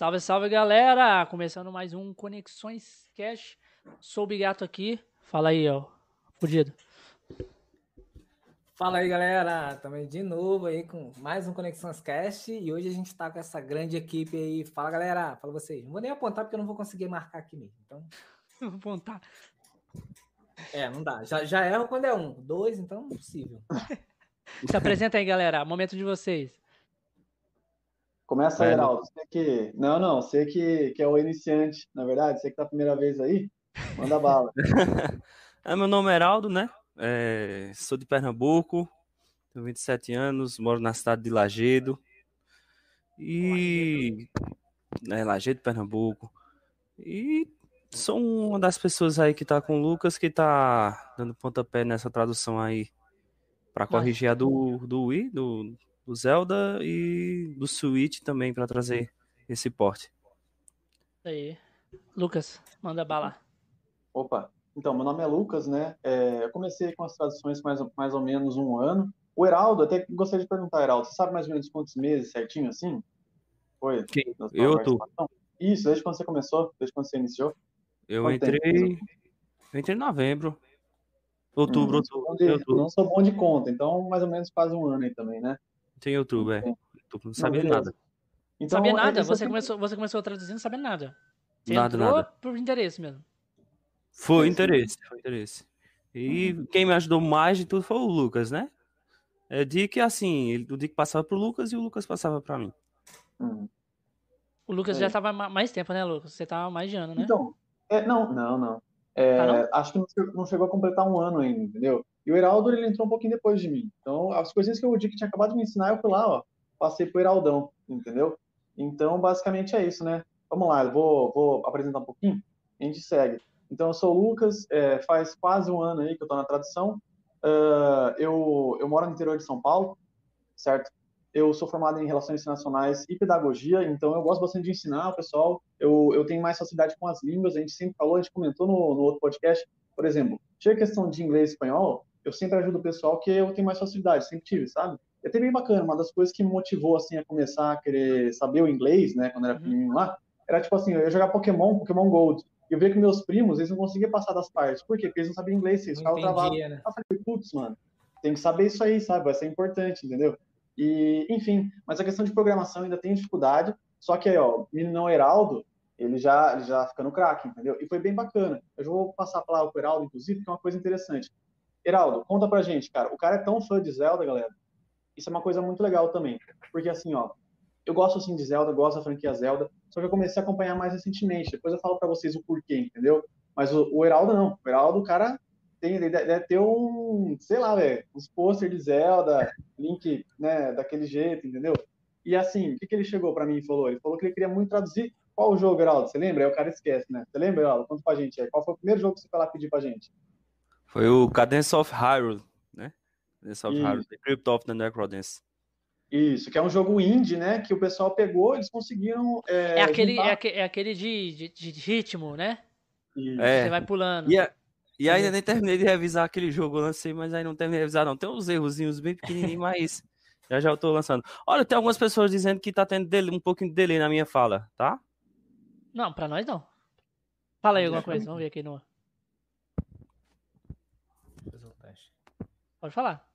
Salve, salve galera! Começando mais um Conexões Cash. Sou o Bigato aqui. Fala aí, ó. Fudido. Fala aí, galera. Também de novo aí com mais um Conexões Cash e hoje a gente tá com essa grande equipe aí. Fala, galera. Fala vocês. Não vou nem apontar porque eu não vou conseguir marcar aqui mesmo. Então. Vou apontar. É, não dá. Já, já erro quando é um. Dois, então, impossível. Se apresenta aí, galera. Momento de vocês. Começa aí, Heraldo. Você que. Não, não, você que, que é o iniciante, na verdade, você que tá a primeira vez aí, manda bala. é, meu nome é Heraldo, né? É, sou de Pernambuco, tenho 27 anos, moro na cidade de Lagedo. E. É, Lagedo, Pernambuco. E sou uma das pessoas aí que tá com o Lucas, que tá dando pontapé nessa tradução aí. Pra corrigir a do, do Wii, do, do Zelda e do Switch também para trazer esse porte. Aí. Lucas, manda bala. Opa, então, meu nome é Lucas, né? É, eu comecei com as traduções mais, mais ou menos um ano. O Heraldo, até gostaria de perguntar, Heraldo, você sabe mais ou menos quantos meses certinho assim? Foi? Quem? Eu, tu? Isso, desde quando você começou? Desde quando você iniciou? Eu Quanto entrei. Tempo? Eu entrei em novembro. Outubro, hum, outubro, outubro. Não sou bom de conta, então mais ou menos quase um ano aí também, né? Tem YouTube, é. YouTube não sabia não, nada. Então, sabia nada? Você, começou, você começou traduzindo sabendo nada. Você nada, nada. por interesse mesmo. Foi interesse, foi interesse. E uhum. quem me ajudou mais de tudo foi o Lucas, né? É Dick, assim, o Dick passava pro Lucas e o Lucas passava para mim. Uhum. O Lucas é. já estava mais tempo, né, Lucas? Você tava mais de ano, né? Então, é, não, não, não. É, tá não? Acho que não chegou a completar um ano ainda, entendeu? E o Heraldo, ele entrou um pouquinho depois de mim. Então, as coisinhas que o Dick tinha acabado de me ensinar, eu fui lá, ó, passei pro Heraldão, entendeu? Então, basicamente é isso, né? Vamos lá, eu vou, vou apresentar um pouquinho, a gente segue. Então, eu sou o Lucas, é, faz quase um ano aí que eu tô na tradução. Uh, eu, eu moro no interior de São Paulo, certo? Eu sou formado em Relações Internacionais e Pedagogia, então eu gosto bastante de ensinar o pessoal. Eu, eu tenho mais facilidade com as línguas, a gente sempre falou, a gente comentou no, no outro podcast. Por exemplo, chega a questão de inglês e espanhol, eu sempre ajudo o pessoal que eu tenho mais facilidade, sempre tive, sabe? É até bem bacana, uma das coisas que me motivou, assim, a começar a querer saber o inglês, né, quando era uhum. pequenininho lá, era tipo assim, eu ia jogar Pokémon, Pokémon Gold, e eu via que meus primos, eles não conseguiam passar das partes. Por quê? Porque eles não sabiam inglês, eles ficavam travados. Né? Eu falei, putz, mano, tem que saber isso aí, sabe? Vai ser importante, entendeu? E, enfim, mas a questão de programação ainda tem dificuldade, só que aí, ó, o meninão Heraldo, ele já, ele já fica no craque, entendeu? E foi bem bacana. Eu já vou passar a palavra pro Heraldo, inclusive, que é uma coisa interessante. Heraldo, conta pra gente, cara. O cara é tão fã de Zelda, galera. Isso é uma coisa muito legal também. Porque assim, ó, eu gosto assim de Zelda, gosto da franquia Zelda, só que eu comecei a acompanhar mais recentemente. Depois eu falo para vocês o porquê, entendeu? Mas o, o Heraldo não. O Heraldo, o cara tem, deve ter um, sei lá, velho, uns posters de Zelda, Link, né, daquele jeito, entendeu? E assim, o que, que ele chegou para mim e falou? Ele falou que ele queria muito traduzir qual o jogo, Heraldo? Você lembra? Aí o cara esquece, né? Você lembra, Heraldo? Conta pra gente aí. Qual foi o primeiro jogo que você foi lá pedir pra gente? Foi o Cadence of Hyrule, né? Cadence of Hyrule, The Crypt of the Necrodance. Isso, que é um jogo indie, né? Que o pessoal pegou, eles conseguiram. É, é aquele, é, é, aquele de, de, de ritmo, né? Isso. É. Você vai pulando. E, a, e ainda nem terminei de revisar aquele jogo, eu lancei, mas aí não terminei de revisar, não. Tem uns errozinhos bem pequenininhos, mas já já eu tô lançando. Olha, tem algumas pessoas dizendo que tá tendo delay, um pouquinho de delay na minha fala, tá? Não, pra nós não. Fala aí alguma coisa, vamos ver aqui no. Pode falar.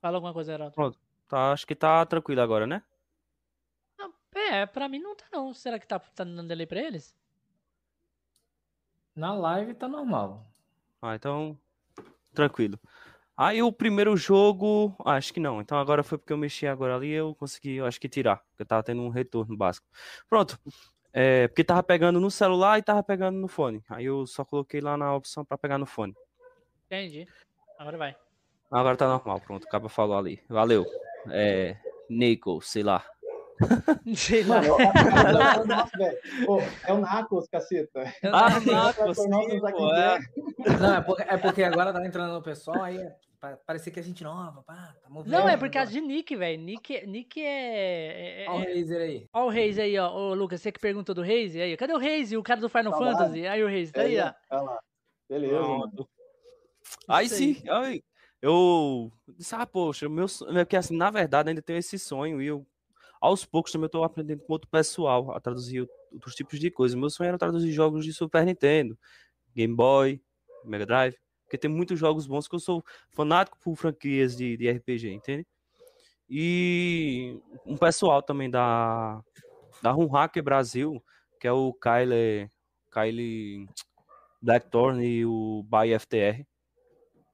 Fala alguma coisa, Heraldo. Pronto. Tá, acho que tá tranquilo agora, né? Não, é, pra mim não tá não. Será que tá, tá dando delay pra eles? Na live tá normal. Ah, então. Tranquilo. Aí o primeiro jogo. Ah, acho que não. Então agora foi porque eu mexi agora ali eu consegui, eu acho que tirar. Porque tava tendo um retorno básico. Pronto. É, porque tava pegando no celular e tava pegando no fone. Aí eu só coloquei lá na opção para pegar no fone. Entendi. Agora vai. Agora tá normal, pronto. O cabo falou ali. Valeu. É. Nico, sei lá. Sei lá. Mano, é o Nacos, caceta. Ah, Nacos, sim, pô, é. Não, é porque, é porque agora tá entrando no pessoal, aí é, parecia que a gente nova, pá, tá movendo. Não, é por causa de Nick, velho. Nick, Nick é. é Olha o Razer aí. Olha o Razer aí, ó. Ô, Lucas, você que perguntou do Razer aí. Cadê o Razer? O cara do Final tá Fantasy? Lá. Aí o Razer, tá aí, ó. Olha lá. Beleza. Pronto. Aí sim, aí, eu disse, ah, poxa, meu sonho, é que assim, na verdade ainda tenho esse sonho e eu aos poucos também tô aprendendo com outro pessoal a traduzir outros tipos de coisas. Meu sonho era traduzir jogos de Super Nintendo, Game Boy, Mega Drive, porque tem muitos jogos bons que eu sou fanático por franquias de, de RPG, entende? E um pessoal também da, da Rum Hacker Brasil, que é o Kyle, Kyle Blackthorn e o Bay FTR,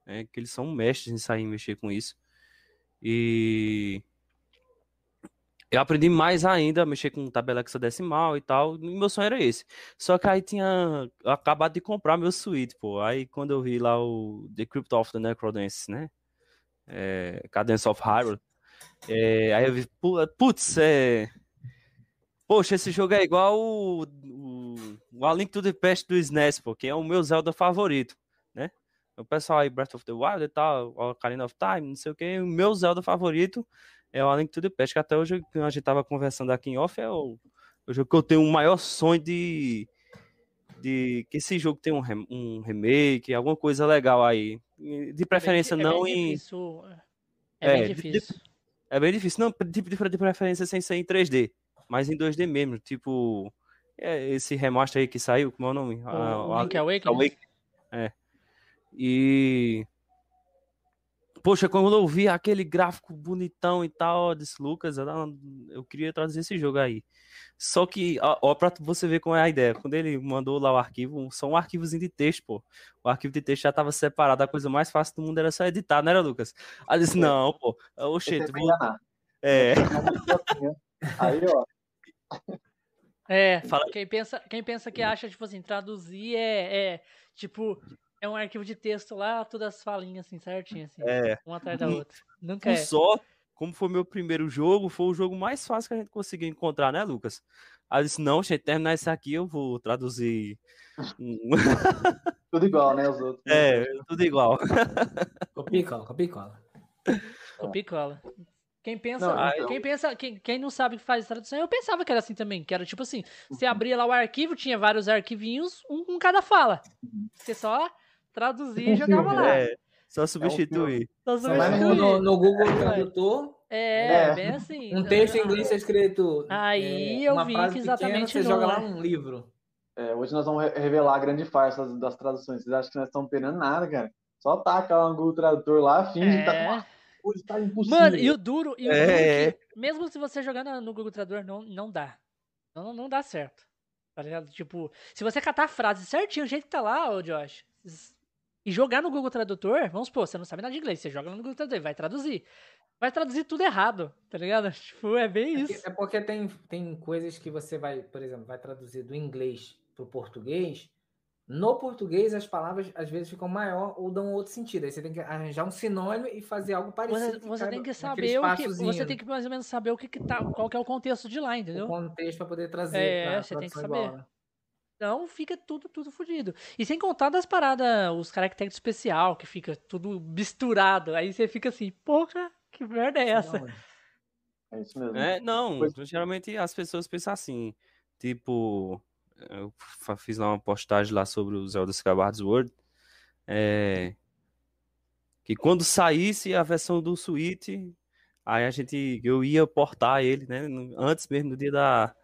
né, que eles são mestres em sair mexer com isso. E eu aprendi mais ainda a mexer com tabela hexadecimal e tal. E meu sonho era esse. Só que aí tinha acabado de comprar meu suíte, pô. Aí quando eu vi lá o The Crypt of the Necrodance, né? É, Cadence of Hyrule. É, aí eu vi, putz, é. Poxa, esse jogo é igual o, o, o A Link to the Past do SNES, pô, que é o meu Zelda favorito? O pessoal aí, Breath of the Wild e tal, Ocarina of Time, não sei o que, o meu Zelda favorito é o A Link to the Past, que até hoje a gente tava conversando aqui em off, é o, o jogo que eu tenho o maior sonho de, de que esse jogo tenha um, um remake, alguma coisa legal aí. De preferência é bem, não é em... Difícil. É, é bem difícil. De, é bem difícil. Não, tipo de, de preferência sem ser em 3D, mas em 2D mesmo. Tipo, é esse remaster aí que saiu, como é o nome? O, a, Link Awakening. Awakening. É. E Poxa, quando eu vi aquele gráfico bonitão e tal, desse Lucas, eu queria trazer esse jogo aí. Só que, ó, pra você ver como é a ideia. Quando ele mandou lá o arquivo, são um arquivozinho de texto, pô. O arquivo de texto já tava separado, a coisa mais fácil do mundo era só editar, não era, Lucas? Aí eu disse, não, pô, oxente, vou... É. Aí, ó. É, Fala. Quem, pensa, quem pensa que acha, tipo assim, traduzir é, é tipo, é um arquivo de texto lá, todas as falinhas assim, certinho, assim. É. Uma atrás da outra. Nunca um é. só, como foi meu primeiro jogo, foi o jogo mais fácil que a gente conseguiu encontrar, né, Lucas? Aí eu disse, não, gente, terminar esse aqui eu vou traduzir. tudo igual, né, os outros. É, tudo igual. Copia e cola, copia e cola. Copia e cola. Quem pensa, não, quem pensa, quem, quem não sabe que faz tradução, eu pensava que era assim também, que era tipo assim, você abria lá o arquivo, tinha vários arquivinhos, um com cada fala. Você só traduzir e jogava lá. É, só substituir. É um só substituir. No, no, Google Tradutor. É, é, bem assim. Um texto em inglês escrito. Aí é, eu vi que exatamente. Pequena, você joga lá um livro. É, hoje nós vamos revelar a grande farsa das, das traduções. Vocês acham que nós estamos perdendo nada, cara? Só taca lá no Google Tradutor lá, finge que tá com uma coisa, tá impossível. Mano, e o duro, e o duro que, mesmo se você jogar no Google Tradutor, não, não dá. Não, não dá certo. Tá ligado? Tipo, se você catar a frase certinho, o jeito que tá lá, ô Josh, e jogar no Google Tradutor, vamos supor, você não sabe nada de inglês, você joga no Google Tradutor, vai traduzir. Vai traduzir tudo errado, tá ligado? Tipo, é bem isso. É porque tem, tem coisas que você vai, por exemplo, vai traduzir do inglês pro português. No português, as palavras às vezes ficam maior ou dão outro sentido. Aí você tem que arranjar um sinônimo e fazer algo parecido. Você, você tem que saber o que. Você tem que mais ou menos saber o que, que tá, qual que é o contexto de lá, entendeu? O contexto para poder trazer. É, você tem que saber. Igual, né? Então fica tudo, tudo fodido. E sem contar das paradas, os caracteres especial, que fica tudo misturado. Aí você fica assim, porra, que merda é essa? Não, é isso mesmo. É, não, geralmente as pessoas pensam assim, tipo, eu fiz lá uma postagem lá sobre o Zelda Skyward Sword, é, que quando saísse a versão do Switch, aí a gente, eu ia portar ele, né, antes mesmo do dia da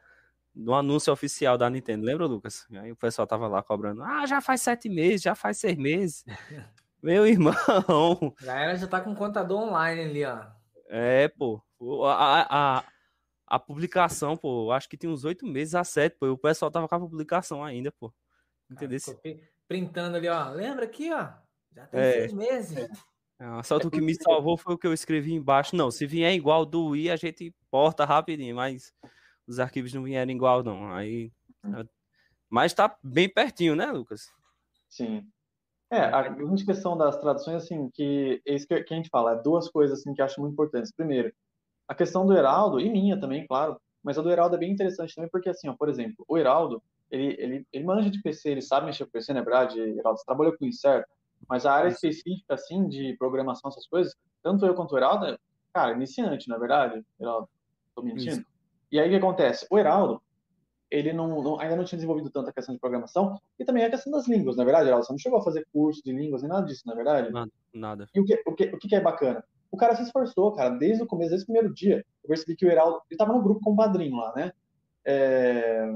no anúncio oficial da Nintendo. Lembra, Lucas? Aí o pessoal tava lá cobrando. Ah, já faz sete meses, já faz seis meses. Meu irmão. A galera já tá com contador online ali, ó. É, pô. A, a, a publicação, pô, acho que tem uns oito meses a sete, pô. O pessoal tava com a publicação ainda, pô. Entendeu? Printando ali, ó. Lembra aqui, ó. Já tem é. seis meses. É, só o que me salvou foi o que eu escrevi embaixo. Não, se vier igual do Wii, a gente porta rapidinho, mas os arquivos não vieram igual, não. Aí. Hum. Mas tá bem pertinho, né, Lucas? Sim. É, a grande questão das traduções, assim, que é isso que a gente fala, é duas coisas, assim, que eu acho muito importantes. Primeiro, a questão do Heraldo, e minha também, claro, mas a do Heraldo é bem interessante também, porque, assim, ó, por exemplo, o Heraldo, ele, ele, ele manja de PC, ele sabe mexer com PC, na é verdade, Heraldo, você trabalhou com isso, certo? Mas a área específica, assim, de programação, essas coisas, tanto eu quanto o Heraldo, cara, iniciante, na é verdade, Heraldo, tô mentindo? Isso. E aí o que acontece? O Heraldo, ele não, não, ainda não tinha desenvolvido tanto a questão de programação e também a questão das línguas, na verdade, Heraldo. Você não chegou a fazer curso de línguas nem nada disso, na verdade? Nada. nada. E o que, o, que, o que é bacana? o cara se esforçou, cara, desde o começo, desde o primeiro dia. Eu percebi que o Heraldo, ele tava no grupo com o padrinho lá, né? É,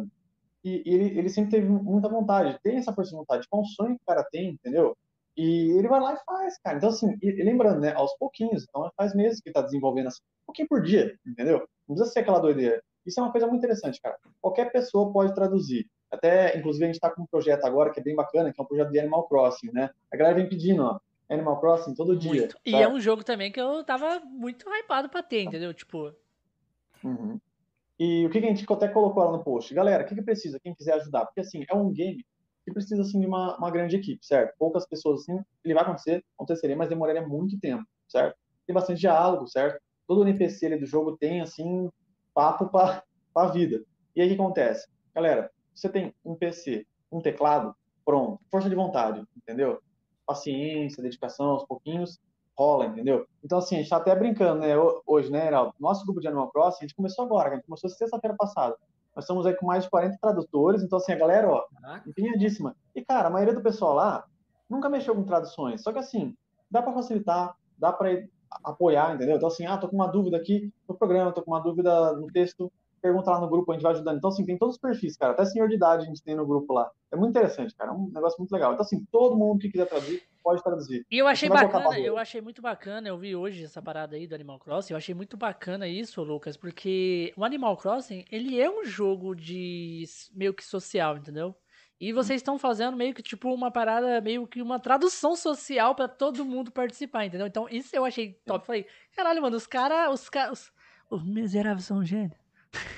e, e ele, ele sempre teve muita vontade, tem essa força de vontade, tipo, é um sonho que o cara tem, entendeu? E ele vai lá e faz, cara. Então, assim, e, lembrando, né, aos pouquinhos, então faz meses que tá desenvolvendo assim, um pouquinho por dia, entendeu? Não precisa ser aquela doideira. Isso é uma coisa muito interessante, cara. Qualquer pessoa pode traduzir. Até, inclusive, a gente está com um projeto agora que é bem bacana, que é um projeto de Animal Crossing, né? A galera vem pedindo, ó, Animal Crossing todo dia. Muito. E é um jogo também que eu tava muito hypado pra ter, entendeu? Tipo. Uhum. E o que a gente até colocou lá no post? Galera, o que, que precisa? Quem quiser ajudar? Porque, assim, é um game que precisa, assim, de uma, uma grande equipe, certo? Poucas pessoas, assim, ele vai acontecer, aconteceria, mas demoraria muito tempo, certo? Tem bastante diálogo, certo? Todo NPC ali do jogo tem, assim, papo para a vida. E aí o que acontece? Galera, você tem um PC, um teclado, pronto, força de vontade, entendeu? Paciência, dedicação, aos pouquinhos, rola, entendeu? Então, assim, a gente tá até brincando, né, hoje, né, Heraldo? Nosso grupo de Animal Crossing, a gente começou agora, a gente começou sexta-feira passada. Nós estamos aí com mais de 40 tradutores, então, assim, a galera, ó, empenhadíssima. E, cara, a maioria do pessoal lá nunca mexeu com traduções, só que, assim, dá para facilitar, dá para apoiar, entendeu? Então, assim, ah, tô com uma dúvida aqui no programa, tô com uma dúvida no texto, pergunta lá no grupo, a gente vai ajudando. Então, assim, tem todos os perfis, cara, até senhor de idade a gente tem no grupo lá. É muito interessante, cara, é um negócio muito legal. Então, assim, todo mundo que quiser traduzir, pode traduzir. E eu achei bacana, eu achei muito bacana, eu vi hoje essa parada aí do Animal Crossing, eu achei muito bacana isso, Lucas, porque o Animal Crossing, ele é um jogo de meio que social, entendeu? E vocês estão fazendo meio que tipo uma parada, meio que uma tradução social para todo mundo participar, entendeu? Então isso eu achei top. Falei, caralho, mano, os caras, os caras, os, os miseráveis são gênios.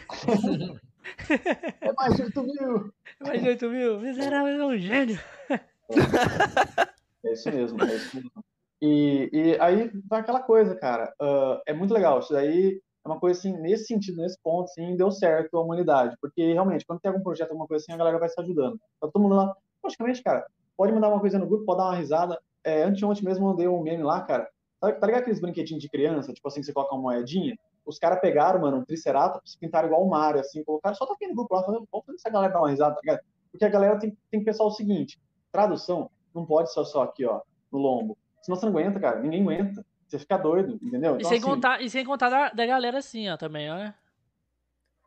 é mais de 8 mil. É mais de 8 mil. Miserável é um gênio. É isso mesmo, é isso mesmo. E, e aí vai aquela coisa, cara. Uh, é muito legal. Isso daí uma coisa assim, nesse sentido, nesse ponto, assim, deu certo a humanidade. Porque realmente, quando tem algum projeto, alguma coisa assim, a galera vai se ajudando. Tá todo mundo lá. Praticamente, cara, pode mandar uma coisa no grupo, pode dar uma risada. É, anteontem mesmo mandei um meme lá, cara. Tá, ligado aqueles brinquedinhos de criança, tipo assim, que você coloca uma moedinha? os caras pegaram, mano, um Triceratops, pintaram igual o Mario, assim, colocaram, só aqui no grupo lá, falando, vamos fazer essa galera dar uma risada, tá ligado? Porque a galera tem, tem que pensar o seguinte, tradução não pode ser só aqui, ó, no lombo. Senão você não aguenta, cara, ninguém aguenta. Você fica doido, entendeu? Então, e, sem assim, contar, e sem contar da, da galera assim, ó, também, ó.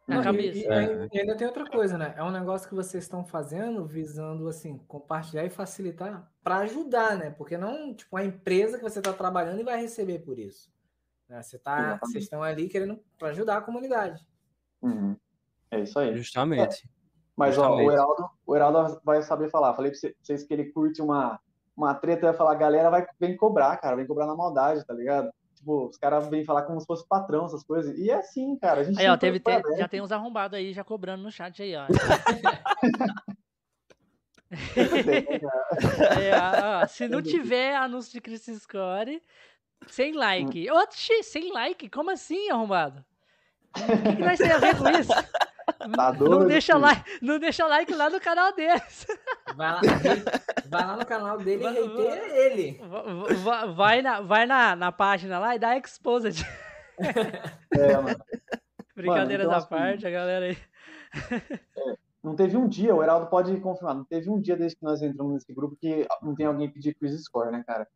Na não, cabeça. E, e, e, ainda tem outra coisa, né? É um negócio que vocês estão fazendo visando, assim, compartilhar e facilitar para ajudar, né? Porque não, tipo, a empresa que você está trabalhando e vai receber por isso. Né? Você tá, vocês estão ali querendo para ajudar a comunidade. Uhum. É isso aí. Justamente. É. Mas Justamente. Ó, o, Heraldo, o Heraldo vai saber falar. Falei para vocês que ele curte uma, uma treta, vai falar, galera vai vem cobrar, cara, vem cobrar na maldade, tá ligado? Tipo, os caras vêm falar como se fosse patrão, essas coisas. E é assim, cara. A gente aí, ó, teve, te, já tem uns arrombados aí já cobrando no chat aí, ó. ó, se não tiver anúncio de Crisis Score, sem like. Hum. Oxi, sem like? Como assim, arrombado? O que, que nós temos a ver com isso? Tá doido, não, deixa like, não deixa like lá no canal deles. Vai lá, vai lá no canal dele vai, e reiteia ele. Vai, vai, na, vai na, na página lá e dá exposed. É, mano. Brincadeiras mano, então, à assim, parte, a galera aí. É, não teve um dia, o Heraldo pode confirmar, não teve um dia desde que nós entramos nesse grupo que não tem alguém pedir quiz score, né, cara?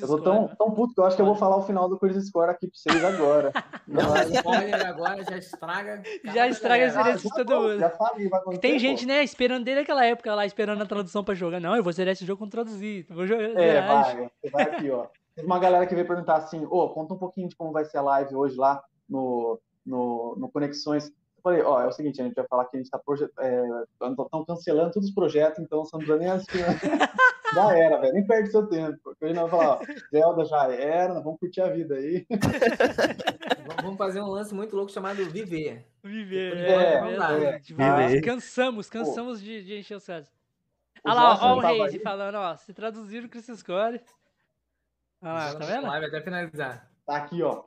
Eu tô tão, tão puto que eu acho que eu vou falar o final do Quiz Score aqui pra vocês agora. Não, spoiler agora, já estraga. Já estraga a experiência de todo mundo. Já falei, vai Tem gente, né, esperando desde aquela época lá, esperando a tradução pra jogar. Não, eu vou zerar esse jogo com traduzir. Vou jogar, é, vai, vai aqui, ó. Teve uma galera que veio perguntar assim, ô, oh, conta um pouquinho de como vai ser a live hoje lá no, no, no Conexões. Eu falei, ó, é o seguinte, a gente vai falar que a gente tá estão é, cancelando todos os projetos, então você não precisa nem assistir. Já era, velho. Nem perde seu tempo. Porque hoje nós vamos falar, ó, Zelda já era, vamos curtir a vida aí. vamos fazer um lance muito louco chamado Viver. Viver, é, é, é, Viver. Cansamos, cansamos de, de encher os caras. Olha lá, ó, o Reis falando, ó, se traduzir o Chris Score. Olha lá, tá vendo? Vai até finalizar. Tá aqui, ó.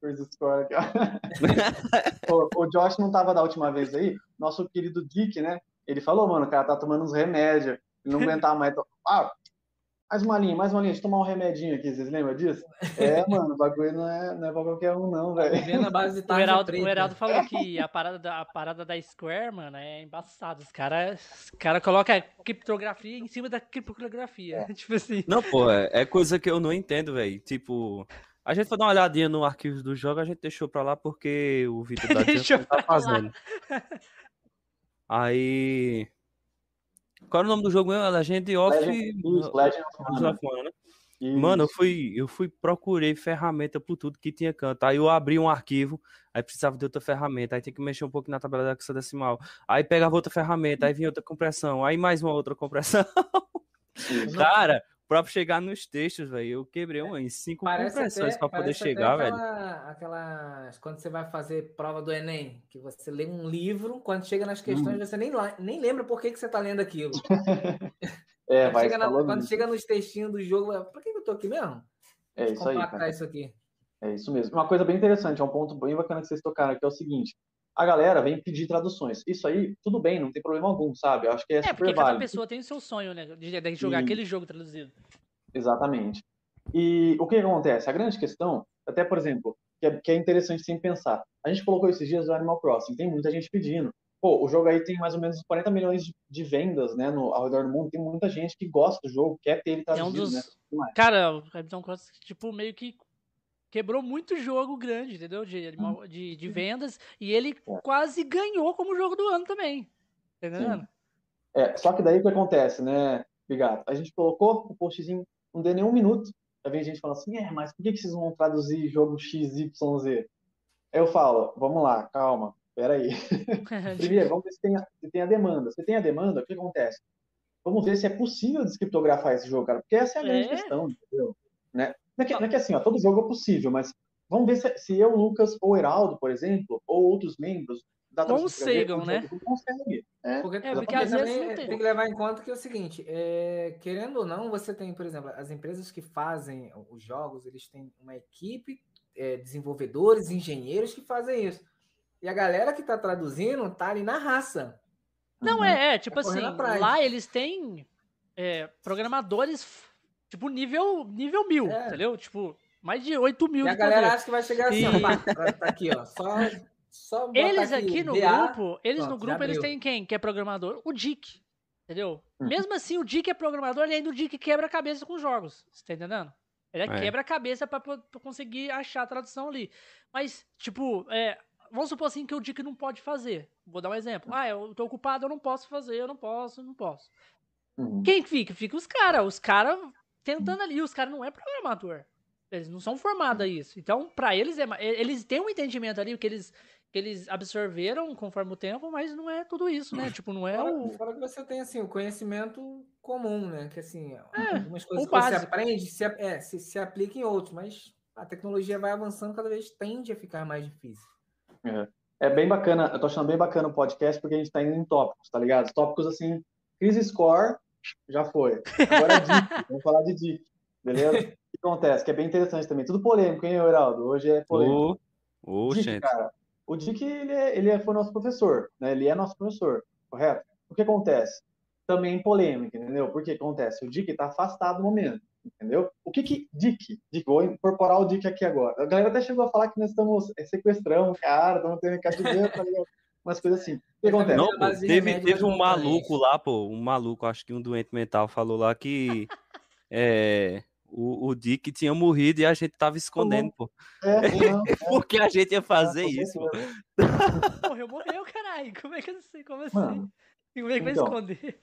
Chris Score aqui, ó. o, o Josh não tava da última vez aí, nosso querido Dick, né? Ele falou, mano, o cara tá tomando uns remédios ele não aguentava mais. Ah, mais uma linha, mais uma linha, deixa eu tomar um remedinho aqui, vocês lembram disso? É, mano, o bagulho não é, não é pra qualquer um, não, velho. na base de o, Heraldo, o Heraldo falou que a parada, da, a parada da Square, mano, é embaçada. Os caras cara colocam criptografia em cima da criptografia. É. tipo assim. Não, pô, é, é coisa que eu não entendo, velho. Tipo, A gente foi dar uma olhadinha no arquivo do jogo, a gente deixou pra lá porque o Vitor da não tá fazendo. Aí. Qual era o nome do jogo mesmo? Legend of. Legend, Legend of Mana, né? Isso. Mano, eu fui, eu fui, procurei ferramenta por tudo que tinha canto. Aí eu abri um arquivo, aí precisava de outra ferramenta, aí tinha que mexer um pouco na tabela da hexadecimal. Aí pegava outra ferramenta, aí vinha outra compressão, aí mais uma outra compressão. Cara, pra chegar nos textos, velho, eu quebrei uma em cinco parece compressões para poder chegar, velho. Aquelas. Quando você vai fazer prova do Enem, que você lê um livro, quando chega nas questões, hum. você nem, nem lembra por que, que você tá lendo aquilo. É, quando, vai chega na, quando chega nos textinhos do jogo, por que, que eu tô aqui mesmo? É isso aí. Cara. isso aqui. É isso mesmo. Uma coisa bem interessante, é um ponto bem bacana que vocês tocaram aqui, é o seguinte. A galera vem pedir traduções. Isso aí, tudo bem, não tem problema algum, sabe? Eu acho que é, é super porque válido. cada pessoa tem o seu sonho, né? De, de jogar e... aquele jogo traduzido. Exatamente. E o que acontece? A grande questão, até por exemplo, que é, que é interessante sem pensar. A gente colocou esses dias o Animal Crossing, tem muita gente pedindo. Pô, o jogo aí tem mais ou menos 40 milhões de vendas, né, no, ao redor do mundo. Tem muita gente que gosta do jogo, quer ter ele traduzido, é um dos... né? Cara, o Capitão Cross, tipo, meio que quebrou muito jogo grande, entendeu? De, hum. de, de vendas. E ele é. quase ganhou como jogo do ano também. Tá entendendo? É, só que daí o que acontece, né, Bigato? A gente colocou o postzinho, não deu nenhum minuto. Já vem gente falando assim, é, mas por que, que vocês vão traduzir jogo XYZ? Aí eu falo, vamos lá, calma Peraí. Primeiro, vamos ver se tem, a, se tem a demanda. Se tem a demanda, o que acontece? Vamos ver se é possível descriptografar esse jogo, cara, porque essa é a grande é. questão, entendeu? Né? Não, é que, não é que assim, ó, todo jogo é possível, mas vamos ver se, se eu, Lucas ou Heraldo, por exemplo, ou outros membros da Consigam, né? Consegue. É. Porque, é, porque às vezes tem. tem. que levar em conta que é o seguinte, é, querendo ou não, você tem, por exemplo, as empresas que fazem os jogos, eles têm uma equipe, é, desenvolvedores, engenheiros que fazem isso. E a galera que tá traduzindo tá ali na raça. Não, uhum. é, é, tipo tá assim, lá eles têm é, programadores, tipo, nível, nível mil, é. entendeu? Tipo, mais de 8 mil. E a galera poder. acha que vai chegar assim, e... ó, tá aqui, ó, só... Só eles aqui, aqui no DA, grupo, eles pronto, no grupo, eles têm quem que é programador? O Dick, entendeu? Uhum. Mesmo assim, o Dick é programador e ainda o Dick quebra a cabeça com jogos, você tá entendendo? Ele é. quebra a cabeça para conseguir achar a tradução ali. Mas, tipo, é, vamos supor assim que o Dick não pode fazer. Vou dar um exemplo. Ah, eu tô ocupado, eu não posso fazer, eu não posso, eu não posso. Uhum. Quem fica? Fica os caras. Os caras tentando ali. Os caras não é programador. Eles não são formados a isso. Então, para eles, é, eles têm um entendimento ali que eles, que eles absorveram conforme o tempo, mas não é tudo isso, né? Tipo, não é fora, o. Fora que você tem, assim, o conhecimento comum, né? Que, assim, é, algumas coisas que básico. você aprende se, é, se, se aplica em outros, mas a tecnologia vai avançando, cada vez tende a ficar mais difícil. É. é bem bacana, eu tô achando bem bacana o podcast porque a gente tá indo em tópicos, tá ligado? Tópicos assim, crise score, já foi. Agora é DIC, vamos falar de DIC, beleza? O que acontece? Que é bem interessante também. Tudo polêmico, hein, Heraldo? Hoje é polêmico. Oh, gente. Cara, o Dick, ele, é, ele é, foi nosso professor, né? Ele é nosso professor, correto? O que acontece? Também polêmica, entendeu? Porque acontece? O Dick tá afastado no momento entendeu? O que que Dick, Dick, vou incorporar o Dick aqui agora. A galera até chegou a falar que nós estamos é, sequestrando o cara, estamos tendo cativeiro, tá ligado? Umas coisas assim. O que acontece? Não, pô, teve, teve um maluco lá, pô, um maluco, acho que um doente mental falou lá que é, o, o Dick tinha morrido e a gente tava escondendo, pô. É, não, é. Porque a gente ia fazer isso. Morreu, morreu, caralho. Como é que eu sei? Como assim? Mano, Como é que vai então, esconder?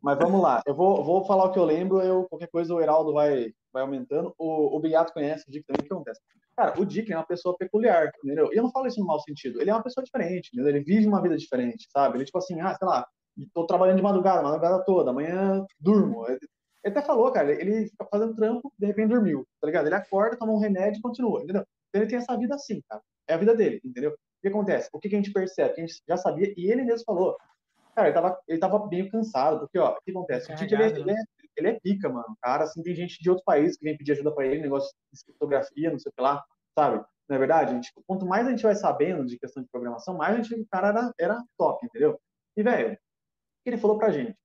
Mas vamos lá, eu vou, vou falar o que eu lembro, eu, qualquer coisa o Heraldo vai, vai aumentando. O, o Bigato conhece o Dick também, o que acontece? Cara, o Dick é uma pessoa peculiar, entendeu? E eu não falo isso no mau sentido, ele é uma pessoa diferente, entendeu? Ele vive uma vida diferente, sabe? Ele, tipo assim, ah, sei lá, tô trabalhando de madrugada, madrugada toda, amanhã durmo. Ele, até falou, cara, ele fica fazendo trampo, de repente dormiu, tá ligado? Ele acorda, toma um remédio e continua, entendeu? Então ele tem essa vida assim, cara. É a vida dele, entendeu? O que acontece? O que, que a gente percebe? Que a gente já sabia, e ele mesmo falou, Cara, ele tava, ele tava meio cansado, porque, ó, o que acontece? O Tite, ele, ele, é, ele é pica, mano. Cara, assim, tem gente de outros países que vem pedir ajuda pra ele, negócio de fotografia, não sei o que lá, sabe? Na é verdade, a quanto mais a gente vai sabendo de questão de programação, mais a gente, o cara era, era top, entendeu? E, velho, ele falou pra gente,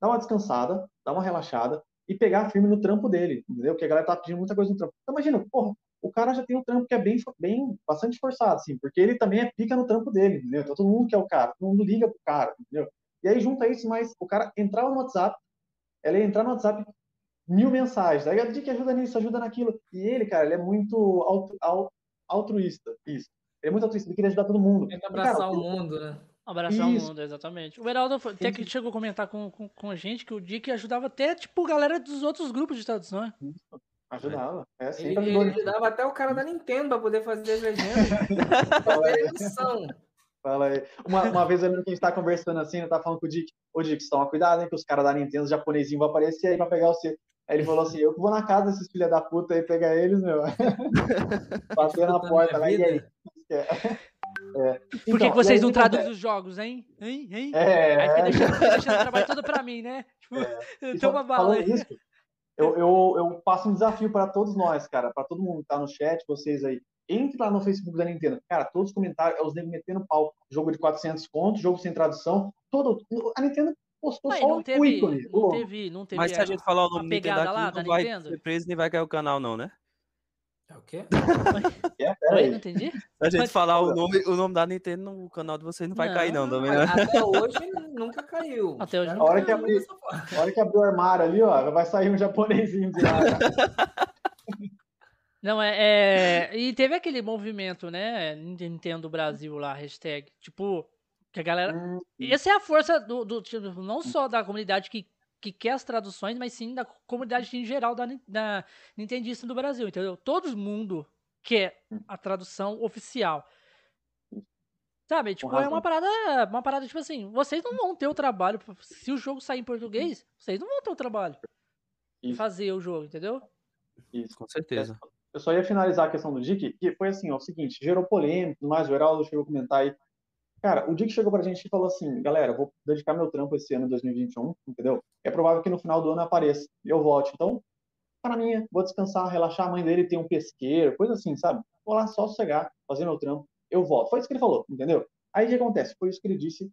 dá uma descansada, dá uma relaxada e pegar firme no trampo dele, entendeu? Porque a galera tá pedindo muita coisa no trampo. Então, imagina, porra, o cara já tem um trampo que é bem, bem bastante forçado, assim, porque ele também é pica no trampo dele, entendeu? Então todo mundo quer o cara, todo mundo liga pro cara, entendeu? E aí junta isso, mas o cara entrava no WhatsApp, ela ia entrar no WhatsApp, mil mensagens. Aí a Dick ajuda nisso, ajuda naquilo. E ele, cara, ele é muito altruísta. Isso. Ele é muito altruísta, ele queria ajudar todo mundo. Abraçar cara, o mundo, né? Abraçar Isso. o mundo, exatamente. O Heraldo até que chegou a comentar com, com, com, a gente que o Dick ajudava até, tipo, galera dos outros grupos de tradução. Né? Ajudava. É, ele, ele ajudava até o cara da Nintendo pra poder fazer as legendas. Fala aí. Uma, uma vez eu lembro que a gente tá conversando assim, eu tava falando com o Dick. Ô, Dick, toma cuidado, hein, que os caras da Nintendo, os japonesinhos vão aparecer aí pra pegar você. Aí ele falou assim: eu vou na casa desses filha da puta aí pegar eles, meu. Bater na porta lá e aí. É. Por que, então, que vocês não traduzem os jogos, hein? Hein? Hein? É. Aí fica deixando, deixando o trabalho todo pra mim, né? Tipo, é. toma bala aí. Isso, eu, eu, eu passo um desafio para todos nós, cara, para todo mundo que tá no chat, vocês aí. Entre lá no Facebook da Nintendo. Cara, todos os comentários, é os negros metendo pau. Jogo de 400 contos, jogo sem tradução. Todo, a Nintendo postou Mas só o teve, ícone. Não teve, não teve Mas se a gente falar o nome Nintendo aqui, lá, não vai Nintendo? ser preso nem vai cair o canal, não, né? É o quê? é, Oi, não entendi? Se a gente Mas... falar o nome, o nome da Nintendo no canal de vocês não vai não, cair, não, também, né? Até hoje nunca caiu. Até hoje a hora que abrir, A hora que abrir o armário ali, ó, vai sair um japonesinho de lá. Não, é, é, E teve aquele movimento, né? Nintendo Brasil lá, hashtag. Tipo, que a galera. Hum, Essa é a força do, do, tipo, não só da comunidade que que quer as traduções, mas sim da comunidade em geral da, da Nintendista do Brasil, entendeu? Todo mundo quer a tradução oficial. Sabe, tipo, é uma parada, uma parada tipo assim, vocês não vão ter o trabalho, se o jogo sair em português, vocês não vão ter o trabalho de fazer o jogo, entendeu? Isso, com certeza. Eu só ia finalizar a questão do Dick, que foi assim, ó, o seguinte, gerou polêmica, mais o Heraldo chegou a comentar aí, Cara, o Dick chegou pra gente e falou assim, galera, vou dedicar meu trampo esse ano, 2021, entendeu? É provável que no final do ano apareça e eu volte. Então, para mim, vou descansar, relaxar. A mãe dele tem um pesqueiro, coisa assim, sabe? Vou lá só sossegar, fazer meu trampo, eu volto. Foi isso que ele falou, entendeu? Aí o que acontece? Foi isso que ele disse,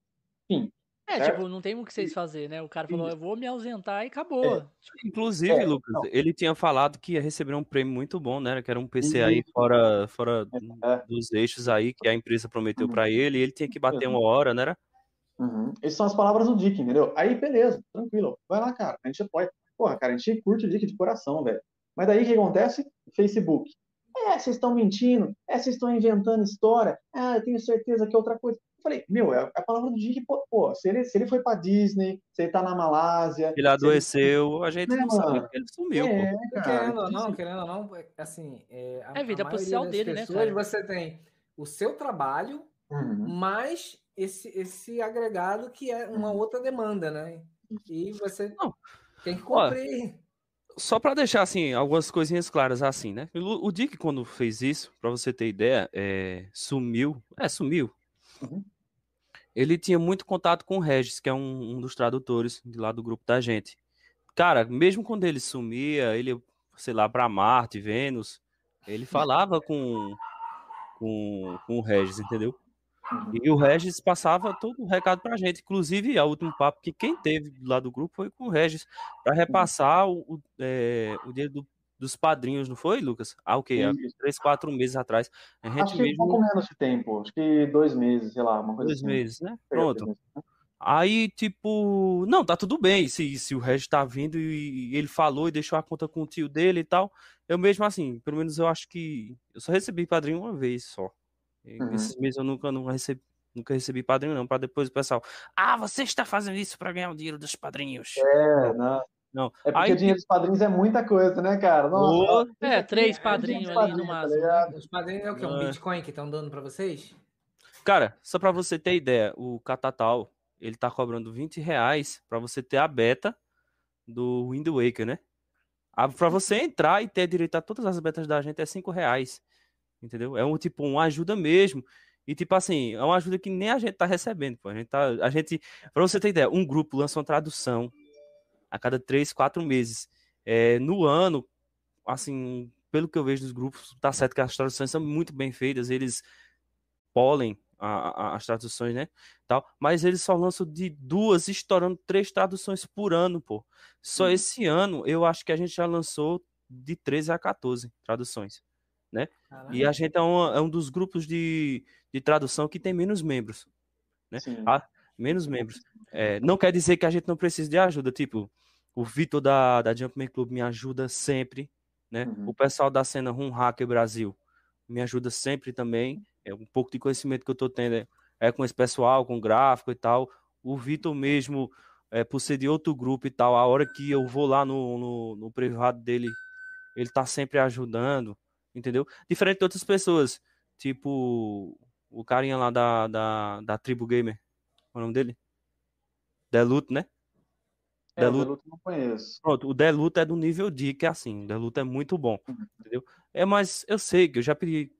fim. É, certo? tipo, não tem o que vocês fazer, né? O cara falou, eu vou me ausentar e acabou. É. Inclusive, é, Lucas, não. ele tinha falado que ia receber um prêmio muito bom, né? Que era um PC uhum. aí fora, fora é. dos eixos aí que a empresa prometeu uhum. para ele, e ele tinha que bater uma hora, né? Uhum. Essas são as palavras do Dick, entendeu? Aí, beleza, tranquilo. Vai lá, cara. A gente apoia. Porra, cara, a gente curte o Dick de coração, velho. Mas daí o que acontece? Facebook. É, vocês estão mentindo. É, vocês estão inventando história. Ah, eu tenho certeza que é outra coisa falei, meu, é a palavra do Dick, pô, pô, se, ele, se ele foi pra Disney, se ele tá na Malásia. Ele adoeceu, ele... a gente é, não sabe, ele sumiu, é, pô. Cara, querendo ou não, querendo ou não, assim. É, a, é vida social dele, né, pessoas, né? Cara? Você tem o seu trabalho, uhum. mais esse, esse agregado que é uma uhum. outra demanda, né? E você não. tem que cumprir. só para deixar assim algumas coisinhas claras assim, né? O, o Dick quando fez isso, para você ter ideia, é, sumiu, é sumiu. Uhum ele tinha muito contato com o Regis, que é um, um, dos tradutores de lá do grupo da gente. Cara, mesmo quando ele sumia, ele, sei lá, para Marte, Vênus, ele falava com, com, com o Regis, entendeu? Uhum. E o Regis passava todo o recado pra gente. Inclusive, a último papo que quem teve lá do grupo foi com o Regis, para repassar o, o, é, o dinheiro do dos padrinhos, não foi, Lucas? Ah, ok, há três, quatro meses atrás. A gente acho que mesmo... pouco menos de tempo, acho que dois meses, sei lá, uma coisa Dois assim. meses, né? Pronto. Né? Aí, tipo, não, tá tudo bem. Se, se o Regis tá vindo e, ele falou e deixou a conta com o tio dele e tal. Eu mesmo, assim, pelo menos eu acho que. Eu só recebi padrinho uma vez só. Uhum. Esses meses eu nunca, nunca recebi. Nunca recebi padrinho, não, para depois o pessoal. Ah, você está fazendo isso para ganhar o dinheiro dos padrinhos. É, não. Não. É porque Aí, o dinheiro dos padrinhos é muita coisa, né, cara? Nossa, é, três padrinhos ali padrinho, no máximo. Tá Os padrinhos é o que? Um Bitcoin que estão dando para vocês? Cara, só para você ter ideia, o Catatal, ele tá cobrando 20 reais para você ter a beta do Wind Waker, né? Para você entrar e ter direito a todas as betas da gente é 5 reais. Entendeu? É um tipo, uma ajuda mesmo. E tipo assim, é uma ajuda que nem a gente tá recebendo, pô. A gente tá. A gente, pra você ter ideia, um grupo lança uma tradução a cada três, quatro meses. É, no ano, assim, pelo que eu vejo dos grupos, tá certo que as traduções são muito bem feitas, eles polem a, a, as traduções, né? Tal, mas eles só lançam de duas, estourando três traduções por ano, pô. Só hum. esse ano eu acho que a gente já lançou de 13 a 14 traduções, né? Caramba. E a gente é, é um dos grupos de, de tradução que tem menos membros, né? Ah, menos membros. É, não quer dizer que a gente não precise de ajuda, tipo, O Vitor da, da Jumpman Club me ajuda sempre, né? Uhum. O pessoal da cena Rum Hacker Brasil me ajuda sempre também. É um pouco de conhecimento que eu tô tendo é, é com esse pessoal, com gráfico e tal. O Vitor mesmo, é, por ser de outro grupo e tal, a hora que eu vou lá no, no, no privado dele, ele tá sempre ajudando, entendeu? Diferente de outras pessoas, tipo o carinha lá da, da, da tribo gamer, qual é o nome dele? Deluto, né? É, Deluto. o Deluto não conheço. Pronto, o Deluto é do nível D, que é assim, o Deluto é muito bom, uhum. entendeu? É, mas eu sei que eu já pedi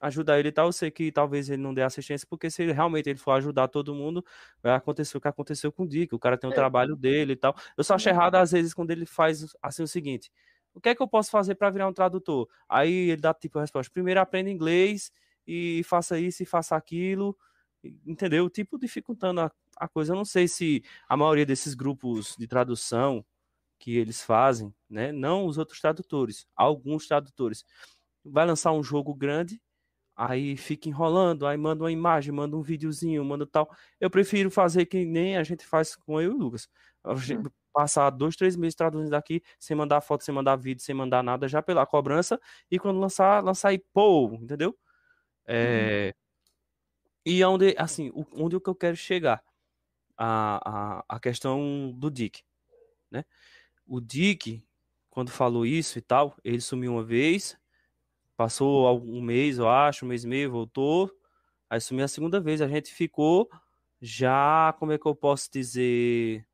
ajuda ele e tal, eu sei que talvez ele não dê assistência, porque se ele, realmente ele for ajudar todo mundo, vai acontecer o que aconteceu com o Dick, o cara tem o é. trabalho dele e tal. Eu só acho errado às vezes quando ele faz assim o seguinte, o que é que eu posso fazer para virar um tradutor? Aí ele dá tipo a resposta, primeiro aprenda inglês e faça isso e faça aquilo, entendeu? Tipo, dificultando a, a coisa. Eu não sei se a maioria desses grupos de tradução que eles fazem, né? Não os outros tradutores, alguns tradutores. Vai lançar um jogo grande, aí fica enrolando, aí manda uma imagem, manda um videozinho, manda tal. Eu prefiro fazer que nem a gente faz com eu e o Lucas. Hum. Passar dois, três meses traduzindo aqui, sem mandar foto, sem mandar vídeo, sem mandar nada, já pela cobrança, e quando lançar, lançar aí, pô, entendeu? É, hum. E onde, assim, onde o que eu quero chegar? A, a, a questão do Dick, né? O Dick, quando falou isso e tal, ele sumiu uma vez, passou um mês, eu acho, um mês e meio, voltou, aí sumiu a segunda vez, a gente ficou já, como é que eu posso dizer...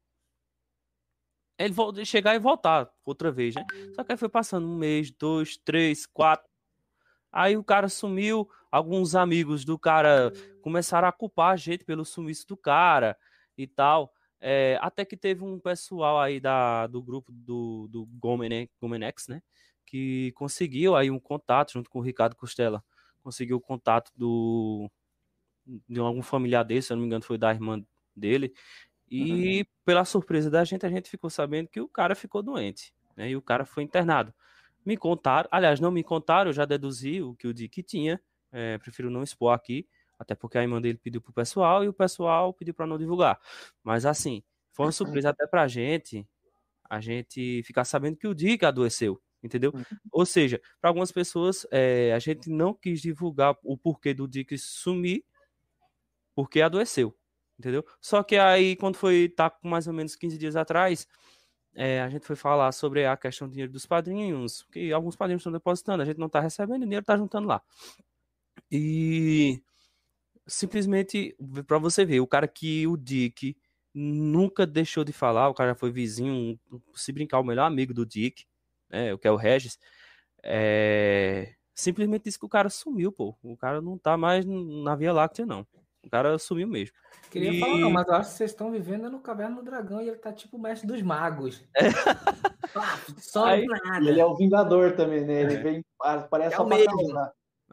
Ele voltou, chegar e voltar outra vez, né? Só que aí foi passando um mês, dois, três, quatro, Aí o cara sumiu, alguns amigos do cara começaram a culpar a gente pelo sumiço do cara e tal. É, até que teve um pessoal aí da, do grupo do, do Gomenex, Gomenex, né? Que conseguiu aí um contato junto com o Ricardo Costela. Conseguiu o contato do de algum familiar dele, se eu não me engano, foi da irmã dele. E uhum. pela surpresa da gente, a gente ficou sabendo que o cara ficou doente, né? E o cara foi internado. Me contaram, aliás, não me contaram, eu já deduzi o que o Dick tinha, é, prefiro não expor aqui, até porque a irmã dele pediu pro pessoal e o pessoal pediu para não divulgar. Mas assim, foi uma surpresa até pra gente, a gente ficar sabendo que o Dick adoeceu, entendeu? Uhum. Ou seja, para algumas pessoas, é, a gente não quis divulgar o porquê do Dick sumir, porque adoeceu, entendeu? Só que aí, quando foi, tá com mais ou menos 15 dias atrás, é, a gente foi falar sobre a questão do dinheiro dos padrinhos, que alguns padrinhos estão depositando, a gente não está recebendo, o dinheiro está juntando lá. E simplesmente, para você ver, o cara que o Dick nunca deixou de falar, o cara já foi vizinho, se brincar, o melhor amigo do Dick, né, o que é o Regis, é, simplesmente disse que o cara sumiu, pô. O cara não tá mais na Via Láctea, não. O cara sumiu mesmo. Queria e... falar, não, mas eu acho que vocês estão vivendo no Caverna do Dragão e ele tá tipo o mestre dos magos. É. Ah, só Aí, nada. Ele é o Vingador também, né? Ele é. vem, parece é só pra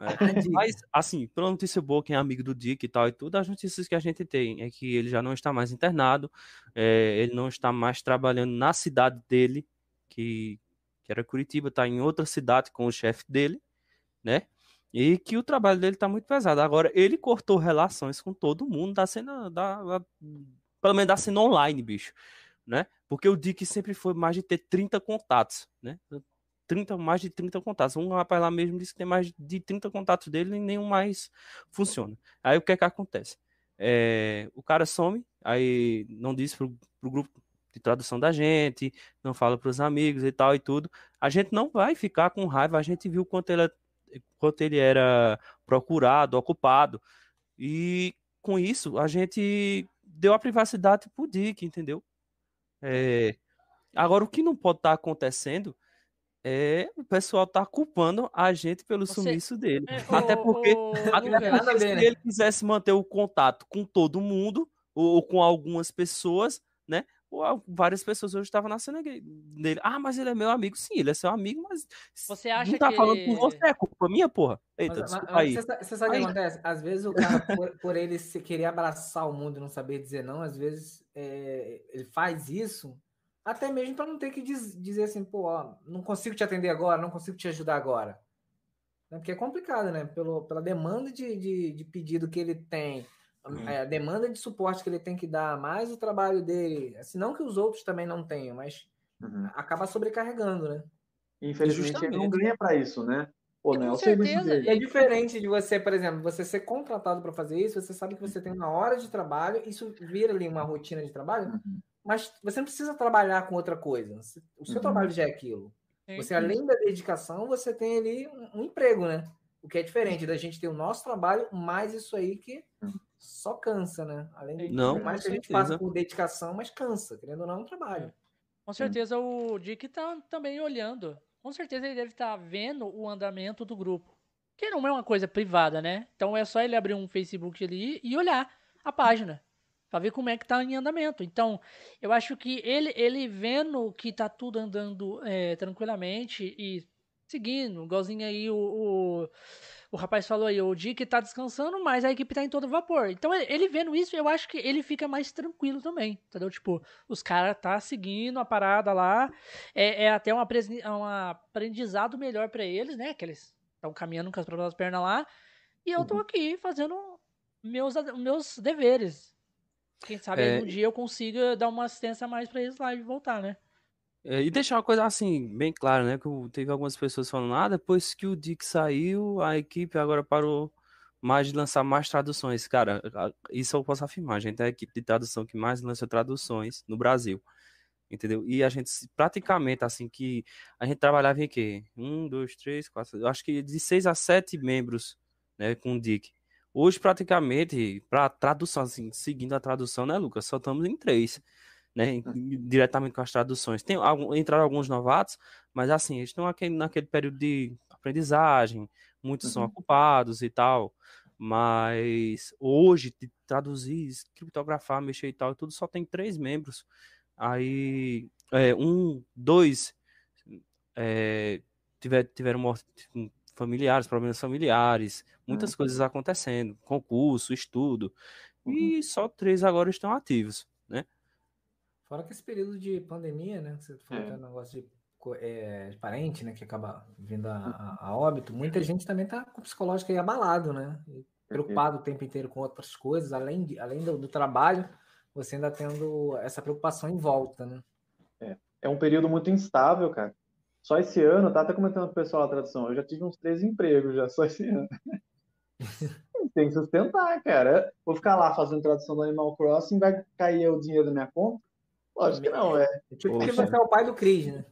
é. Mas, assim, pela notícia boa, quem é amigo do Dick e tal e tudo, as notícias que a gente tem é que ele já não está mais internado, é, ele não está mais trabalhando na cidade dele, que, que era Curitiba, está em outra cidade com o chefe dele, né? E que o trabalho dele tá muito pesado. Agora, ele cortou relações com todo mundo da cena, da, da, pelo menos da cena online, bicho. Né? Porque o Dick sempre foi mais de ter 30 contatos, né? 30, mais de 30 contatos. Um rapaz lá mesmo disse que tem mais de 30 contatos dele e nenhum mais funciona. Aí o que é que acontece? É, o cara some, aí não disse pro, pro grupo de tradução da gente, não fala pros amigos e tal e tudo. A gente não vai ficar com raiva, a gente viu quanto ele quanto ele era procurado, ocupado. E com isso, a gente deu a privacidade pro Dick, entendeu? É... Agora, o que não pode estar tá acontecendo é o pessoal tá culpando a gente pelo Você... sumiço dele. É, até porque, o, até porque se ele quisesse manter o contato com todo mundo, ou, ou com algumas pessoas, né? várias pessoas hoje estavam na cena dele. Ah, mas ele é meu amigo. Sim, ele é seu amigo, mas você acha não tá que... falando com você, é culpa minha, porra. Eita, mas, mas, aí. Você, você sabe o que acontece? Às vezes o cara, por, por, ele se querer abraçar o mundo e não saber dizer não, às vezes é, ele faz isso até mesmo para não ter que diz, dizer assim, pô, ó, não consigo te atender agora, não consigo te ajudar agora. Né, porque é complicado, né? Pelo, pela demanda de, de, de pedido que ele tem. É, a demanda de suporte que ele tem que dar, mais o trabalho dele, assim, não que os outros também não tenham, mas uhum. acaba sobrecarregando, né? Infelizmente ele não ganha para isso, né? Pô, não é o serviço dele. É diferente de você, por exemplo, você ser contratado para fazer isso, você sabe que você tem uma hora de trabalho, isso vira ali uma rotina de trabalho, uhum. Mas você não precisa trabalhar com outra coisa. O seu uhum. trabalho já é aquilo. Você, além da dedicação, você tem ali um, um, emprego, né? O que é diferente da gente ter o nosso trabalho, mais isso aí que só cansa, né? Além de não, mais que a gente faça com dedicação, mas cansa, querendo ou não, é um trabalho. Com certeza o Dick tá também olhando com certeza ele deve estar tá vendo o andamento do grupo. Que não é uma coisa privada, né? Então é só ele abrir um Facebook ali e olhar a página para ver como é que tá em andamento. Então, eu acho que ele, ele vendo que tá tudo andando é, tranquilamente e seguindo, igualzinho aí o, o o rapaz falou aí, o Dick tá descansando, mas a equipe tá em todo vapor. Então, ele vendo isso, eu acho que ele fica mais tranquilo também, entendeu? Tipo, os caras tá seguindo a parada lá, é, é até um, um aprendizado melhor para eles, né? Que eles estão caminhando com as próprias pernas lá, e eu tô uhum. aqui fazendo meus, meus deveres. Quem sabe é... um dia eu consiga dar uma assistência a mais para eles lá e voltar, né? É, e deixar uma coisa assim, bem clara, né? Que teve algumas pessoas falando, ah, depois que o Dick saiu, a equipe agora parou mais de lançar mais traduções. Cara, isso eu posso afirmar, a gente é a equipe de tradução que mais lança traduções no Brasil. Entendeu? E a gente praticamente, assim, que a gente trabalhava em quê? Um, dois, três, quatro, eu acho que de seis a sete membros, né, com o Dick. Hoje, praticamente, para tradução, assim, seguindo a tradução, né, Lucas? Só estamos em três né, diretamente com as traduções. Tem algum, entraram alguns novatos, mas assim, eles estão naquele, naquele período de aprendizagem, muitos uhum. são ocupados e tal, mas hoje, traduzir, criptografar, mexer e tal, tudo só tem três membros. Aí, é, um, dois é, tiver, tiveram morte, familiares, problemas familiares, muitas uhum. coisas acontecendo, concurso, estudo, uhum. e só três agora estão ativos, né? Fora que esse período de pandemia, né? Você falou é. que é um negócio de, é, parente, né? Que acaba vindo a, a, a, óbito. Muita gente também tá com o psicológico aí abalado, né? E preocupado o tempo inteiro com outras coisas, além, de, além do, do trabalho, você ainda tendo essa preocupação em volta, né? É. é um período muito instável, cara. Só esse ano, tá até comentando com o pessoal da tradução, eu já tive uns três empregos já, só esse ano. Tem que sustentar, cara. Vou ficar lá fazendo tradução do Animal Crossing, vai cair o dinheiro da minha conta. Lógico que não, é. Tipo, porque você é o pai do Cris, né?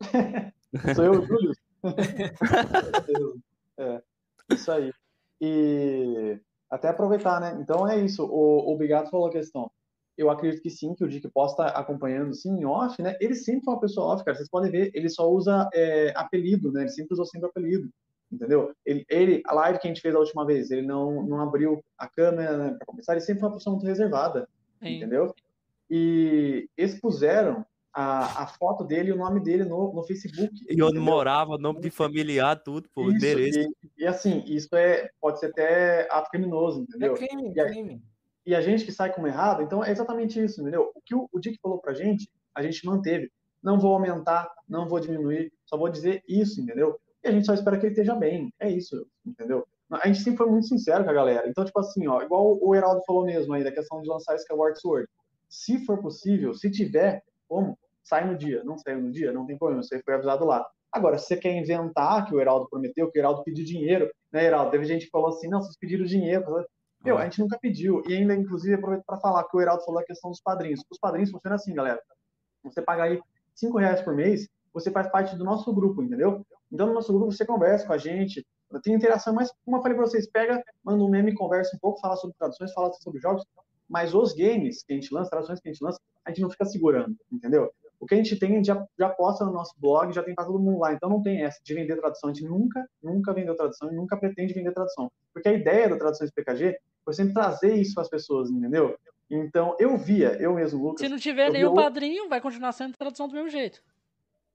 Sou eu, Júlio. é, isso aí. E até aproveitar, né? Então é isso. O, o Bigato falou a questão. Eu acredito que sim, que o Dick possa estar acompanhando, sim, em off, né? Ele sempre foi uma pessoa off, cara. Vocês podem ver, ele só usa é, apelido, né? Ele sempre usou sempre apelido, entendeu? Ele, ele, a live que a gente fez a última vez, ele não, não abriu a câmera, né, para começar. Ele sempre foi uma pessoa muito reservada, sim. entendeu? e expuseram a, a foto dele e o nome dele no, no Facebook. E onde morava, nome de familiar, tudo, pô, isso, endereço. E, e, assim, isso é, pode ser até ato criminoso, entendeu? É crime, e a, crime. E a gente que sai como errado, então é exatamente isso, entendeu? O que o, o Dick falou pra gente, a gente manteve. Não vou aumentar, não vou diminuir, só vou dizer isso, entendeu? E a gente só espera que ele esteja bem. É isso, entendeu? A gente sempre foi muito sincero com a galera. Então, tipo assim, ó, igual o Heraldo falou mesmo aí, da questão de lançar Skyward Sword se for possível, se tiver como, sai no dia. Não saiu no dia, não tem problema, você foi avisado lá. Agora, se você quer inventar que o Heraldo prometeu, que o Heraldo pediu dinheiro, né, Heraldo? Teve gente que falou assim, não, vocês pediram dinheiro. Meu, a gente nunca pediu. E ainda, inclusive, aproveito para falar que o Heraldo falou a questão dos padrinhos. Os padrinhos funcionam assim, galera. Você paga aí cinco reais por mês, você faz parte do nosso grupo, entendeu? Então, no nosso grupo, você conversa com a gente, tem interação, mas, como eu falei para vocês, pega, manda um meme, conversa um pouco, fala sobre traduções, fala sobre jogos, mas os games que a gente lança, traduções que a gente lança, a gente não fica segurando, entendeu? O que a gente tem, a gente já, já posta no nosso blog, já tem para todo mundo lá. Então não tem essa de vender tradução. A gente nunca, nunca vendeu tradução e nunca pretende vender tradução. Porque a ideia da tradução de PKG foi sempre trazer isso para as pessoas, entendeu? Então eu via, eu mesmo, Lucas. Se não tiver nenhum padrinho, vai continuar sendo tradução do mesmo jeito.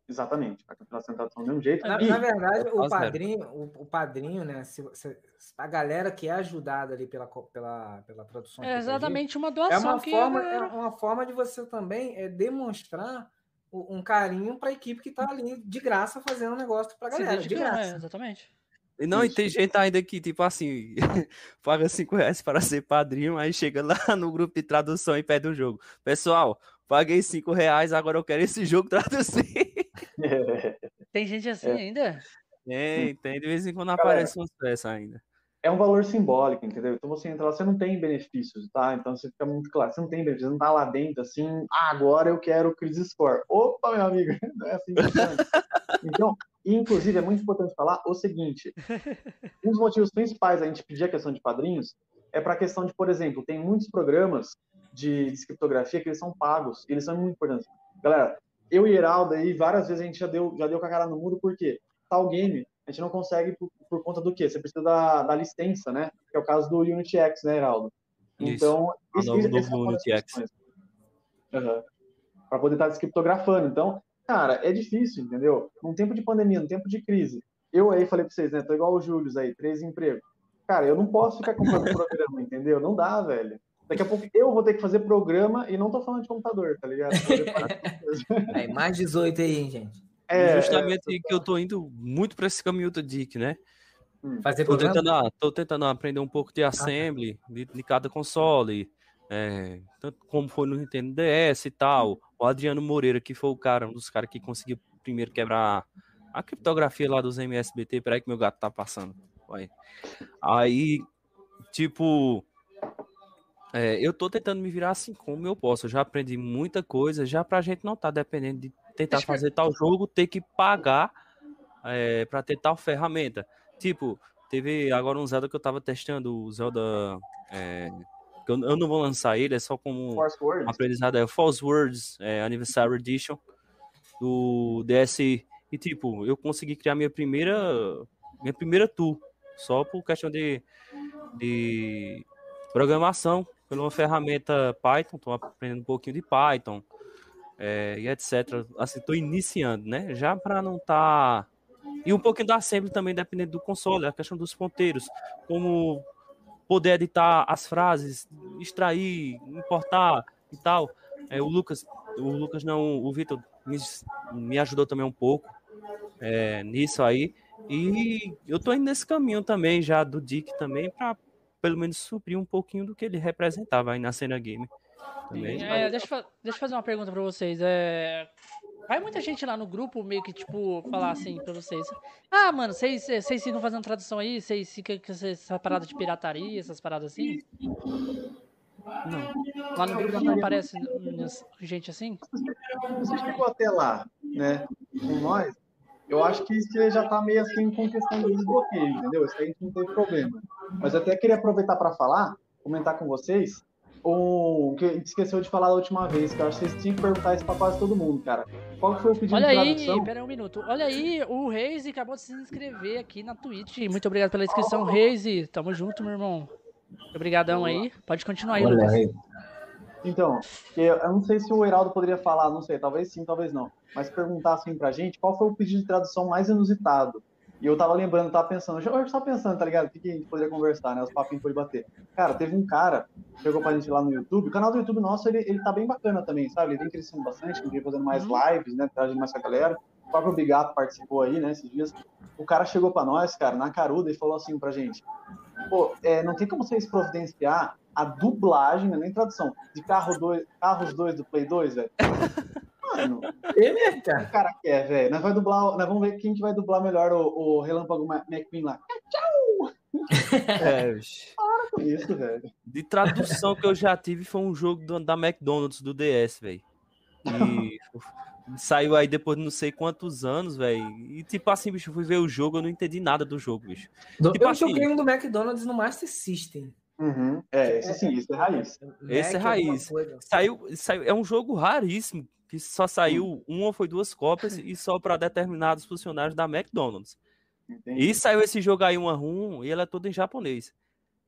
Exatamente, vai continuar sendo tradução do mesmo jeito. Na, e, na verdade, o padrinho, o, o, padrinho, né? Se, se, a galera que é ajudada ali pela, pela, pela tradução. É exatamente uma doação. É uma, forma, é... é uma forma de você também é, demonstrar um carinho para a equipe que está ali de graça fazendo um negócio para a galera. De graça. É, exatamente. E não, e tem gente ainda que, tipo assim, paga 5 reais para ser padrinho, aí chega lá no grupo de tradução e pede o jogo. Pessoal, paguei 5 reais, agora eu quero esse jogo traduzir. Tem gente assim é. ainda? Tem, tem. De vez em quando aparece umas peças ainda é um valor simbólico, entendeu? Então você entra lá, você não tem benefícios, tá? Então você fica muito claro, você não tem benefícios, você não tá lá dentro assim, ah, agora eu quero o Crisis Score. Opa, meu amigo, não é assim que Então, inclusive, é muito importante falar o seguinte: um dos motivos principais a gente pedir a questão de padrinhos é para a questão de, por exemplo, tem muitos programas de, de criptografia que eles são pagos, e eles são muito importantes. Galera, eu e Heraldo aí, várias vezes a gente já deu, já deu com a cara no mundo, porque tal game a gente não consegue por, por conta do quê? Você precisa da, da licença, né? Que é o caso do UnityX, né, Heraldo? Então, isso, isso, isso do UnityX. Uhum. Para poder estar tá descriptografando. Então, cara, é difícil, entendeu? Num tempo de pandemia, num tempo de crise. Eu aí falei para vocês, né? Tô igual o Júlio aí, três empregos. Cara, eu não posso ficar comprando programa, entendeu? Não dá, velho. Daqui a pouco eu vou ter que fazer programa e não tô falando de computador, tá ligado? Aí, mais 18 aí, hein, gente. É, justamente é, que eu tô indo muito para esse caminho do Dick, né? Hum. Fazer tô tentando, ah, tô tentando aprender um pouco de assembly de, de, cada console, é, tanto como foi no Nintendo DS e tal. O Adriano Moreira, que foi o cara, um dos caras que conseguiu primeiro quebrar a criptografia lá dos MSBT. Peraí que meu gato tá passando. Vai. Aí, tipo, é, eu tô tentando me virar assim como eu posso. Eu já aprendi muita coisa, já pra gente não tá dependendo de tentar fazer tal jogo, ter que pagar é, para ter tal ferramenta. Tipo, teve agora um Zelda que eu tava testando, o Zelda. É, eu, eu, não vou lançar ele, é só como um aprendizado. É False Words é, Anniversary Edition do DSi. E tipo, eu consegui criar minha primeira. Minha primeira tool. Só por questão de, de programação. Pela uma ferramenta Python, estou aprendendo um pouquinho de Python é, e etc. Assim, estou iniciando, né? Já para não estar. Tá... E um pouquinho da assembly também, dependendo do console, a questão dos ponteiros, como poder editar as frases, extrair, importar e tal. É, o Lucas, o Lucas não, o Vitor me, me ajudou também um pouco é, nisso aí. E eu tô indo nesse caminho também já do Dick também para pelo menos suprir um pouquinho do que ele representava aí na cena game. Também. É, deixa, deixa eu fazer uma pergunta pra vocês. É... Vai muita gente lá no grupo meio que, tipo, falar assim pra vocês. Ah, mano, vocês, vocês ficam fazendo tradução aí? Vocês ficam com essa parada de pirataria, essas paradas assim? Não. Lá no grupo não aparece gente assim? Você chegou até lá, né? Com nós, eu acho que isso já tá meio assim com questão do desbloqueio, entendeu? Isso aí a gente não teve problema. Mas eu até queria aproveitar para falar, comentar com vocês, o que a gente esqueceu de falar da última vez, que eu acho que vocês tinham que perguntar isso pra quase todo mundo, cara. Qual foi o pedido Olha de tradução? aí, pera um minuto. Olha aí, o Reis acabou de se inscrever aqui na Twitch. Muito obrigado pela inscrição, oh. Reis. Tamo junto, meu irmão. Obrigadão aí. Pode continuar aí, Lucas. Então, eu não sei se o Heraldo poderia falar, não sei, talvez sim, talvez não. Mas perguntar assim pra gente, qual foi o pedido de tradução mais inusitado? E eu tava lembrando, tava pensando, eu tava pensando, tá ligado? O que, que a gente poderia conversar, né? Os papinhos por bater. Cara, teve um cara que chegou pra gente lá no YouTube. O canal do YouTube nosso, ele, ele tá bem bacana também, sabe? Ele vem crescendo bastante, vem fazendo mais uhum. lives, né? Trazendo mais com a galera. O próprio Bigato participou aí, né, esses dias. O cara chegou pra nós, cara, na caruda e falou assim pra gente: pô, é, não tem como vocês providenciar a dublagem, né, nem tradução, de carro dois, carros 2 do Play 2, velho. Mano, ele, cara. O cara quer, velho. Nós, vai dublar, nós vamos ver quem que vai dublar melhor o, o Relâmpago McQueen lá. Tchau! É, Para com isso, velho. De tradução que eu já tive foi um jogo do, da McDonald's do DS, velho. E saiu aí depois de não sei quantos anos, velho. E tipo assim, bicho, fui ver o jogo, eu não entendi nada do jogo, bicho. Do, tipo eu assim, joguei um do McDonald's no Master System. Uhum. É, esse sim, esse é raiz. Esse é raiz. Saiu, saiu, é um jogo raríssimo que só saiu uma ou foi duas cópias e só para determinados funcionários da McDonald's. Entendi. E saiu esse jogo aí, uma rum, e ele é todo em japonês.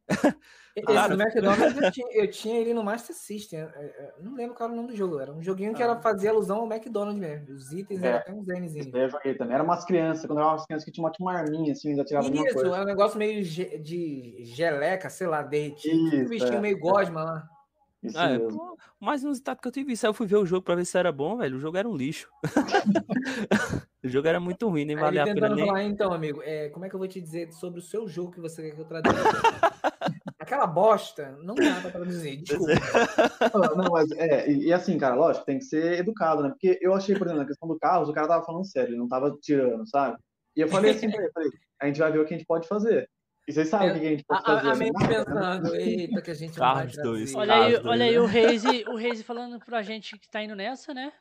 Esse claro. McDonald's eu tinha, eu tinha, ele no Master System. Eu não lembro qual era o nome do jogo. Era um joguinho que era ah. fazer alusão ao McDonald's mesmo. Os itens é, eram até uns N's. Eu joguei também. Era umas crianças, quando eram umas crianças que tinham uma, uma arminha assim, já tirava Isso, coisa. era um negócio meio de geleca, sei lá, derretido. Isso, um bichinho é. meio gosma lá. Isso ah, é, mais inusitado que eu tive isso. Aí eu fui ver o jogo pra ver se era bom, velho. O jogo era um lixo. o jogo era muito ruim, nem valia a pena. Nem... Falar, então, amigo, é, como é que eu vou te dizer sobre o seu jogo que você quer que eu traduza? aquela bosta não dá pra traduzir, desculpa. não, mas é, e, e, assim, cara, lógico, tem que ser educado, né? Porque eu achei, por exemplo, na questão do carro, o cara tava falando sério, ele não tava tirando, sabe? E eu falei assim pra ele, falei, a gente vai ver o que a gente pode fazer. E vocês sabem o que a gente pode fazer. A, a mente né? pensando, eita, que a gente Carros dois. Olha aí, olha aí o Reise, o Reise falando pra gente que tá indo nessa, né?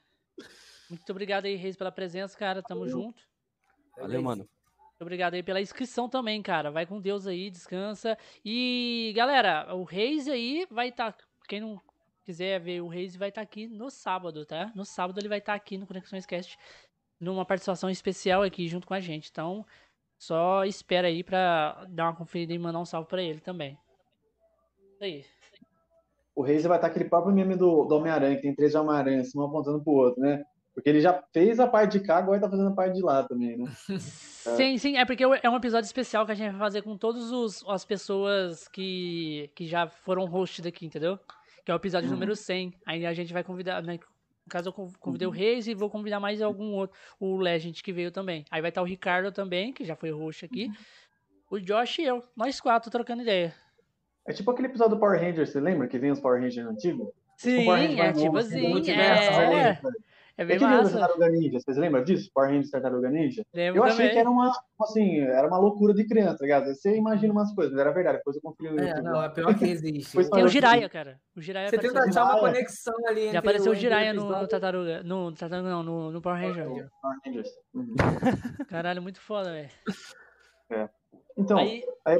Muito obrigado aí, Reis, pela presença, cara. Tamo Valeu. junto. Valeu, mano. Muito obrigado aí pela inscrição também, cara. Vai com Deus aí, descansa. E, galera, o Reis aí vai estar. Tá, quem não quiser ver o Reis vai estar tá aqui no sábado, tá? No sábado ele vai estar tá aqui no Conexões Cast, numa participação especial aqui junto com a gente. Então, só espera aí pra dar uma conferida e mandar um salve pra ele também. Isso aí. O Reis vai estar aquele próprio meme do, do Homem-Aranha, que tem três Homem-Aranha, assim, um apontando pro outro, né? Porque ele já fez a parte de cá, agora tá fazendo a parte de lá também, né? Sim, sim, é porque é um episódio especial que a gente vai fazer com todas as pessoas que, que já foram host daqui, entendeu? Que é o episódio uhum. número 100. Aí a gente vai convidar, né, caso, eu convidei uhum. o Reis e vou convidar mais algum outro, o Legend que veio também. Aí vai estar o Ricardo também, que já foi host aqui. Uhum. O Josh e eu, nós quatro trocando ideia. É tipo aquele episódio do Power Rangers, você lembra que vem os Power Rangers antigos? Sim, é tipo assim, é, é. É bem massa. Tartaruga Ninja, vocês lembram disso? Power Rangers Tartaruga Ninja? Lembro eu também. achei que era uma, assim, era uma loucura de criança, tá ligado? Você imagina umas coisas, mas era verdade, depois eu conferi no É, não, é pior que existe. Tem o Jiraya, cara. O Jiraya Você tenta achar uma conexão ali Já apareceu o Jiraya no, no Tartaruga, no Tartaruga não, no, no Power Ranger. Power Rangers. Uhum. Caralho, muito foda, velho. É. Então, aí, aí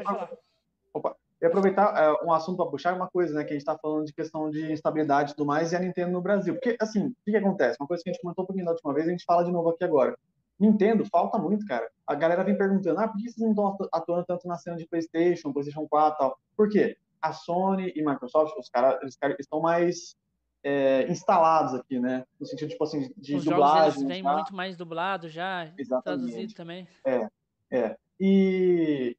Opa, e aproveitar é, um assunto para puxar uma coisa, né, que a gente está falando de questão de instabilidade e tudo mais, e a Nintendo no Brasil. Porque, assim, o que, que, acontece? Uma coisa que a gente comentou um pouquinho da última vez, a gente fala de novo aqui agora. Nintendo falta muito, cara. A galera vem perguntando, ah, por que vocês não estão atuando tanto na cena de PlayStation, PlayStation 4 e tal? Por quê? A Sony e Microsoft, os caras eles, estão mais é, instalados aqui, né? No sentido, tipo assim, de os dublagem. Jogos, vem muito mais dublado já, Exatamente. traduzido também. É, é. E,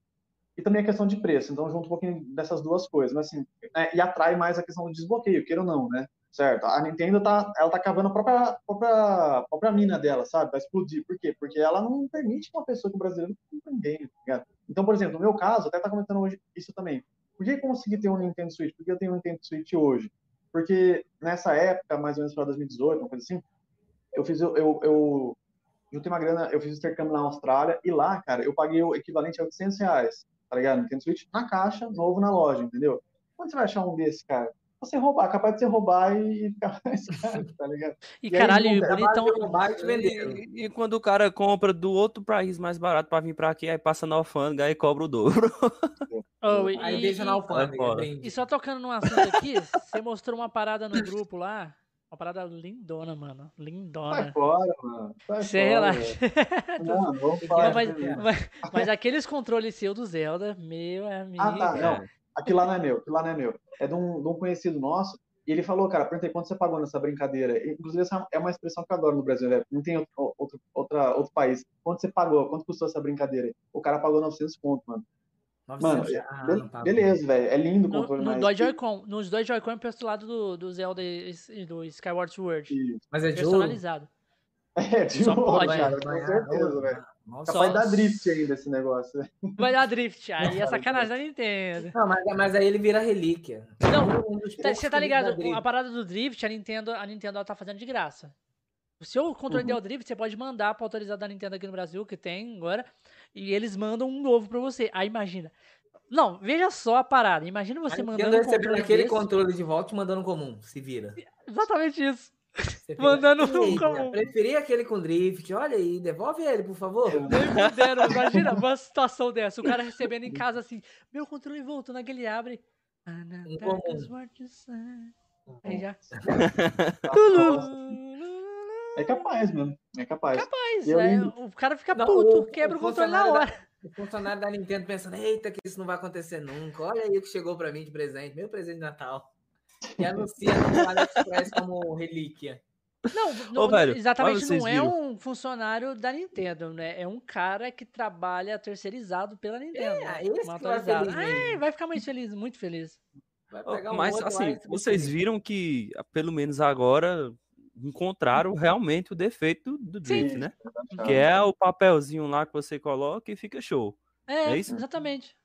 e também a questão de preço. Então, junto um pouquinho dessas duas coisas. Mas, assim, é, e atrai mais a questão do desbloqueio, queira ou não, né? Certo? A Nintendo tá, ela tá cavando a própria, própria, própria mina dela, sabe? Vai explodir. Por quê? Porque ela não permite uma pessoa que o brasileiro não ninguém, tá Então, por exemplo, no meu caso, até tá comentando hoje isso também. Por que consegui ter um Nintendo Switch? Por que eu tenho um Nintendo Switch hoje? Porque nessa época, mais ou menos para 2018, uma coisa assim, eu fiz, eu, eu, eu juntei uma grana, eu fiz intercâmbio na Austrália, e lá, cara, eu paguei o equivalente a 800 reais tá ligado? Nintendo Switch na caixa, novo na loja, entendeu? Quando você vai achar um desse, cara? Você roubar, capaz de você roubar e ficar mais caro, tá ligado? E, e caralho, aí, bonitão. Roubar e. E, e, quando o cara compra do outro país mais barato pra vir pra aqui, aí passa na alfândega e cobra o dobro. Oh, e, aí deixa na alfândega. E só tocando num assunto aqui, você mostrou uma parada no grupo lá, uma parada lindona, mano. Lindona. Sai fora, mano. Sai Você relaxa. Não, não mas, mas, mas, aqueles controles seu do Zelda, meu amigo. Ah, tá. Não. Aquilo lá não é meu. Aquilo lá não é meu. É de um, de um conhecido nosso. E ele falou, cara, perguntei quanto você pagou nessa brincadeira. Inclusive, essa é uma expressão que eu adoro no Brasil, né? Não tem outro, outro, outra, outro país. Quanto você pagou? Quanto custou essa brincadeira? O cara pagou 900 pontos, mano. Mano, ah, tá beleza, velho. É lindo o controle. No, no dois Joy-Con, nos dois Joy-Con é pro lado do, do Zelda e do Skyward Sword. Isso. Mas é personalizado. É, de Só ouro, pode. Cara, com certeza, velho. Nossa, vai dar drift ainda esse negócio. Vai dar drift, aí é sacanagem da Nintendo. Não, mas, mas aí ele vira relíquia. Não, um você tá ligado? A parada do drift, a Nintendo, a Nintendo tá fazendo de graça. O seu controle uhum. de drift, você pode mandar pra autorizar da Nintendo aqui no Brasil, que tem agora, e eles mandam um novo pra você. Aí imagina. Não, veja só a parada. Imagina você mandando. Um controle aquele desse... controle de volta e mandando comum. Se vira. Exatamente isso. Mandando um comum. Preferi aquele com drift. Olha aí, devolve ele, por favor. puderam. Imagina uma situação dessa. O cara recebendo em casa assim: meu controle voltou naquele abre. Aí já. É capaz, mano. É capaz. Capaz. É, o cara fica não, puto, o, quebra o, o controle na hora. Da, o funcionário da Nintendo pensando, eita, que isso não vai acontecer nunca. Olha aí o que chegou para mim de presente, meu presente de Natal. E anuncia no AliExpress como relíquia. Não, não Ô, velho, exatamente não é um funcionário da Nintendo, né? É um cara que trabalha terceirizado pela Nintendo. É, esse vai, feliz Ai, vai ficar mais feliz, muito feliz. Um Mas assim, vocês viram que, pelo menos agora, encontraram realmente o defeito do, drift, Sim. né? Que é o papelzinho lá que você coloca e fica show. É, é isso? exatamente.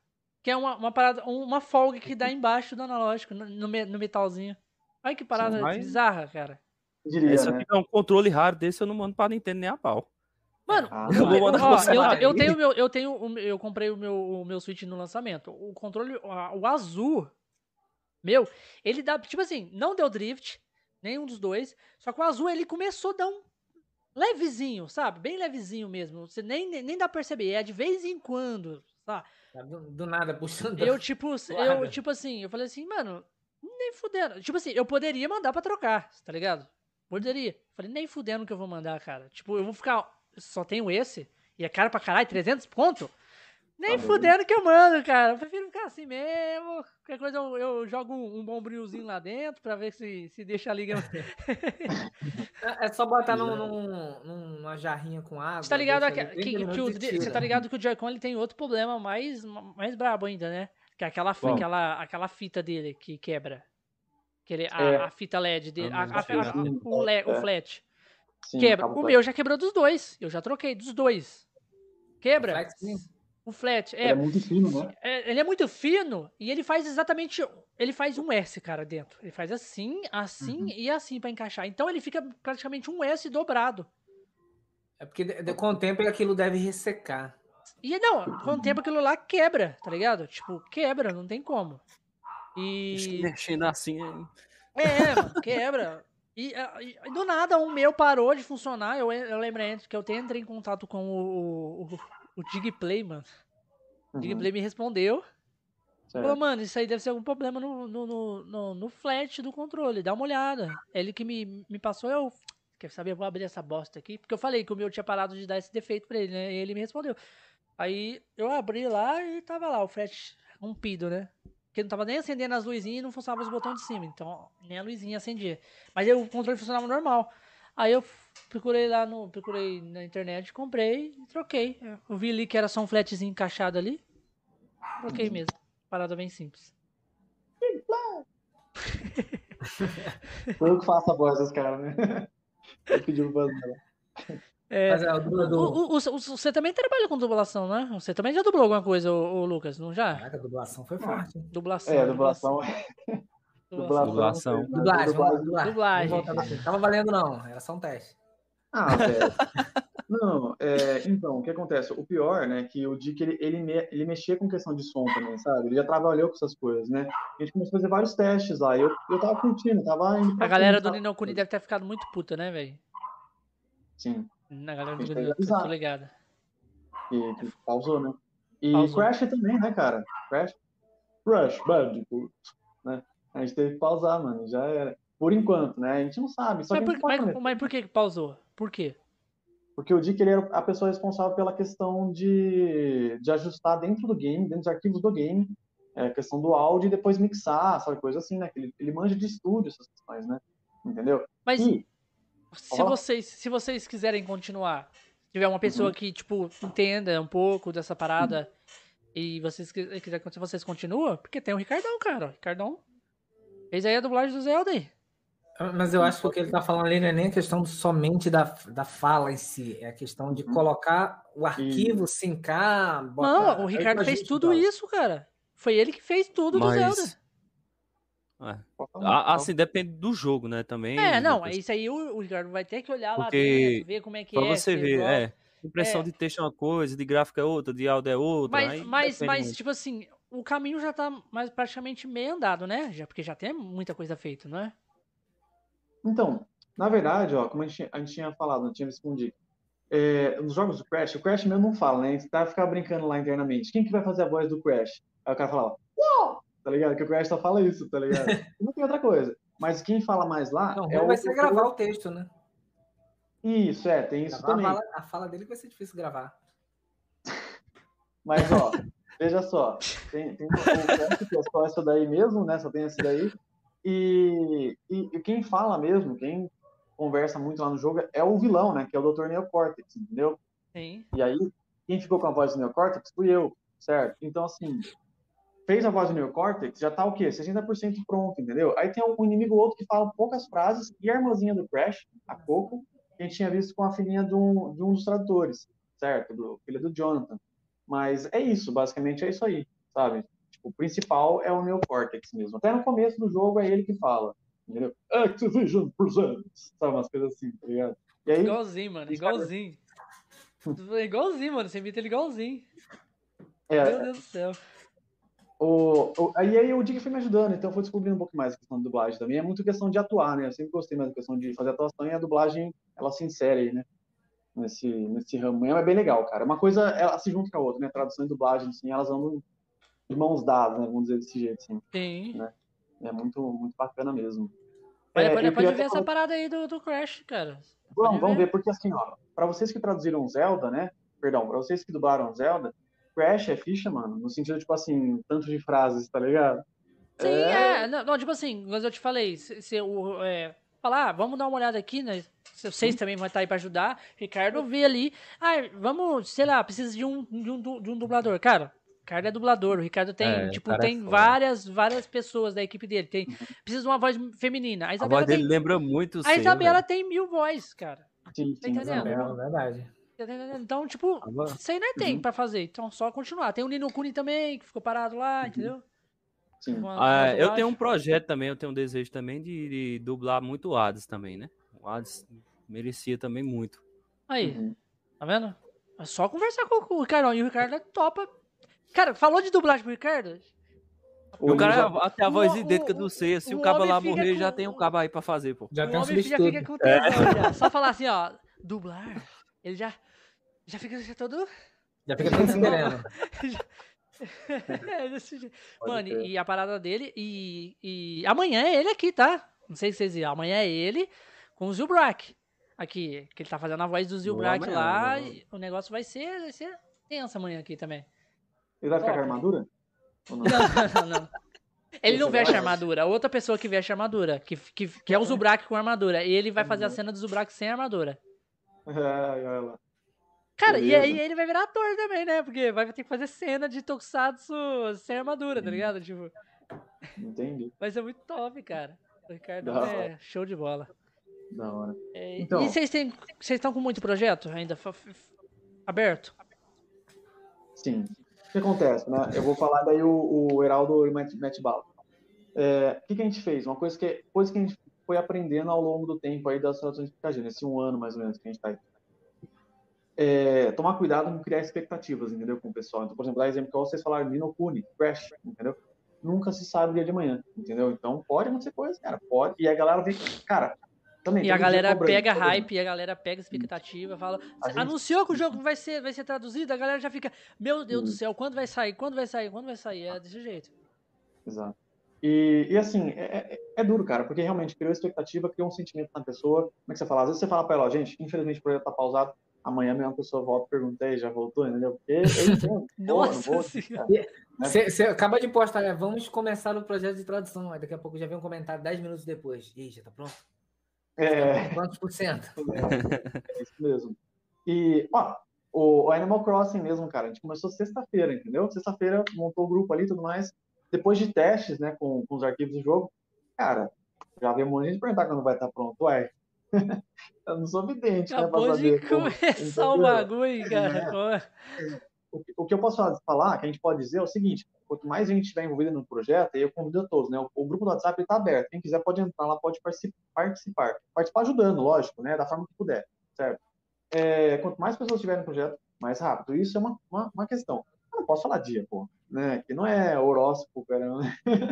Que é uma, uma parada, uma folga que dá embaixo do analógico, no, no metalzinho. Olha que parada Sim, mas... bizarra, cara. Diria, Esse né? é um controle raro desse, eu não mando pra Nintendo nem a pau. Mano, ah, eu, eu, ó, eu, eu, tenho meu, eu tenho, eu comprei o meu, o meu Switch no lançamento. O controle, o azul, meu, ele dá, tipo assim, não deu drift, nenhum dos dois. Só que o azul ele começou a dar um levezinho, sabe? Bem levezinho mesmo. Você nem, nem, nem dá pra perceber, é de vez em quando, sabe? Tá do, do nada puxando. Eu tipo, eu tipo assim, eu falei assim, mano, nem fudendo. Tipo assim, eu poderia mandar para trocar, tá ligado? Poderia. Falei, nem fudendo que eu vou mandar, cara. Tipo, eu vou ficar só tenho esse, e é caro pra caralho, 300 pontos? Nem ah, fudendo que eu mando, cara. Eu prefiro ficar assim mesmo. Qualquer coisa eu, eu jogo um, um bom brilhozinho lá dentro pra ver se, se deixa a liga. é, só botar num, num, numa jarrinha com água. Você tá ligado, que, que, que o, você tá ligado que o Joy-Con ele tem outro problema mais, mais brabo ainda, né? Que é aquela, aquela, aquela fita dele que quebra. Que ele, a, é. a, fita LED dele. A, a, o, LED, o é. flat. Sim, Quebra. O meu já quebrou dos dois. Eu já troquei dos dois. Quebra. O flat. É, ele é muito fino, né? É, ele é muito fino e ele faz exatamente. Ele faz um S, cara, dentro. Ele faz assim, assim uhum. e assim para encaixar. Então ele fica praticamente um S dobrado. É porque de, de, com o tempo aquilo deve ressecar. E não, com o tempo aquilo lá quebra, tá ligado? Tipo, quebra, não tem como. E. Mexendo assim. É, mano, quebra. E, e, do nada o meu parou de funcionar. Eu, eu lembrei que eu entrei em contato com o, o, o Digplay, mano. O uhum. Digplay me respondeu. Certo. Falou, mano, isso aí deve ser algum problema no, no, no, no, no flat do controle. Dá uma olhada. Ele que me, me passou, eu. Quer saber? Eu vou abrir essa bosta aqui. Porque eu falei que o meu tinha parado de dar esse defeito pra ele, né? E ele me respondeu. Aí eu abri lá e tava lá, o flat rompido, né? Porque não tava nem acendendo as luzinhas e não funcionava os botões de cima. Então, nem a luzinha acendia. Mas aí, o controle funcionava normal. Aí eu procurei lá no. Procurei na internet, comprei e troquei. Eu vi ali que era só um flatzinho encaixado ali. Troquei mesmo. Parada bem simples. Foi eu que faço a voz dos caras, né? Eu pedi pra fazer. É, Mas, é, o, o, o, você também trabalha com dublação, né? Você também já dublou alguma coisa, o, Lucas, não já? Caraca, a dublação foi forte. Dublação. É, dublação. Dublação. Dublação. Dublagem. Dublagem. Dublagem. Tava valendo, não. Era só um teste. Ah, velho. Não, é, então, o que acontece? O pior, né, que o Dick, ele, ele, me, ele mexia com questão de som também, sabe? Ele já trabalhou com essas coisas, né? A gente começou a fazer vários testes lá, eu, eu tava curtindo, tava indo A galera do Nino Kuni deve ter ficado muito puta, né, velho? Sim. Na galera do Grêmio, tô ligado. E que pausou, né? E pausou. Crash também, né, cara? Crash. Crash Bandicoot, né? A gente teve que pausar, mano. Já era. Por enquanto, né? A gente não sabe. Só mas, por, mas, mas por que pausou? Por quê? Porque o Dick ele era a pessoa responsável pela questão de, de ajustar dentro do game, dentro dos arquivos do game, é, questão do áudio e depois mixar, sabe? Coisa assim, né? Ele, ele manja de estúdio essas questões, né? Entendeu? Mas e, se vocês, se vocês quiserem continuar, tiver uma pessoa uhum. que, tipo, entenda um pouco dessa parada uhum. e vocês quiserem que vocês continuam, porque tem o Ricardão, cara. O Ricardão fez aí a dublagem do Zelda aí. Mas eu acho que o que ele tá falando ali não é nem a questão somente da, da fala em si, é a questão de colocar o arquivo, e... sincar. Botar... Não, o Ricardo fez tudo isso, cara. Foi ele que fez tudo Mas... do Zelda. É. Assim, depende do jogo, né? Também. É, não, isso aí o, o Ricardo vai ter que olhar Porque lá dentro, ver como é que pra é. Pra você ver, é. Impressão é. de texto é uma coisa, de gráfico é outra, de áudio é outra. Mas, mas, mas tipo assim, o caminho já tá mais praticamente meio andado, né? Já, porque já tem muita coisa feita, não é? Então, na verdade, ó, como a gente, a gente tinha falado, não tinha respondido. É, nos jogos do Crash, o Crash mesmo não fala, né? A gente tá ficar brincando lá internamente. Quem que vai fazer a voz do Crash? Aí o cara falava, uau! tá ligado? Que o Crash só fala isso, tá ligado? não tem outra coisa. Mas quem fala mais lá. Não, é vai ser gravar o texto, né? Isso, é, tem isso gravar também. A fala, a fala dele vai ser difícil gravar. Mas, ó, veja só, tem, tem o Crash que é só essa daí mesmo, né? Só tem essa daí. E, e, e, quem fala mesmo, quem conversa muito lá no jogo é o vilão, né? Que é o Dr. Neocortex, entendeu? Sim. E aí, quem ficou com a voz do Neocortex fui eu, certo? Então, assim, fez a voz do neocórtex, já tá o quê? 60% pronto, entendeu? Aí tem um inimigo outro que fala poucas frases, e a irmãzinha do Crash, a Coco, que a gente tinha visto com a filhinha de um, de um dos tradutores, certo? Do filho do Jonathan. Mas é isso, basicamente é isso aí, sabe? O principal é o Neo Cortex mesmo. Até no começo do jogo é ele que fala, entendeu? Activision Presents, sabe, umas coisas assim, tá ligado? E aí, igualzinho, mano, igualzinho. igualzinho, mano, você imita ele igualzinho. É, Meu Deus do céu. O, o, aí, aí o Dick foi me ajudando, então eu fui descobrindo um pouco mais a questão da dublagem também. É muito questão de atuar, né? Eu sempre gostei mais da questão de fazer atuação e a dublagem, ela se insere aí, né? Nesse, nesse ramo. É bem legal, cara. Uma coisa, ela se junta com a outra, né? Tradução e dublagem, assim, elas andam de mãos dadas, né? Vamos dizer desse jeito, assim. Sim. Né? É muito, muito bacana mesmo. Olha, é, pode, pode ver essa parada aí do, do Crash, cara. Vamos, vamos ver, porque assim, ó, pra vocês que traduziram Zelda, né? Perdão, pra vocês que dublaram Zelda, Crash é ficha, mano, no sentido, tipo assim, tanto de frases, tá ligado? Sim, é. é. Não, não, tipo assim, mas eu te falei, se, se o, é, falar, ah, vamos dar uma olhada aqui, né? Vocês hum. também vão estar aí pra ajudar. Ricardo vê ali, ah, vamos, sei lá, precisa de um, de um, de um dublador. Cara, Ricardo é dublador, o Ricardo tem, é, tipo, tem é várias, várias pessoas da equipe dele. Tem, precisa de uma voz feminina. A, Isabela a voz tem, dele lembra muito A Isabela tem mil vozes, cara. Sim, tá sim, tá Isabela, é verdade. Então, tipo, isso aí não é tem uhum. pra fazer. Então, só continuar. Tem o Nino Kuni também, que ficou parado lá, uhum. entendeu? Sim. ah, eu tenho um projeto também, eu tenho um desejo também de, de dublar muito o Hades também, né? O Hades merecia também muito. Aí, uhum. tá vendo? É só conversar com o Ricardo. E o Ricardo é topa. Cara, falou de dublagem pro Ricardo? O, o cara já... até a voz o, idêntica do C. Se o, o cabo lá morrer, com... já tem um cabo aí pra fazer, pô. Já o tem um homem já fica com é. Só falar assim, ó, dublar. Ele já já fica já todo. Já fica todo esperando. é, desse jeito. Mano, e a parada dele. E, e amanhã é ele aqui, tá? Não sei se vocês viram. Amanhã é ele com o Zilbrak. Aqui. Que ele tá fazendo a voz do Zilbrak lá. o negócio vai ser, vai ser tenso amanhã aqui também. Ele vai ficar com a armadura? Não? não, não, não. Ele não veste armadura. Outra pessoa que veste armadura. Que, que, que é o Zubrak com armadura. E ele vai fazer a cena do Zubrak sem armadura. É, olha lá. Cara, Beleza. e aí ele vai virar ator também, né? Porque vai ter que fazer cena de Tokusatsu sem armadura, tá ligado? Tipo. Entendi. Vai ser muito top, cara. O Ricardo da é hora. show de bola. Da hora. É, então... E vocês estão com muito projeto ainda aberto? Sim. O que acontece, né? Eu vou falar daí o, o Heraldo mete, mete bala. É, o que, que, a gente fez? Uma coisa que, coisa que a gente foi aprendendo ao longo do tempo aí das relações de nesse um ano mais ou menos que a gente tá aí é, tomar cuidado com criar expectativas, entendeu, com o pessoal. Então, por exemplo, dá exemplo que vocês falaram, Minokuni, Crash, entendeu? Nunca se sabe o dia de manhã, entendeu? Então, pode acontecer coisa, cara, pode. E a galera vem, cara, também. E a galera pega hype, e a galera pega expectativa, fala. Gente... Anunciou que o jogo vai ser, vai ser traduzido, a galera já fica, meu Deus do céu, quando vai sair? Quando vai sair? Quando vai sair? É desse jeito. Exato. E, e assim, é, é, é, duro, cara, porque realmente criou expectativa, criou um sentimento na pessoa. Como é que você fala? Às vezes você fala pra ela, gente, infelizmente o projeto tá pausado, amanhã mesmo a pessoa volta e pergunta, e já voltou, entendeu? Porque eu entendo. Nossa vou, Você né? acaba de postar, né? Vamos começar o projeto de tradução. Aí daqui a pouco já vem um comentário 10 minutos depois. E aí, já tá pronto? É. Quantos por cento? É, isso mesmo. E, ó, o Animal Crossing mesmo, cara, a gente começou sexta-feira, entendeu? Sexta-feira montou o grupo ali e tudo mais. Depois de testes, né, com, com os arquivos do jogo, cara, já veio um monte de perguntar quando vai estar pronto. Ué, eu não sou vidente, Acabou né? Acabou de começar como... o bagulho, cara. É. O que eu posso falar, que a gente pode dizer, é o seguinte: quanto mais a gente estiver envolvido no projeto, eu convido a todos, né? O, grupo do WhatsApp está aberto. Quem quiser pode entrar lá, pode participar. Participar ajudando, lógico, né? Da forma que puder, certo? É, quanto mais pessoas tiverem no projeto, mais rápido. Isso é uma, uma, uma questão. Eu não posso falar dia, pô, né? Que não é horóscopo, cara.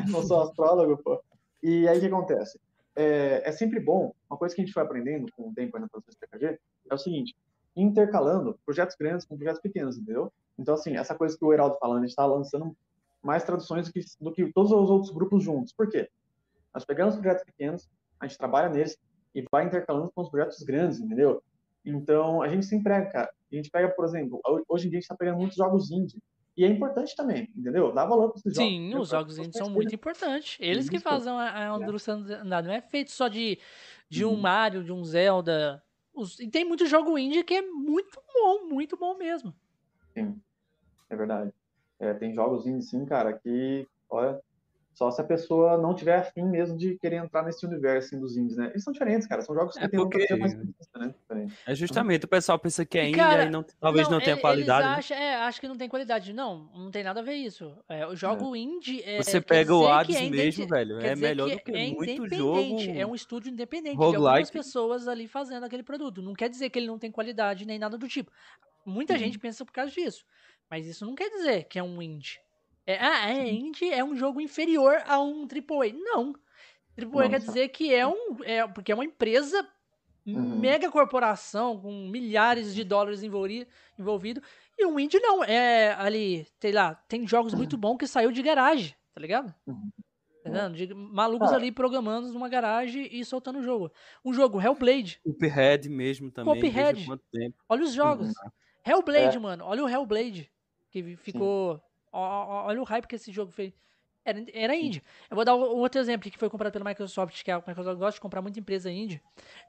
Não sou astrólogo, pô. E aí o que acontece? é, é, sempre bom, uma coisa que a gente foi aprendendo com o tempo na produção de PKG, é o seguinte, intercalando projetos grandes com projetos pequenos, entendeu? Então, assim, essa coisa que o Heraldo falando, a gente está lançando mais traduções do que, do que todos os outros grupos juntos. Por quê? Nós pegamos projetos pequenos, a gente trabalha neles e vai intercalando com os projetos grandes, entendeu? Então, a gente se emprega, cara. A gente pega, por exemplo, hoje em dia a gente está pegando muitos jogos indie. E é importante também, entendeu? Dá valor para esses jogos. Sim, os jogos indie são muito importantes. Eles que fazem a, a andar. Não é feito só de, de um uhum. Mario, de um Zelda. Os, e tem muito jogo indie que é muito bom, muito bom mesmo. Sim, é verdade. É, tem jogos indie, sim, cara, que, olha, Só se a pessoa não tiver afim mesmo de querer entrar nesse universo assim, dos indies, né? Eles são diferentes, cara. São jogos que É tem porque- uma mais né? Diferente. É justamente, o pessoal pensa que é indie cara, e não, talvez não, tenha ele- qualidade. Eles né? acham, é, acho que não tem qualidade. Não, não tem nada a ver isso. É, o jogo indie. É, Você pega o que Hades é mesmo, velho. É melhor que do que é muito jogo. É um estúdio independente de algumas pessoas ali fazendo aquele produto. Não quer dizer que ele não tem qualidade nem nada do tipo. Muita Uhum. gente pensa por causa disso. Mas isso não quer dizer que é um indie. É, ah, é indie é um jogo inferior a um AAA. Não. AAA Não, quer só- dizer que é um. É, porque é uma empresa Uhum. mega corporação com milhares de dólares envolvi- envolvido. E o indie não. É ali, sei lá, tem jogos muito bons que saiu de garagem, tá ligado? Uhum. Tá? De malucos Ah. ali programando numa garagem e soltando o jogo. Um jogo, Hellblade. Cuphead mesmo também. Cuphead. Olha os jogos. Uhum. Hellblade, É. mano. Olha o Hellblade. Que ficou. ó- Olha o hype que esse jogo fez. Era, era indie. Eu vou dar um outro exemplo aqui que foi comprado pela Microsoft, que a Microsoft gosta de comprar muita empresa indie.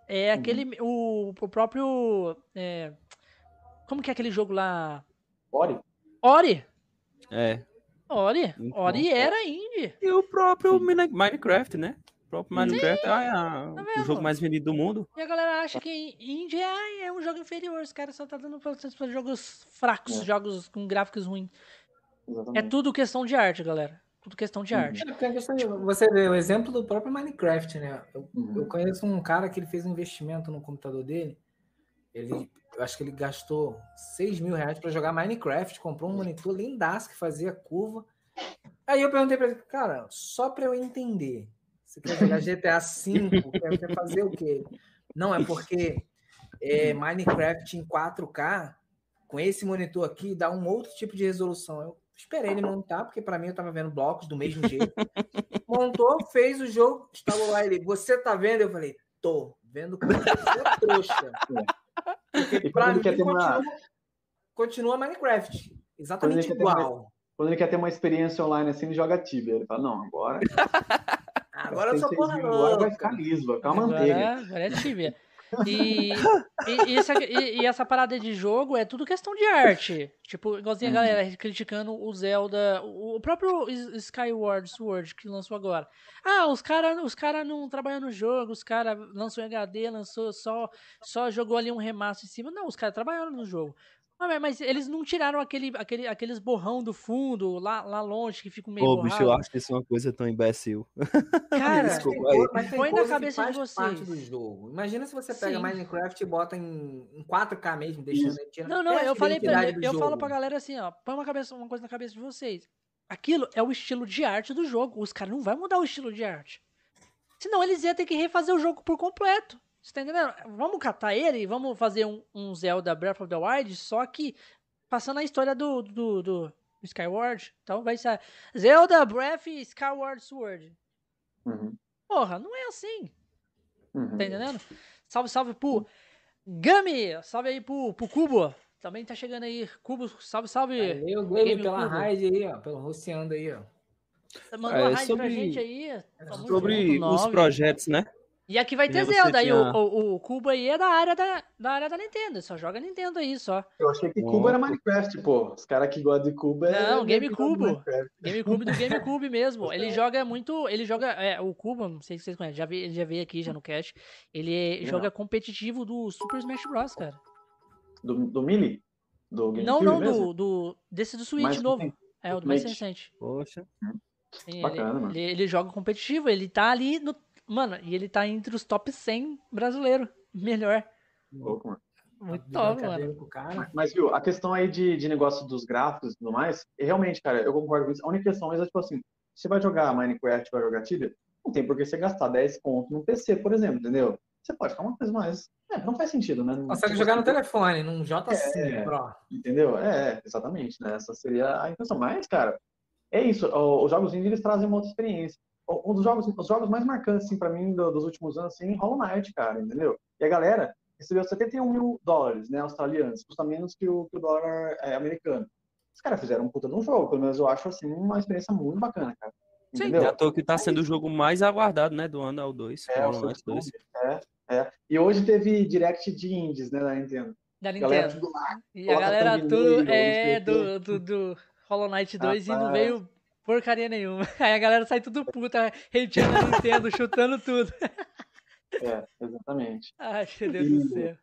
É Uhum. aquele. O, o próprio. é, como que é aquele jogo lá? Ori? Ori. É. Ori. Muito Ori bom. era indie. E o próprio Minecraft, né? O próprio Minecraft ah, é a- Tá o jogo mais vendido do mundo. E a galera acha que indie é, é um jogo inferior. Os caras só tá dando pra jogos fracos, É. jogos com gráficos ruins. É Exatamente. tudo questão de arte, galera. Tudo questão de Uhum. arte. É, de- Você vê o exemplo do próprio Minecraft, né? Eu, Uhum. eu conheço um cara que ele fez um investimento no computador dele. Ele, eu acho que ele gastou 6 mil reais para jogar Minecraft, comprou um monitor lindaço que fazia curva. Aí eu perguntei para ele, cara, só para eu entender, você quer jogar GTA V, quer, quer fazer o quê? Não, é porque é, Minecraft em 4K, com esse monitor aqui, dá um outro tipo de resolução. Eu esperei ele montar, porque para mim eu tava vendo blocos do mesmo jeito. Montou, fez o jogo, instalou lá ele. Você tá vendo? Eu falei, tô vendo como você é trouxa. Porque E pra quando ele mim quer ter uma- continua, continua Minecraft. Exatamente quer ter uma- igual. Quando ele quer ter uma experiência online assim, ele joga Tibia. Ele fala, não, agora. Agora eu sou porra mil, Agora vai louca. ficar liso, vai ficar uma Agora, manteiga. agora é tibia. E, e, e essa, e- e essa parada de jogo é tudo questão de arte. Tipo, igualzinho a Uhum. galera criticando o Zelda, o próprio Skyward Sword que lançou agora. Ah, os caras os cara não trabalham no jogo, os caras lançou em HD, lançou só, só jogou ali um remaster em cima. Não, os caras trabalharam no jogo. Ah, mas- eles não tiraram aquele, aquele, aqueles borrão do fundo, lá, lá longe, que fica meio Pô, bicho, eu borrado. acho isso uma coisa tão imbecil. Cara, Desculpa. Tem mas tem põe na que cabeça de faz parte vocês. do jogo. Imagina se você pega Sim. Minecraft e bota em, em 4K mesmo, deixando ele tirando Não, não, a eu falei pra, do eu falo pra galera assim, ó, põe uma, cabeça, uma coisa na cabeça de vocês. Aquilo é o estilo de arte do jogo. Os caras não vão mudar o estilo de arte. Senão eles iam ter que refazer o jogo por completo. Você tá entendendo? Vamos catar ele e vamos fazer um, um Zelda Breath of the Wild, só que passando a história do, do, do Skyward. Então vai ser Zelda Breath e Skyward Sword. Uhum, Porra, não é assim. uhum. Tá entendendo? Salve, salve pro Gami! Salve aí pro, pro Cubo. Também tá chegando aí. Cubo, salve, salve. Valeu, Game pela Cubo. raid aí, ó, pelo Roceando aí, ó. Mandou É, a raid pra sobre- gente aí. Sobre os projetos, né? E aqui vai ter Zelda. Aí o, tinha- o, o Cubo aí é da área da, da área da Nintendo. Só joga Nintendo aí, só. Eu achei que Cuba era Minecraft, pô. Os caras que gostam de Cuba é. Não, é GameCube. Do GameCube mesmo. Ele joga muito. Ele joga. É, o Cubo, não sei se vocês conhecem, já vi, ele já veio aqui já no cast. Ele Não. joga competitivo do Super Smash Bros, cara. Do, do Melee? Do Não, GameCube não, mesmo? do, do. Desse do Switch Mais novo. recente. É, o do mais recente. Poxa. Sim, Bacana, ele, mano. ele, ele joga competitivo, ele tá ali no. Mano, e ele tá entre os top 100 brasileiro. Melhor. Louco, mano. Muito De top, mano. cara. Mas, viu, a questão aí de, de negócio dos gráficos e tudo mais, realmente, cara, eu concordo com isso. A única questão é, tipo assim, você vai jogar Minecraft, vai jogar Tibia, não tem por que você gastar 10 pontos no PC, por exemplo, entendeu? Você pode ficar uma coisa mais... É, não faz sentido, né? Não- Consegue jogar no telefone, num J5 É. Pro. Entendeu? É, exatamente, né? Essa seria a intenção. Mas, cara, é isso. o- Os jogos indie, eles trazem uma outra experiência. Um dos jogos, os jogos mais marcantes, assim, pra mim, do- dos últimos anos, assim, Hollow Knight, cara, entendeu? E a galera recebeu 71 mil dólares, né, australianos, custa menos que o, que o dólar é, americano. Os caras fizeram um puta de um jogo, pelo menos eu acho, assim, uma experiência muito bacana, cara. Sim, Entendeu? Já tô que tá sendo o jogo mais aguardado, né? Do ano ao 2. É, o Hollow Knight Soul 2. É, é. E hoje teve direct de indies, né, da Nintendo. Da A galera Nintendo. tudo lá. E a galera tudo é do, do, do Hollow Knight 2 e não veio Porcaria nenhuma. Aí a galera sai tudo puta, hateando a Nintendo, chutando tudo. É, exatamente. Ai, meu Deus e, do céu.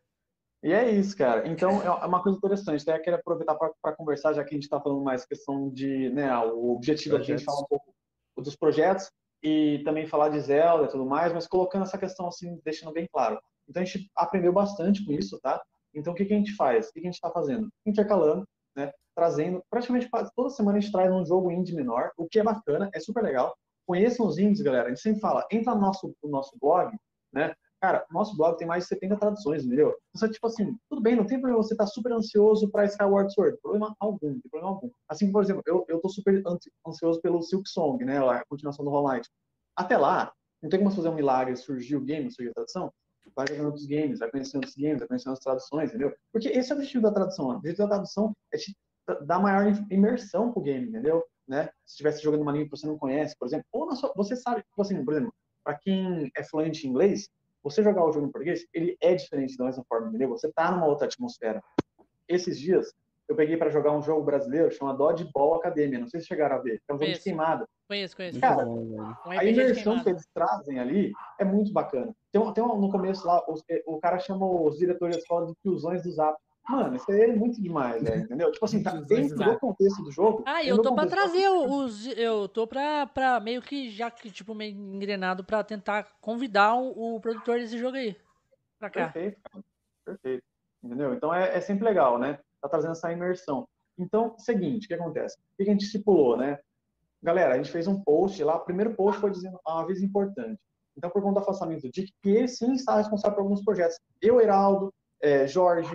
E é isso, cara. Então, é uma coisa interessante. Até quero aproveitar para conversar, já que a gente está falando mais questão de, né, o objetivo aqui, a gente falar um pouco dos projetos e também falar de Zelda e tudo mais, mas colocando essa questão assim, deixando bem claro. Então, a gente aprendeu bastante com isso, tá? Então, o que, que a gente faz? O que, que a gente está fazendo? Intercalando, né? Trazendo, praticamente toda semana a gente traz um jogo indie menor, o que é bacana, é super legal. Conheçam os indies, galera. A gente sempre fala, entra no nosso, no nosso blog, né? Cara, nosso blog tem mais de 70 traduções, entendeu? Então, tipo assim, tudo bem, não tem problema você estar tá super ansioso para Skyward Sword, problema algum, tem problema algum. Assim, por exemplo, eu, eu tô super ansioso pelo Silk Song, né, a continuação do Hollow Knight. Até lá, não tem como fazer um milagre, surgir o game, surgir a tradução, vai jogando outros games, vai conhecendo outros games, vai conhecendo as traduções, entendeu? Porque esse é o objetivo da tradução. O objetivo da tradução é te dar maior imersão pro game, entendeu? Né? Se estivesse jogando uma língua que você não conhece, por exemplo, ou na sua, você sabe, tipo assim, por exemplo, para quem é fluente em inglês, você jogar o jogo em português, ele é diferente da mesma forma, entendeu? Você tá numa outra atmosfera. Esses dias, eu peguei para jogar um jogo brasileiro chamado Dodgeball Academia. Não sei se chegaram a ver. É um jogo de queimada. Conheço, conheço. Cara, um a imersão que eles trazem ali é muito bacana. Tem, tem um, no começo lá, o, o cara chama os diretores da escola de fusões do Zap. Mano, isso aí é muito demais, né? entendeu? Tipo assim, tá dentro do contexto do jogo. Ah, eu tô pra trazer os. Eu tô pra, pra meio que já que, tipo, meio engrenado pra tentar convidar o, o produtor desse jogo aí. Pra cá. Perfeito, cara. Perfeito. Entendeu? Então é, é sempre legal, né? Tá trazendo essa imersão. Então, seguinte, o que acontece? O que a gente estipulou, né? Galera, a gente fez um post lá, o primeiro post foi dizendo uma vez importante. Então, por conta do afastamento do Dick, que ele sim está responsável por alguns projetos. Eu, Heraldo, é, Jorge,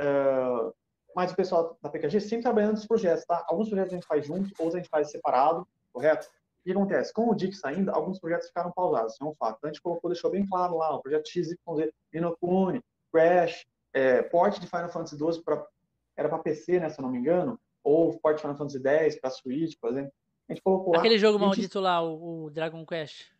é, mais o pessoal da PKG, sempre trabalhando nos projetos, tá? Alguns projetos a gente faz junto, outros a gente faz separado, correto? O que acontece? Com o Dick saindo, alguns projetos ficaram pausados, isso é um fato. Então, a gente colocou, deixou bem claro lá, o projeto XYZ, Inokune, Crash, é, porte de Final Fantasy XII para era para PC, né, se eu não me engano, ou porte Final Fantasy X para Switch, por exemplo. A gente colocou Aquele lá, jogo gente... maldito lá, o, o, Dragon Quest.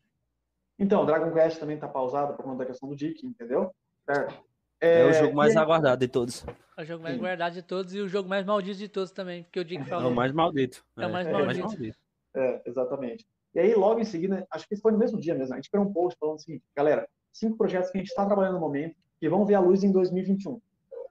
Então, o Dragon Quest também tá pausado por conta da questão do Dick, entendeu? Certo. É, é o jogo mais aguardado de todos. É o jogo mais Sim. aguardado de todos e o jogo mais maldito de todos também, porque o Dick falou. É o mais maldito. É, é o mais maldito. É, maldito. é, exatamente. E aí, logo em seguida, acho que foi no mesmo dia mesmo, a gente fez um post falando assim, galera, cinco projetos que a gente está trabalhando no momento que vão ver a luz em 2021.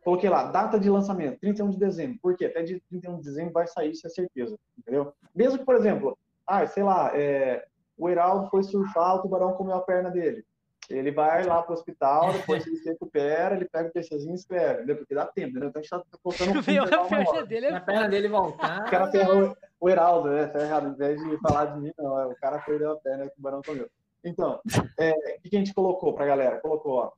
Coloquei lá, data de lançamento, 31 de dezembro. Por quê? Até de 31 de dezembro vai sair, isso é certeza. Entendeu? Mesmo que, por exemplo, ah, sei lá, é, o Heraldo foi surfar, o tubarão comeu a perna dele. Ele vai lá pro hospital, depois ele se recupera, ele pega o PCzinho e entendeu? Porque dá tempo, entendeu? Então a gente tá colocando um filme a perna dele, é a perna dele voltar. O cara ferrou o Heraldo, né? Tá errado. Ao invés de falar de mim, não. É, o cara perdeu a perna e o tubarão comeu. Então, é, o que a gente colocou pra galera? Colocou, ó,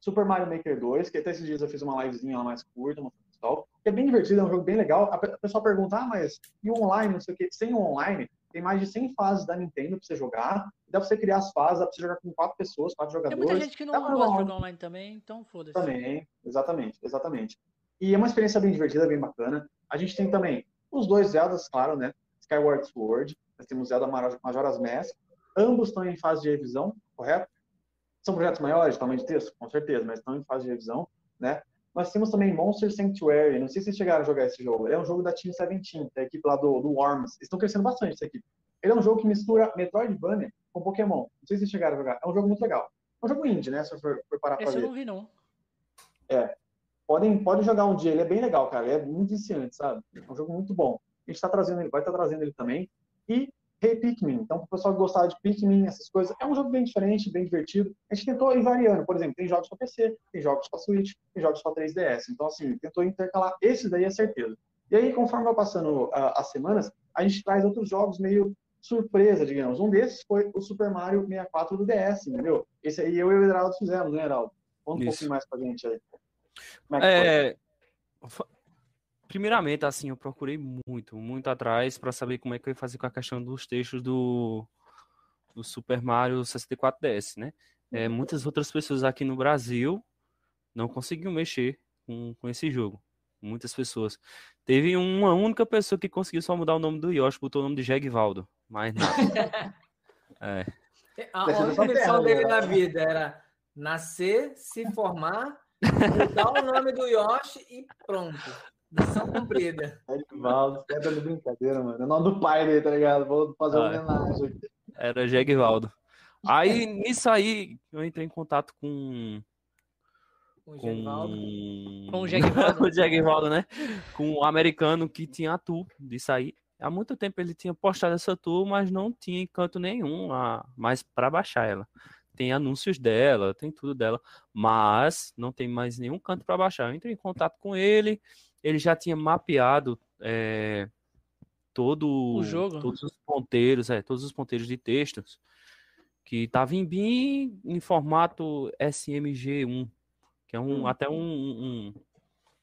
Super Mario Maker 2, que até esses dias eu fiz uma livezinha lá mais curta, pessoal, que é bem divertido, é um jogo bem legal. A pessoa pergunta, ah, mas e o online, não sei o quê? Sem o online, tem mais de 100 fases da Nintendo pra você jogar, dá pra você criar as fases, dá pra você jogar com quatro pessoas, quatro jogadores. Tem muita gente que não gosta de jogar online também, então foda-se. Também, exatamente, exatamente. E é uma experiência bem divertida, bem bacana. A gente tem também os dois Zeldas, claro, né? Skyward Sword, nós temos Zelda Majora's Mask, ambos estão em fase de revisão, correto? São projetos maiores, tamanho de texto? Com certeza, mas estão em fase de revisão, né? Nós temos também Monster Sanctuary, não sei se vocês chegaram a jogar esse jogo. Ele é um jogo da Team 17, da equipe lá do, do Worms. Eles estão crescendo bastante essa equipe. Ele é um jogo que mistura Metroidvania com Pokémon. Não sei se vocês chegaram a jogar. É um jogo muito legal. É um jogo indie, né? Se for, for parar Esse pra ver. eu não vi, não. É. Podem, podem jogar um dia. Ele é bem legal, cara. Ele é muito viciante, sabe? É um jogo muito bom. A gente tá trazendo ele, vai estar tá trazendo ele também. E Hey Pikmin. Então, para o pessoal que gostar de Pikmin, essas coisas, é um jogo bem diferente, bem divertido. A gente tentou ir variando, por exemplo, tem jogos para PC, tem jogos para Switch, tem jogos para 3DS. Então, assim, tentou intercalar esses daí, é certeza. E aí, conforme vai passando uh, as semanas, a gente traz outros jogos meio surpresa, digamos. Um desses foi o Super Mario 64 do DS, entendeu? Esse aí eu e o Heraldo fizemos, né, Heraldo? Conta um pouquinho mais pra gente aí. Como é, é Primeiramente, assim, eu procurei muito, muito atrás para saber como é que eu ia fazer com a questão dos textos do, do Super Mario 64 DS, né? É, uhum. muitas outras pessoas aqui no Brasil não conseguiam mexer com, com esse jogo. Muitas pessoas. Teve uma única pessoa que conseguiu só mudar o nome do Yoshi, botou o nome de Jegvaldo, mas não. é. A única missão dele na vida era nascer, se formar, mudar o nome do Yoshi e pronto. Missão cumprida. Jegvaldo, é de brincadeira, mano. É o nome do pai dele, tá ligado? Vou fazer uma ah, homenagem aqui. Era Jegvaldo. Aí, nisso aí, eu entrei em contato com. Com o Jegvaldo. Com o Jegvaldo. o Jegvaldo, né? Com o um americano que tinha a tour disso aí. Há muito tempo ele tinha postado essa tour, mas não tinha canto nenhum a, mais para baixar ela. Tem anúncios dela, tem tudo dela, mas não tem mais nenhum canto para baixar. Eu entrei em contato com ele, ele já tinha mapeado é, todo o jogo. todos os ponteiros, é, todos os ponteiros de textos que estava em BIM em formato SMG1, que é um hum. até um, um,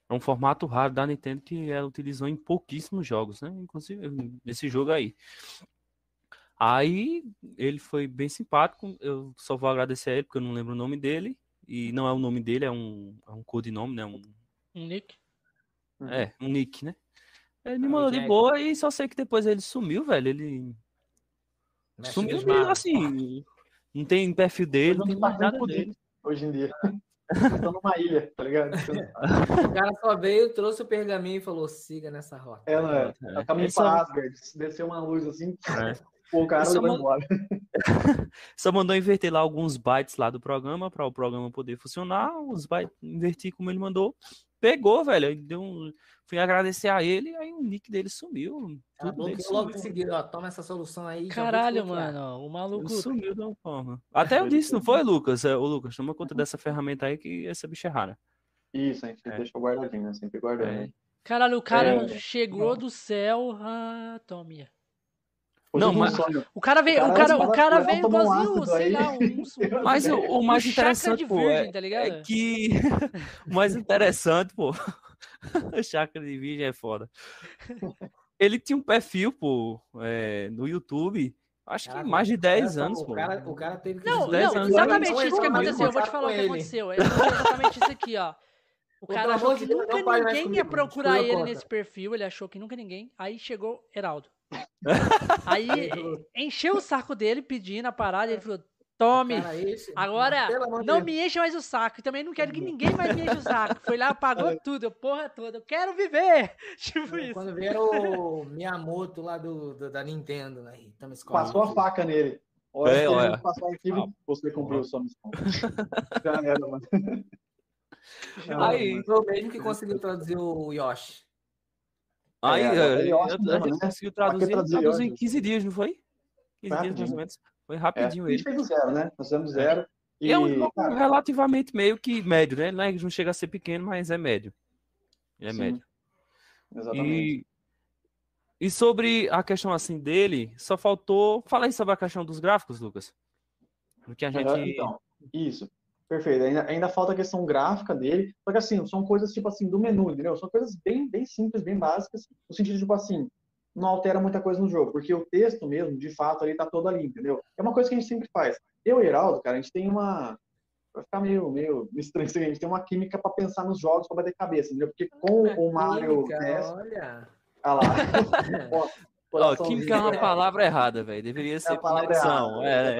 é um formato raro da Nintendo que ela utilizou em pouquíssimos jogos, né? Inclusive nesse jogo aí. Aí ele foi bem simpático. Eu só vou agradecer a ele porque eu não lembro o nome dele e não é o nome dele, é um, é um codinome, né? Um, um nick. É, um nick, né? Ele me mandou de boa e só sei que depois ele sumiu, velho. Ele Mexe sumiu mesmo, assim. Não tem perfil dele, não tem mais nada dele. Hoje em dia. Estou numa ilha, tá ligado? o cara só veio, trouxe o pergaminho e falou: siga nessa rota. É, não é? é. caminho para Asgard, desceu uma luz assim. É. O cara só, mand... só mandou inverter lá alguns bytes lá do programa para o programa poder funcionar. Os bytes inverti como ele mandou. Pegou, velho. Deu um... Fui agradecer a ele, aí o nick dele sumiu. Tudo bom dele logo em seguida, ó, toma essa solução aí. Caralho, mano, o maluco. Sumiu de uma forma. Até eu disse, não foi, Lucas? O Lucas, toma conta dessa ferramenta aí que essa bicha é rara. Isso, a gente é. deixou guardadinho, né? Sempre guardando. É. Caralho, o cara é. chegou do céu. Ah, tome. Não, mas o cara veio, o cara, o cara veio igualzinho, sei lá, um, Mas o, o mais interessante, pô, virgem, tá é, que o mais interessante, pô, chácara de virgem é foda. Ele tinha um perfil, pô, é, no YouTube, acho que mais de 10 anos, o pô. Cara, o cara teve que Não, não, exatamente isso que aconteceu. Eu vou te falar o que aconteceu. É exatamente isso aqui, ó. O cara achou que nunca ninguém ia procurar ele nesse perfil, ele achou que nunca ninguém. Aí chegou Heraldo. Aí encheu o saco dele pedindo a parada ele falou: Tome, esse, agora não me enche mais o saco. E também não quero que ninguém mais me enche o saco. Foi lá, pagou tudo, eu porra toda. Eu quero viver. Tipo isso. Quando vieram o Miyamoto lá do, do da Nintendo, né? Passou a faca nele. Olha, é, olha. Passou o arquivo, ah, você cumpriu sua missão. Já era, mano. Aí, foi o mesmo que conseguiu traduzir o Yoshi. Aí, é, é, eu, a gente né? conseguiu traduzir, traduziu em 15 dias, não foi? 15 foi dias mais ou menos. Foi rapidinho é, ele. A gente fez do zero, né? Nós fizemos zero. E, e é um jogo cara... relativamente meio que médio, né? Não, é, chega a ser pequeno, mas é médio. é Sim, médio. Exatamente. E, e sobre a questão assim dele, só faltou. Fala aí sobre a questão dos gráficos, Lucas. Porque a gente. Então, isso. Perfeito. Ainda, ainda falta a questão gráfica dele. Só que assim, são coisas tipo assim do menu, entendeu? São coisas bem, bem simples, bem básicas, no sentido tipo assim, não altera muita coisa no jogo, porque o texto mesmo, de fato, ali tá todo ali, entendeu? É uma coisa que a gente sempre faz. Eu e Heraldo, cara, a gente tem uma. Vai ficar meio, meio estranho isso a gente tem uma química para pensar nos jogos para bater cabeça, entendeu? Porque com o Mario. Química, olha. Ah lá. Ó, Oh, química é uma palavra errada, velho. Deveria ser é conexão. É,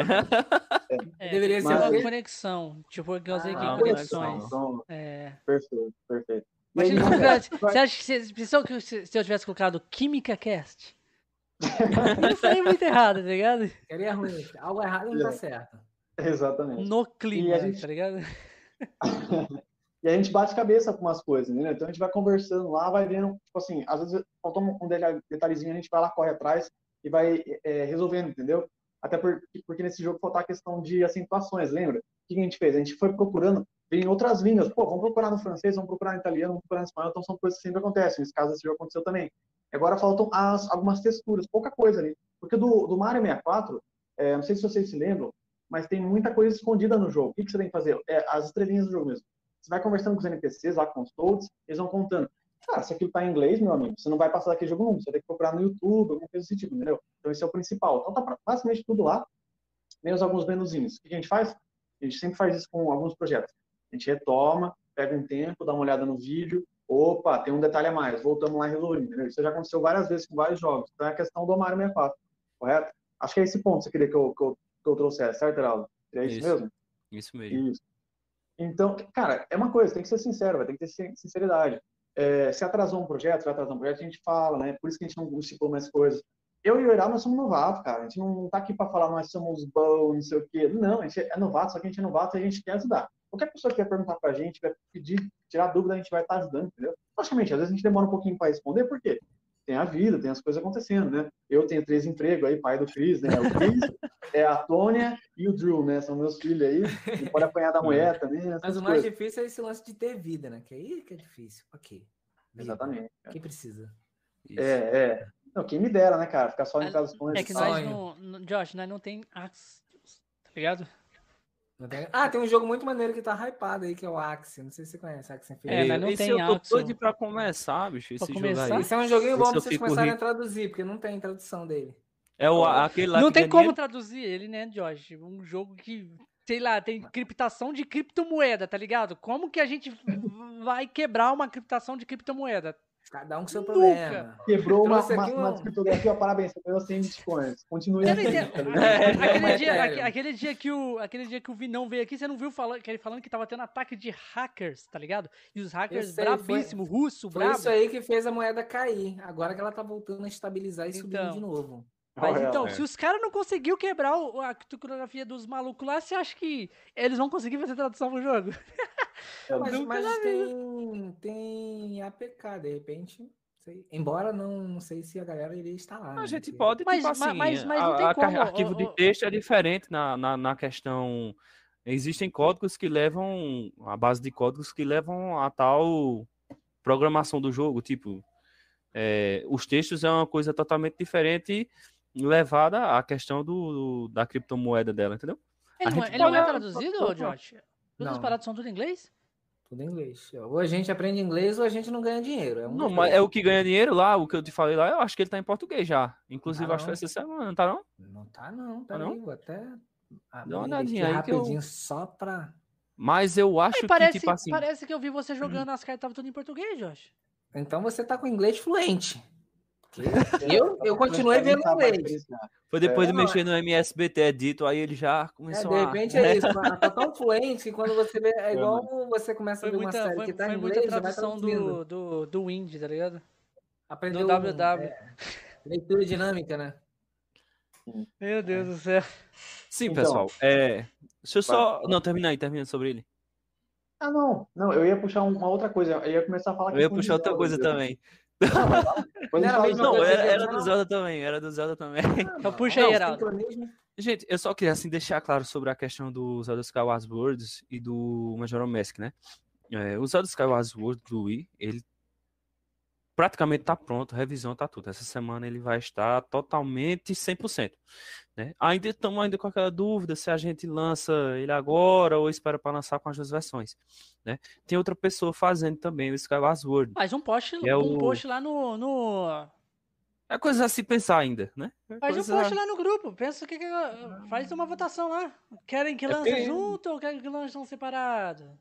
é. Deveria ser uma conexão. Tipo, eu usei aqui ah, conexões. É. Perfeito, perfeito. Imagina tivesse, você acha que se, que se eu tivesse colocado Química Cast? Não seria muito errado, tá ligado? Seria ruim. Algo errado não tá certo. Exatamente. No clima, gente... tá ligado? E a gente bate cabeça com umas coisas, né? Então a gente vai conversando lá, vai vendo, tipo assim, às vezes faltou um detalhezinho, a gente vai lá, corre atrás e vai é, resolvendo, entendeu? Até porque, porque nesse jogo faltou a questão de acentuações, lembra? O que a gente fez? A gente foi procurando em outras línguas. Pô, vamos procurar no francês, vamos procurar no italiano, vamos procurar no espanhol, então são coisas que sempre acontecem. Nesse caso, esse jogo aconteceu também. Agora faltam as, algumas texturas, pouca coisa ali. Porque do, do Mario 64, é, não sei se vocês se lembram, mas tem muita coisa escondida no jogo. O que, que você tem que fazer? É, as estrelinhas do jogo mesmo. Você vai conversando com os NPCs, lá com os toads, eles vão contando. Cara, se aquilo tá em inglês, meu amigo, você não vai passar daquele jogo nunca. Você tem que procurar no YouTube, alguma coisa desse tipo, entendeu? Então esse é o principal. Então tá basicamente tudo lá, menos alguns menuzinhos. O que a gente faz? A gente sempre faz isso com alguns projetos. A gente retoma, pega um tempo, dá uma olhada no vídeo, opa, tem um detalhe a mais, voltamos lá e resolvemos, entendeu? Isso já aconteceu várias vezes com vários jogos. Então é a questão do Mario 64, correto? Acho que é esse ponto que você queria que eu, que eu, que eu trouxesse, certo, Heraldo? É isso, isso mesmo? Isso mesmo. Isso. Então, cara, é uma coisa, tem que ser sincero, vai ter que ter sinceridade. é, se atrasou um projeto, vai atrasar um projeto, a gente fala, né? Por isso que a gente não estipula mais coisas. Eu e o Eral, nós somos novatos, cara. A gente não tá aqui para falar nós somos bons, não sei o quê. Não, a gente é novato, só que a gente é novato e a gente quer ajudar. Qualquer pessoa que quer perguntar pra gente, vai pedir, tirar dúvida, a gente vai estar tá ajudando, entendeu? Logicamente, às vezes a gente demora um pouquinho para responder, por quê? Tem a vida, tem as coisas acontecendo, né? Eu tenho três empregos aí, pai do Cris, né? O Cris, é a Tônia e o Drew, né? São meus filhos aí. Pode apanhar da mulher também. Mas o mais difícil é esse lance de ter vida, né? Que aí que é difícil. Ok. Vida. Exatamente. Quem precisa? Isso. É, é. Não, quem me dera, né, cara? Ficar só em casa com É que nós não, Josh, nós não tem tá ligado? Ah, tem um jogo muito maneiro que tá hypado aí, que é o Axie. Não sei se você conhece Axie Infinite. É, mas não esse tem eu tô doido pra começar, bicho, esse começar? jogo aí. Isso é um joguinho bom pra vocês começarem rico. a traduzir, porque não tem tradução dele. É o, aquele lá Não tem como traduzir ele, né, Josh? Um jogo que, sei lá, tem criptação de criptomoeda, tá ligado? Como que a gente vai quebrar uma criptação de criptomoeda? Cada um com seu Nunca. problema. Quebrou uma, uma, uma criptografia, parabéns, você ganhou 100 bitcoins. Continue assim. aquele, dia, aquele, dia que o, aquele dia que o Vinão veio aqui, você não viu falando, ele falando que tava tendo ataque de hackers, tá ligado? E os hackers brabíssimos, russo, foi brabo. Foi isso aí que fez a moeda cair. Agora que ela tá voltando a estabilizar e então, subir de novo. Mas oh, então, é. se os caras não conseguiu quebrar a criptografia dos malucos lá, você acha que eles vão conseguir fazer tradução pro jogo? mas, mas tem, tem APK, de repente. Sei. Embora não, não sei se a galera iria instalar. A né? gente pode, mas, tipo assim, mas, mas não tem a, como. arquivo de texto é diferente na, na, na, questão. Existem códigos que levam, a base de códigos que levam a tal programação do jogo, tipo, é, os textos é uma coisa totalmente diferente levada à questão do, do da criptomoeda dela, entendeu? Ele, não, é, ele não é traduzido, Josh? Todas as paradas são tudo em inglês? Tudo em inglês. Ou a gente aprende inglês ou a gente não ganha dinheiro. É, um não, mas é o que ganha dinheiro lá, o que eu te falei lá, eu acho que ele tá em português já. Inclusive, tá acho que foi essa semana, não tá não? Não tá não, tá não? Vou até Dá uma olhadinha aí rapidinho eu... só pra... Mas eu acho parece, que, tipo assim... Parece que eu vi você jogando as cartas, tava tudo em português, Josh. Então você tá com inglês fluente. Eu, eu continuei vendo inglês. Foi depois é, de mexer no MSBT é dito, aí ele já começou é, de repente a... é isso, tá tão fluente que quando você vê, é igual você começa a ver uma série foi, que tá em inglês, muita tradução do, do, do Wind, tá ligado? Aprendeu do WW. É, leitura dinâmica, né? Meu Deus do céu. Sim, então, pessoal. É, deixa eu só. Não, termina aí, termina sobre ele. Ah, não. Não, eu ia puxar uma outra coisa. Eu ia começar a falar. Eu ia puxar outra coisa também. Não, não, era, era do Zelda também, era do Zelda também. Então puxa aí, Heraldo. Gente, eu só queria assim deixar claro sobre a questão do Zelda Skyward Sword e do Majora Mask, né? É, o Zelda Skyward Sword do Wii, ele praticamente está pronto, revisão está tudo. Essa semana ele vai estar totalmente 100%. Né? Ainda estamos ainda com aquela dúvida se a gente lança ele agora ou espera para lançar com as duas versões. Né? Tem outra pessoa fazendo também o Skyward Sword. Faz um post, é um o... post lá no, no... É coisa a se pensar ainda, né? É faz coisa... um post lá no grupo. Pensa que, que faz uma votação lá. Querem que é lance porque... junto ou querem que lance separado?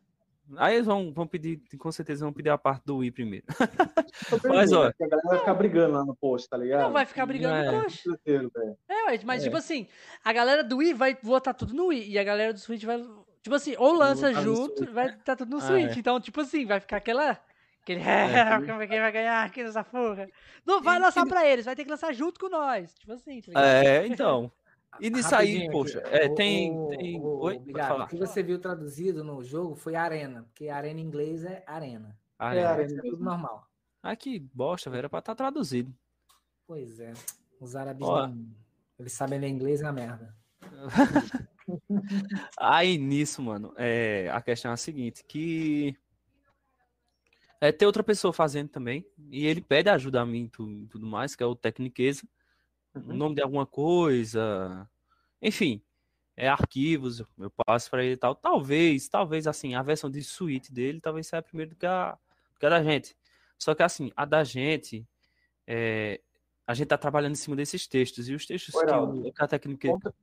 Aí eles vão, vão pedir, com certeza vão pedir a parte do Wii primeiro. mas, ó. A galera vai ficar brigando lá no post, tá ligado? Não, vai ficar brigando é. no post. É, mas, é. tipo assim, a galera do Wii vai votar tudo no Wii e a galera do Switch vai. Tipo assim, ou lança junto, vai estar tá tudo no ah, Switch. É. Então, tipo assim, vai ficar aquela. Aquele, é, quem vai ganhar aqui nessa porra? Não vai lançar pra eles, vai ter que lançar junto com nós. Tipo assim, tá É, então. E nisso aí, poxa, é, tem. O, tem... O, Oi, obrigado. O que você viu traduzido no jogo foi arena, porque arena em inglês é arena. arena. É arena, é tudo normal. Ah, que bosta, velho, era pra estar tá traduzido. Pois é. Os árabes não, eles sabem ler inglês é a merda. aí nisso, mano, é, a questão é a seguinte, que é, tem outra pessoa fazendo também, e ele pede ajuda a mim e tudo, tudo mais, que é o Tecniqueza uhum. o nome de alguma coisa, enfim, é arquivos, eu passo para ele e tal. Talvez, talvez assim, a versão de suíte dele talvez seja primeiro do que a, do que a da gente. Só que assim, a da gente, é, a gente tá trabalhando em cima desses textos e os textos Oi, que, o, a técnica conta,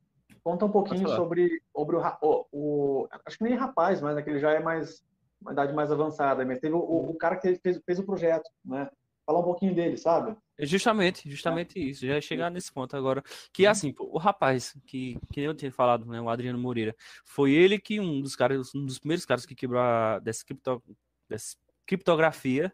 conta um pouquinho sobre, sobre o, o, o, acho que nem rapaz, mas aquele já é mais uma idade mais avançada, mas teve o, o cara que fez, fez o projeto, né? Falar um pouquinho dele, sabe? É justamente, justamente isso. Já ia chegar nesse ponto agora. Que uhum. assim, o rapaz, que, que eu tinha falado, né? O Adriano Moreira, foi ele que um dos caras, um dos primeiros caras que quebrou a dessa, cripto, dessa criptografia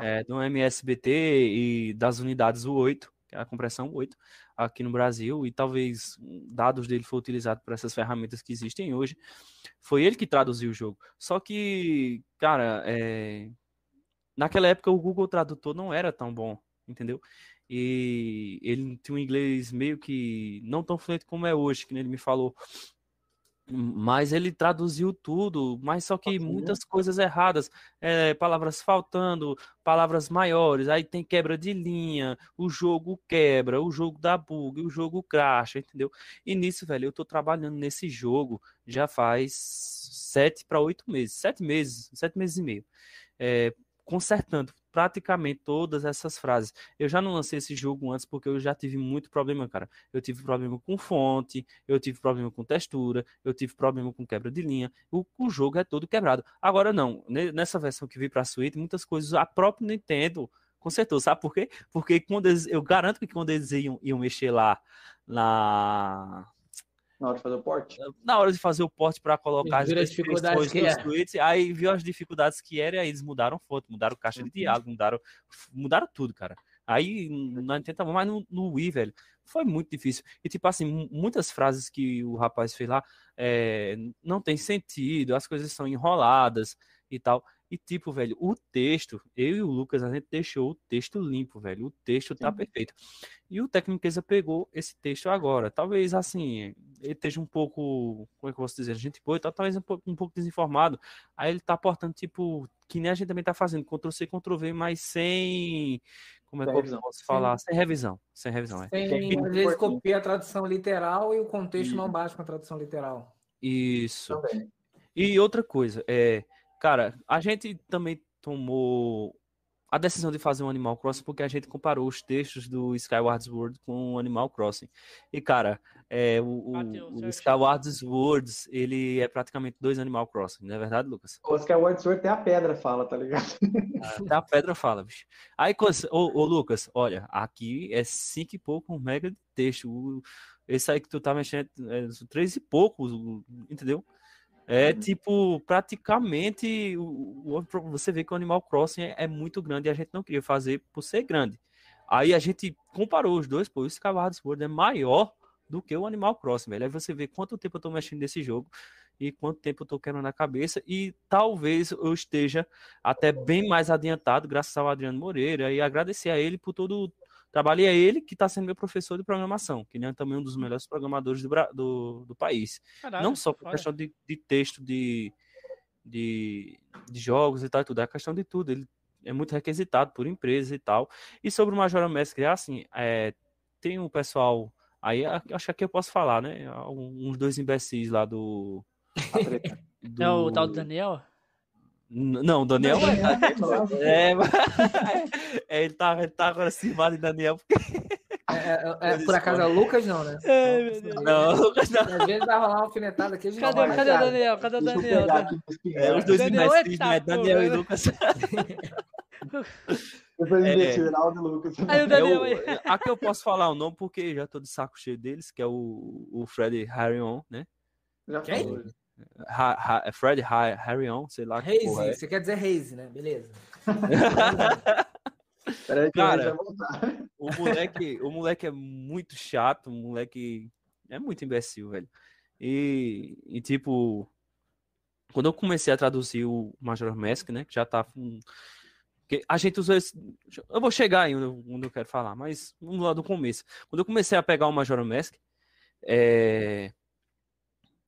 é, do MSBT e das unidades U8, que é a compressão 8, aqui no Brasil, e talvez dados dele foi utilizado por essas ferramentas que existem hoje. Foi ele que traduziu o jogo. Só que, cara, é... naquela época o Google Tradutor não era tão bom, entendeu? E ele tinha um inglês meio que não tão fluente como é hoje, que ele me falou. Mas ele traduziu tudo, mas só que muitas coisas erradas, é, palavras faltando, palavras maiores, aí tem quebra de linha, o jogo quebra, o jogo dá bug, o jogo cracha, entendeu? E nisso, velho, eu tô trabalhando nesse jogo já faz sete para oito meses, sete meses, sete meses e meio, é, consertando praticamente todas essas frases. Eu já não lancei esse jogo antes porque eu já tive muito problema, cara. Eu tive problema com fonte, eu tive problema com textura, eu tive problema com quebra de linha. O, o jogo é todo quebrado. Agora não, nessa versão que vi para Switch, muitas coisas a própria Nintendo consertou. Sabe por quê? Porque quando eles, eu garanto que quando eles iam, iam mexer lá na na hora de fazer o porte? Na hora de fazer o porte para colocar as dificuldades que dos tweets, aí viu as dificuldades que era e aí eles mudaram foto, mudaram caixa de uhum. diálogo, mudaram, mudaram tudo, cara. Aí não entendo, mas no, no Wii, velho, foi muito difícil. E tipo assim, muitas frases que o rapaz fez lá é, não tem sentido, as coisas são enroladas e tal. E, tipo, velho, o texto, eu e o Lucas, a gente deixou o texto limpo, velho. O texto tá Sim. perfeito. E o Tecniqueza pegou esse texto agora. Talvez, assim, ele esteja um pouco, como é que eu posso dizer? A gente boa, tá, talvez um pouco, um pouco desinformado. Aí ele tá aportando, tipo, que nem a gente também tá fazendo, Ctrl-C, Ctrl-V, mas sem. Como é que eu posso falar? Sem revisão. Sem revisão, é. Sem, às vezes copia a tradução literal e o contexto e... não bate com a tradução literal. Isso. Também. E outra coisa, é Cara, a gente também tomou a decisão de fazer um Animal Crossing porque a gente comparou os textos do Skyward Sword com o Animal Crossing. E, cara, é, o, Mateus, o Skyward Sword, ele é praticamente dois Animal Crossing, não é verdade, Lucas? O Skyward Sword até a pedra fala, tá ligado? Até a pedra fala, bicho. Aí, ô, ô Lucas, olha, aqui é cinco e pouco mega de texto. Esse aí que tu tá mexendo é três e poucos, entendeu? É uhum. tipo, praticamente, o, o, você vê que o Animal Crossing é, é, muito grande e a gente não queria fazer por ser grande. Aí a gente comparou os dois, pô, o Skyward Sword é maior do que o Animal Crossing, velho. Aí você vê quanto tempo eu tô mexendo nesse jogo e quanto tempo eu tô quebrando a cabeça e talvez eu esteja até bem mais adiantado graças ao Adriano Moreira e agradecer a ele por todo trabalho é ele que está sendo meu professor de programação, que é também um dos melhores programadores do, do, do país. Caralho, não só por questão de, de texto, de, de, de, jogos e tal e tudo, é a questão de tudo. Ele é muito requisitado por empresas e tal. E sobre o Majora Mask, é assim, é, tem um pessoal, aí acho que aqui eu posso falar, né? Uns dois imbecis lá do... do... É o tal do Daniel? Não, Daniel é, é, é, ele, tá, ele tá agora cismado em Daniel. Porque... É, é, é por acaso é o Lucas, não, né? É, meu Deus. Não, Lucas não. Às vezes vai rolar uma alfinetada aqui. Cadê, cadê, cadê o Daniel? Cadê o Daniel? É, os dois é né? Daniel e Lucas. Depois é, Geraldo e Lucas. Aí o Daniel aí. Aqui eu posso falar o nome porque já tô de saco cheio deles, que é o, o Fred Harrion, né? Já Quem? Ha, ha, é Fred ha, Harrion, sei lá. Hazy, é. você quer dizer Hazy, né? Beleza. Peraí que Cara, o moleque, o moleque é muito chato, o moleque é muito imbecil, velho. E, e tipo, quando eu comecei a traduzir o Major Mask, né, que já tá com... que a gente usou esse... Eu vou chegar aí onde eu, onde eu quero falar, mas vamos lá do começo. Quando eu comecei a pegar o Major Mask, é...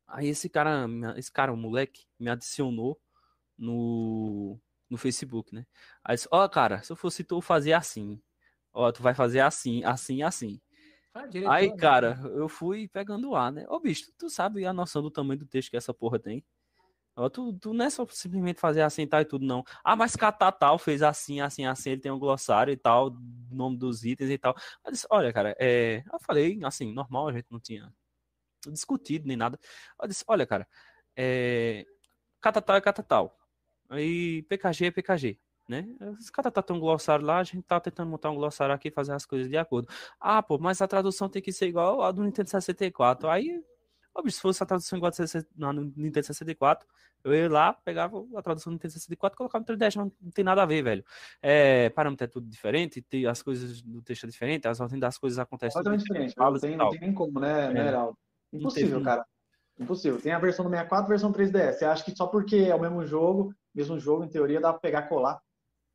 Aí esse cara, esse cara, o moleque, me adicionou no, no Facebook, né? Aí disse, ó, oh, cara, se eu fosse tu, fazer assim. Ó, tu vai fazer assim, assim, assim. Ah, aí, né? cara, eu fui pegando o ar, né? Ô, bicho, tu sabe a noção do tamanho do texto que essa porra tem? Ó, tu, tu não é só simplesmente fazer assim tal e tudo, não. Ah, mas Catatal fez assim, assim, assim, ele tem um glossário e tal, nome dos itens e tal. Eu disse, olha, cara, é... eu falei, assim, normal, a gente não tinha discutido nem nada. Disse, olha, cara, é... catatal é catatal. Aí PKG é PKG, né? Os catatal tem um glossário lá, a gente tá tentando montar um glossário aqui fazer as coisas de acordo. Ah, pô, mas a tradução tem que ser igual a do Nintendo 64. Aí Ó, se fosse a tradução igual a no Nintendo 64, eu ia lá, pegava a tradução do Nintendo 64 e colocava no 3DS, não, não tem nada a ver, velho. É, parâmetro é tudo diferente, as coisas do texto é diferente, as ordens das coisas acontecem. Totalmente diferente, não tem, não tem nem como, né, né é. né Impossível, cara. Impossível. Tem a versão do 64 e a versão 3DS. Você acha que só porque é o mesmo jogo, mesmo jogo, em teoria, dá pra pegar colar.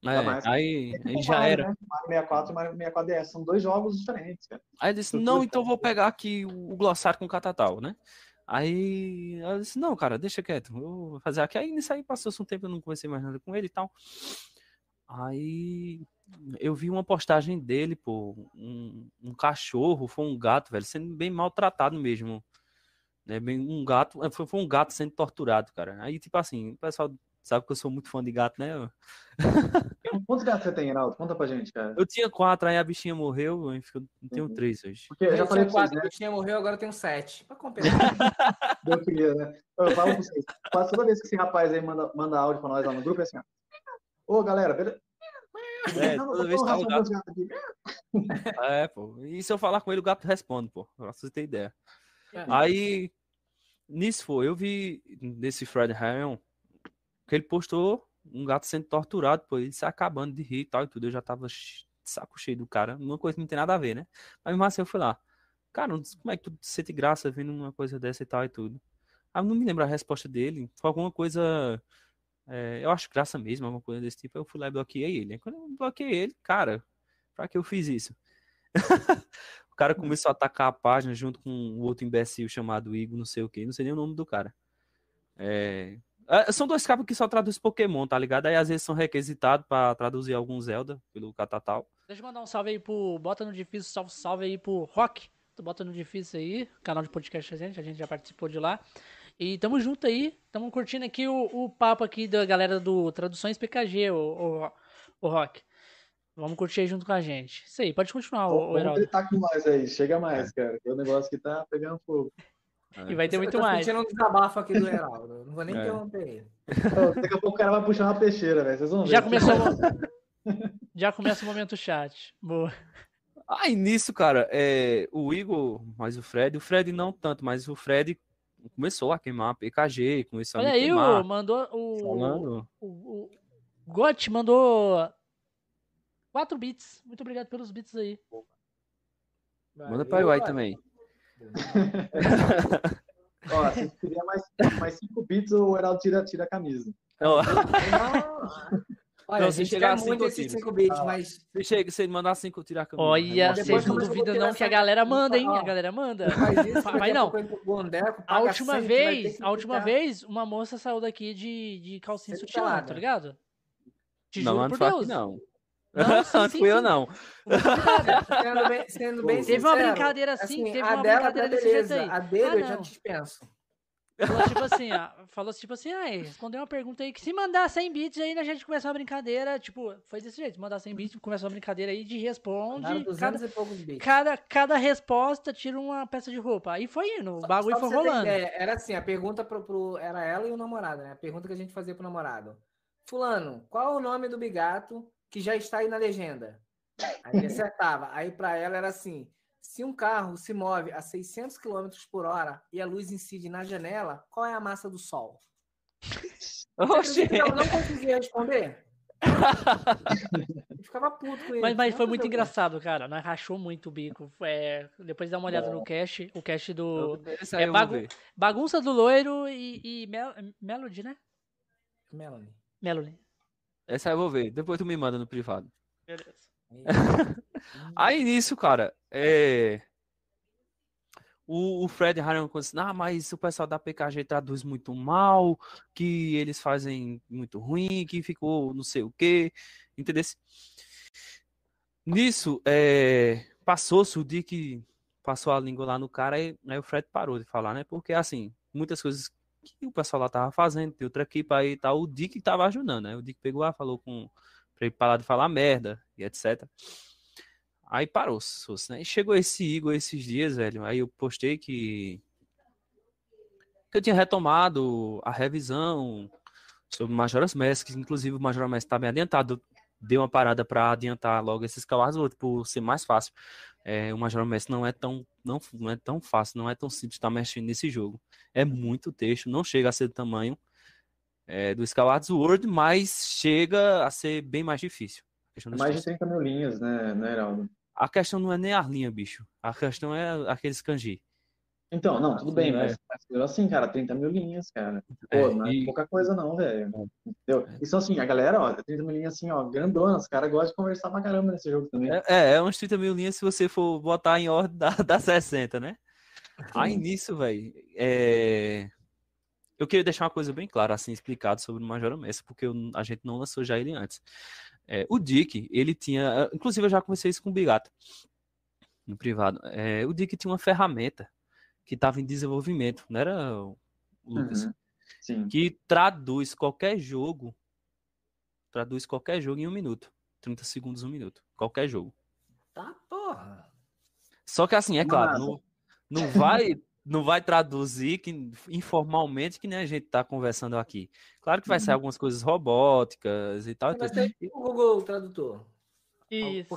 É, mais. aí, aí já era. Né? Mario 64 e Mario 64DS são dois jogos diferentes. Cara. Aí eu disse, não, então vou pegar aqui o glossário com o catatal, né? Aí eu disse, não, cara, deixa quieto, vou fazer aqui. Aí nisso aí passou-se um tempo, eu não conversei mais nada com ele e tal. Aí eu vi uma postagem dele, pô, um, um cachorro, foi um gato, velho, sendo bem maltratado mesmo. Né? Bem, um gato, é, foi, foi um gato sendo torturado, cara. Aí, tipo assim, o pessoal sabe que eu sou muito fã de gato, né? Quantos gatos você tem, Geraldo? Conta pra gente, cara. Eu tinha quatro, aí a bichinha morreu, eu tenho uhum. três hoje. Porque eu já falei quatro, vocês, né? a bichinha morreu, agora eu tenho sete. Pra compensar. eu queria, né? Eu falo pra vocês, quase toda vez que esse rapaz aí manda, manda áudio pra nós lá no grupo, é assim, ó. Ô, galera, beleza? É, toda vez que tá o gato. É, pô. E se eu falar com ele, o gato responde, pô. Pra você ter ideia. É. Aí, nisso foi, eu vi nesse Fred Harron que ele postou um gato sendo torturado, pô, ele se acabando de rir e tal e tudo. Eu já tava saco cheio do cara. Uma coisa que não tem nada a ver, né? Mas mesmo assim eu fui lá. Cara, como é que tu sente graça vendo uma coisa dessa e tal e tudo? Eu não me lembro a resposta dele. Foi alguma coisa. É, eu acho graça mesmo, alguma coisa desse tipo. Eu fui lá e bloqueei ele. Quando eu bloqueei ele, cara, pra que eu fiz isso? o cara começou a atacar a página junto com um outro imbecil chamado Igor, não sei o que, não sei nem o nome do cara. É, é, são dois cabos que só traduzem Pokémon, tá ligado? Aí às vezes são requisitados para traduzir algum Zelda pelo Catatal. Deixa eu mandar um salve aí pro. Bota no difícil, salve, salve aí pro Rock. Tu bota no difícil aí, canal de podcast a gente, a gente já participou de lá. E tamo junto aí, tamo curtindo aqui o, o papo aqui da galera do Traduções PKG, o, o, o Rock. Vamos curtir aí junto com a gente. Isso aí, pode continuar, o, o Heraldo. Vamos com mais aí, chega mais, cara. Que o negócio que tá pegando fogo. E vai ter muito eu tô mais. um desabafo aqui do Heraldo. Não vou nem é. interromper ele. Daqui a pouco o cara vai puxar uma peixeira, velho. Vocês vão ver. Já começou, Já começa o momento chat. Boa. Aí nisso, cara, é, o Igor, mas o Fred, o Fred não tanto, mas o Fred começou a queimar PKG, começou Olha a aí, o, mandou o, Falando. o, o, o Got mandou 4 bits. Muito obrigado pelos bits aí. Manda para o aí também. Ó, se queria mais, mais cinco bits, o Heraldo tira, tira a camisa. Oh. Olha, não, se chegar muito esses 5 bits, ah. mas. Se, chega, se mandar 5, tirar a camisa. Olha, vocês não duvidam não que a galera manda, hein? A galera manda. Mas não. A última vez, a última vez, uma moça saiu daqui de, de calcinha sutiã, tá ligado? Te não, juro por Deus. Não. Não, sim, sim, fui eu, não. Sendo bem, sendo bem teve uma brincadeira assim, assim teve uma brincadeira desse jeito aí. A dele ah, eu já dispenso. Falou tipo assim, ó, falou tipo assim, ah, respondeu uma pergunta aí que se mandar 100 bits aí, a gente começa uma brincadeira, tipo, foi desse jeito, mandar 100 bits, começa uma brincadeira aí de responde, cada, cada, cada resposta tira uma peça de roupa, aí foi indo, o bagulho só foi rolando. era assim, a pergunta pro, pro, era ela e o namorado, né, a pergunta que a gente fazia pro namorado, fulano, qual é o nome do bigato que já está aí na legenda. Aí ele acertava. Aí para ela era assim: se um carro se move a 600 km por hora e a luz incide na janela, qual é a massa do Sol? Oxê. Ela não conseguia responder. ficava puto com isso. Mas, mas foi muito engraçado, cara. Nós rachou muito o bico. É, depois dá uma olhada no cache. O cache do. É bagu... Bagunça do Loiro e, e Mel... Melody, né? Melanie. Melanie. Essa eu vou ver. Depois tu me manda no privado. Beleza. Aí nisso, cara, é... o, o Fred Harriman disse, ah, mas o pessoal da PKG traduz muito mal, que eles fazem muito ruim, que ficou não sei o quê, entendeu? Nisso, é... passou-se o dia que passou a língua lá no cara, e aí o Fred parou de falar, né? Porque, assim, muitas coisas que o pessoal lá tava fazendo, tem outra equipe aí e tal, o Dick tava ajudando, né? O Dick pegou lá, falou com pra ele parar de falar merda e etc. Aí parou, né? E chegou esse Igor esses dias, velho. Aí eu postei que, que eu tinha retomado a revisão sobre Majora's Mask, inclusive o Majora's Mask tá bem adiantado. Deu uma parada para adiantar logo esses cavalos por ser mais fácil. É, o Major Messi não é tão não, não é tão fácil, não é tão simples estar mexendo nesse jogo. É muito texto, não chega a ser do tamanho é, do Skyward Sword, mas chega a ser bem mais difícil. Mais de 30 mil linhas, né, né, Heraldo? A questão não é nem a linha, bicho. A questão é aqueles kanji. Então, não, tudo bem, mas, mas assim, cara, 30 mil linhas, cara. Pô, é, não é e... pouca coisa não, velho. Entendeu? É. Assim, a galera, ó, 30 mil linhas assim, ó, grandona, os caras gostam de conversar pra caramba nesse jogo também. É, é, é uns 30 mil linhas se você for botar em ordem da, da 60, né? Aí nisso, velho, é... eu queria deixar uma coisa bem clara, assim, explicado sobre o Major Messi, porque eu, a gente não lançou já ele antes. É, o Dick, ele tinha, inclusive eu já conversei isso com o Bigato, no privado, é, o Dick tinha uma ferramenta que estava em desenvolvimento, não era o Lucas? Uhum, que traduz qualquer jogo, traduz qualquer jogo em um minuto. 30 segundos, um minuto. Qualquer jogo. Tá, porra. Só que assim, é claro, não, não vai não vai traduzir que, informalmente que nem a gente está conversando aqui. Claro que vai uhum. ser algumas coisas robóticas e tal. Mas tem o Google Tradutor. Isso.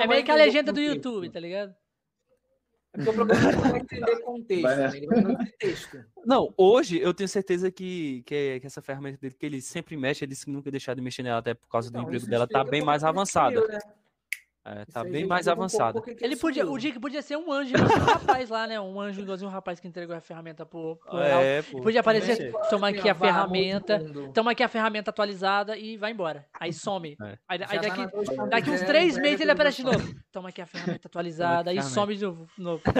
É meio que a legenda do YouTube, tá ligado? É porque o problema é não entender contexto, né? ele vai texto. Não, hoje eu tenho certeza que, que, que, essa ferramenta dele, que ele sempre mexe, ele disse que nunca deixar de mexer nela, até por causa do emprego dela, tá bem mais avançada. Né? É, tá bem mais avançado. Um ele podia, o Dick podia ser um anjo um rapaz lá, né? Um anjo igualzinho um rapaz que entregou a ferramenta pro, pro é, pô, Podia aparecer, toma aqui a ferramenta, toma aqui a ferramenta atualizada e vai embora. Aí some. É. Aí, aí daqui, daqui uns três meses ele aparece de novo. Toma aqui a ferramenta atualizada e some de novo.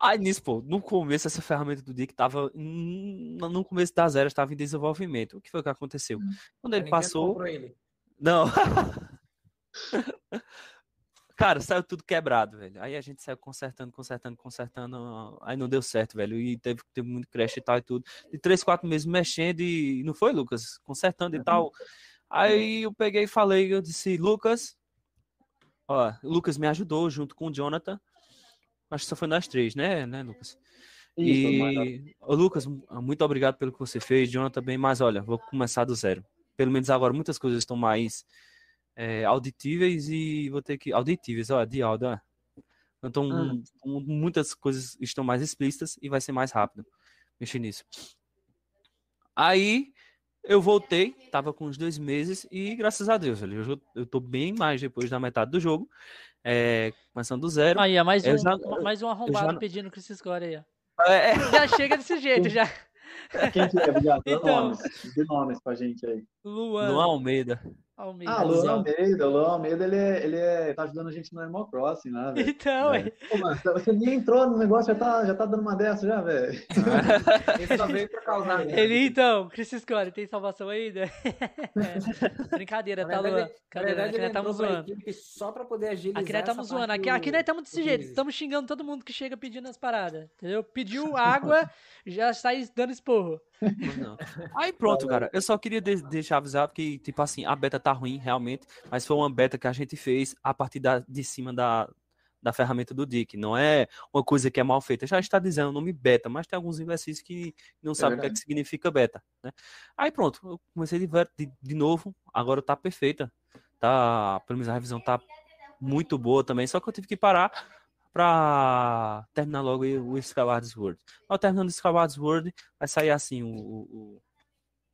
Aí nisso, pô, no começo essa ferramenta do Dick tava no começo das eras estava em desenvolvimento. O que foi que aconteceu? Hum. Quando ele passou, ele. não. Cara, saiu tudo quebrado, velho. Aí a gente saiu consertando, consertando, consertando. Aí não deu certo, velho. E teve, teve muito crash e tal e tudo. De três, quatro meses mexendo e. Não foi, Lucas? Consertando e tal. Aí eu peguei e falei, eu disse, Lucas. Ó, Lucas me ajudou junto com o Jonathan. Acho que só foi nós três, né, né, Lucas? E, ô, Lucas, muito obrigado pelo que você fez. Jonathan bem, mas olha, vou começar do zero. Pelo menos agora muitas coisas estão mais é, auditíveis e vou ter que. Auditíveis, ó, de áudio, Então, hum. muitas coisas estão mais explícitas e vai ser mais rápido mexer nisso. Aí eu voltei, tava com uns dois meses e graças a Deus, eu, eu tô bem mais depois da metade do jogo, é, começando do zero. Aí, é mais um, já, mais um arrombado já... pedindo Chris Score aí, ó. É... Já chega desse jeito, já. Quem que é, obrigado? Então, nomes, dê nomes pra gente aí. Luan. Luan Almeida. Almeida. Ah, Luan Almeida, Luan Almeida, ele, é, ele é, tá ajudando a gente no Animal Crossing lá, velho. Então, é. Pô, mano, você nem entrou no negócio, já tá, já tá dando uma dessa já, velho. ele só veio pra causar. Mesmo. Ele, então, Chris Score, tem salvação ainda? É. Brincadeira, tá, Luan? Brincadeira, aqui nós estamos zoando. Só pra poder agilizar Aqui nós estamos zoando. Aqui, aqui nós estamos desse jeito, estamos xingando todo mundo que chega pedindo as paradas, entendeu? Pediu água, já está dando esporro. Aí pronto, cara. Eu só queria de deixar avisado que, tipo assim, a beta tá ruim, realmente, mas foi uma beta que a gente fez a partir da, de cima da, da ferramenta do Dick. Não é uma coisa que é mal feita. Já está dizendo o nome beta, mas tem alguns exercícios que não é sabem o que, é que significa beta. Né? Aí pronto, eu comecei de, de, de novo, agora tá perfeita. Tá, pelo menos a revisão tá muito boa também, só que eu tive que parar para terminar logo o Skyward Sword. Ao terminando o Skyward Sword, vai sair assim o, o,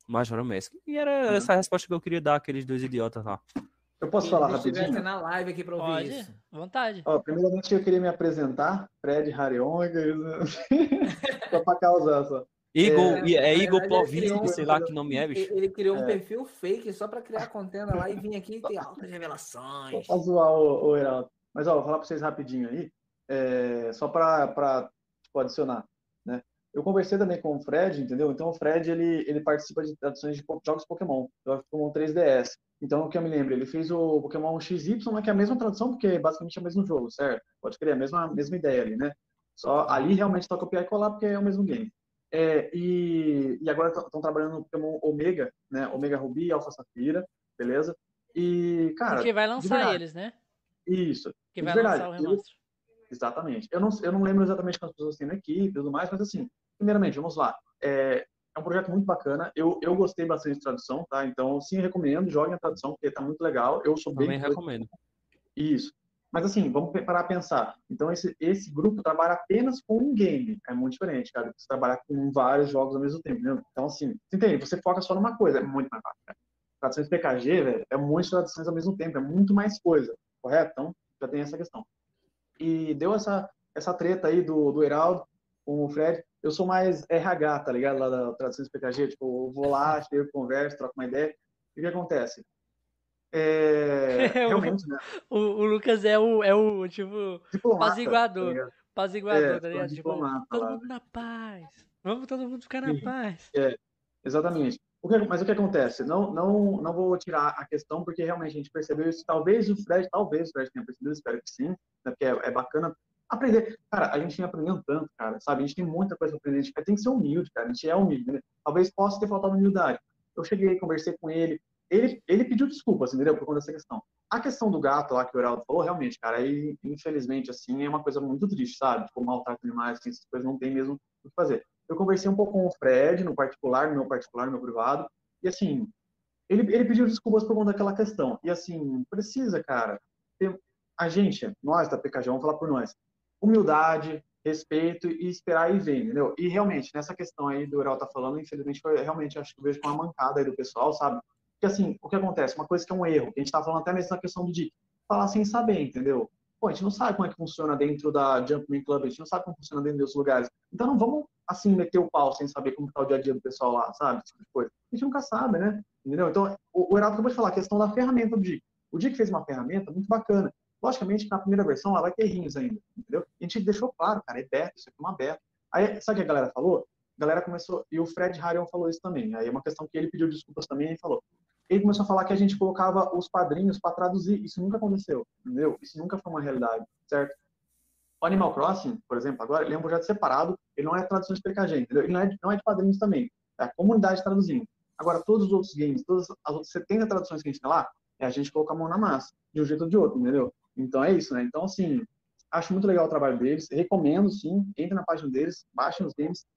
o Major Mask. E era uhum. essa a resposta que eu queria dar àqueles dois idiotas lá. Eu posso falar rapidinho? na live aqui para ouvir Pode, isso. vontade. Ó, primeiramente eu queria me apresentar, Fred Harionga, só para causar só. Igor, é, é Igor Plovinski, sei lá que nome é, bicho. Ele criou um é. perfil fake só para criar contenda lá e vir aqui e ter altas revelações. Só zoar o, o Heraldo. Mas, ó, vou falar para vocês rapidinho aí é, só para tipo, adicionar, né? Eu conversei também com o Fred, entendeu? Então o Fred ele, ele participa de traduções de jogos Pokémon, jogos Pokémon 3DS. Então o que eu me lembro, ele fez o Pokémon XY, né, que é a mesma tradução, porque é basicamente é o mesmo jogo, certo? Pode crer, a mesma, a mesma ideia ali, né? Só ali realmente só copiar e colar porque é o mesmo game. É, e, e agora estão trabalhando no Pokémon Omega, né? Omega Ruby e Alpha Safira, beleza? E, cara. Porque vai lançar eles, né? Isso. Que vai verdade, lançar o remaster. Exatamente. Eu não, eu não lembro exatamente quantas pessoas tem na equipe e tudo mais, mas assim, primeiramente, vamos lá. É, é um projeto muito bacana. Eu, eu gostei bastante de tradução, tá? Então, sim, recomendo, joguem a tradução, porque tá muito legal. Eu sou bem. Também recomendo. Isso. Mas assim, vamos parar a pensar. Então, esse, esse grupo trabalha apenas com um game. É muito diferente, cara. Você trabalhar com vários jogos ao mesmo tempo. Né? Então, assim, você entende? Você foca só numa coisa. É muito mais fácil. Cara. Traduções PKG, velho, é muitas traduções ao mesmo tempo. É muito mais coisa. Correto? Então, já tem essa questão. E deu essa, essa treta aí do, do Heraldo com o Fred. Eu sou mais RH, tá ligado? Lá da Traduções PKG. Tipo, eu vou lá, chego, converso, troco uma ideia. E o que acontece? É, realmente, né? O, o, Lucas é o, é o tipo, diplomata, apaziguador. Tá apaziguador, é, tá ligado? Tipo, todo mundo na paz. Vamos todo mundo ficar na Sim, paz. É, exatamente. Que, mas o que acontece? Não, não, não vou tirar a questão, porque realmente a gente percebeu isso. Talvez o Fred, talvez o Fred tenha percebido, espero que sim, né? porque é, é, bacana aprender. Cara, a gente tem aprendendo tanto, cara, sabe? A gente tem muita coisa para aprender. A gente tem que ser humilde, cara. A gente é humilde, né? Talvez possa ter faltado humildade. Eu cheguei, conversei com ele, ele, ele pediu desculpas, entendeu? Por conta dessa questão. A questão do gato lá que o Heraldo falou, realmente, cara, aí, infelizmente, assim, é uma coisa muito triste, sabe? Tipo, maltrato animais, assim, essas coisas não tem mesmo o que fazer. Eu conversei um pouco com o Fred, no particular, no meu particular, no meu privado, e assim, ele, ele pediu desculpas por conta daquela questão. E assim, precisa, cara, ter, a gente, nós da PKG, vamos falar por nós, humildade, respeito e esperar e ver, entendeu? E realmente, nessa questão aí do Heraldo tá falando, infelizmente, foi, realmente, acho que eu vejo uma mancada aí do pessoal, sabe? Porque, assim, o que acontece? Uma coisa que é um erro, que a gente está falando até mesmo na questão do de falar sem saber, entendeu? Pô, a gente não sabe como é que funciona dentro da Jumpman Club, a gente não sabe como funciona dentro dos lugares. Então não vamos, assim, meter o pau sem saber como está o dia a dia do pessoal lá, sabe? Tipo de coisa. A gente nunca sabe, né? Entendeu? Então, o, o Heraldo acabou de falar, a questão da ferramenta do DIC. O DIC fez uma ferramenta muito bacana. Logicamente na primeira versão ela vai ter errinhos ainda, entendeu? E a gente deixou claro, cara, é beta, isso aqui é uma beta. Aí, sabe o que a galera falou? A galera começou, e o Fred Harion falou isso também. Aí é uma questão que ele pediu desculpas também e falou: ele começou a falar que a gente colocava os padrinhos para traduzir. Isso nunca aconteceu, entendeu? Isso nunca foi uma realidade, certo? O Animal Crossing, por exemplo, agora ele é um projeto separado, ele não é tradução de PKG, entendeu? Ele não é, não é de padrinhos também, é a comunidade traduzindo. Agora, todos os outros games, todas as outras 70 traduções que a gente tem lá, é a gente colocar a mão na massa, de um jeito ou de outro, entendeu? Então é isso, né? Então, assim, acho muito legal o trabalho deles, recomendo, sim, entre na página deles, baixem os games,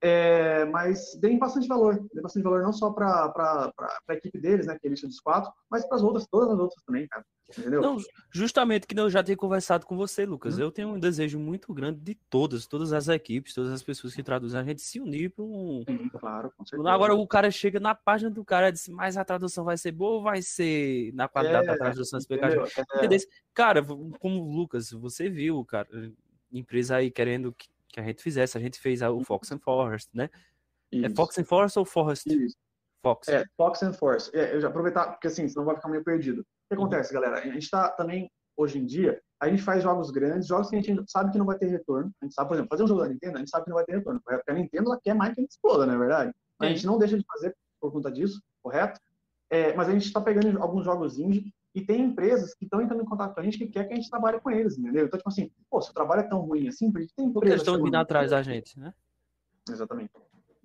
é, mas deem bastante valor, deem bastante valor não só para a equipe deles, né, que é lista dos quatro, mas para as outras, todas as outras também, cara. Entendeu? Não, justamente que eu já tenho conversado com você, Lucas. Hum. Eu tenho um desejo muito grande de todas, todas as equipes, todas as pessoas que traduzem, a gente se unir para um. Sim, claro, com certeza. Agora o cara chega na página do cara e diz, mas a tradução vai ser boa ou vai ser na qualidade é, da tradução é. Cara, como Lucas, você viu, cara, empresa aí querendo que que a gente fizesse. A gente fez o Fox and Forest, né? É Isso. É Fox and Forest ou Forest? Isso. Fox. É, Fox and Forest. É, eu já aproveitar, porque assim, senão vai ficar meio perdido. O que uhum. acontece, uhum. galera? A gente está também, hoje em dia, a gente faz jogos grandes, jogos que a gente sabe que não vai ter retorno. A gente sabe, por exemplo, fazer um jogo da Nintendo, a gente sabe que não vai ter retorno. Porque a Nintendo ela quer mais que a gente exploda, não é verdade? A gente não deixa de fazer por conta disso, correto? É, mas a gente está pegando alguns jogos indie e tem empresas que estão entrando em contato com a gente que quer que a gente trabalhe com eles, entendeu? Então, tipo assim, pô, se o trabalho é tão ruim assim, porque tem Porque eles estão vindo atrás da gente, né? Exatamente.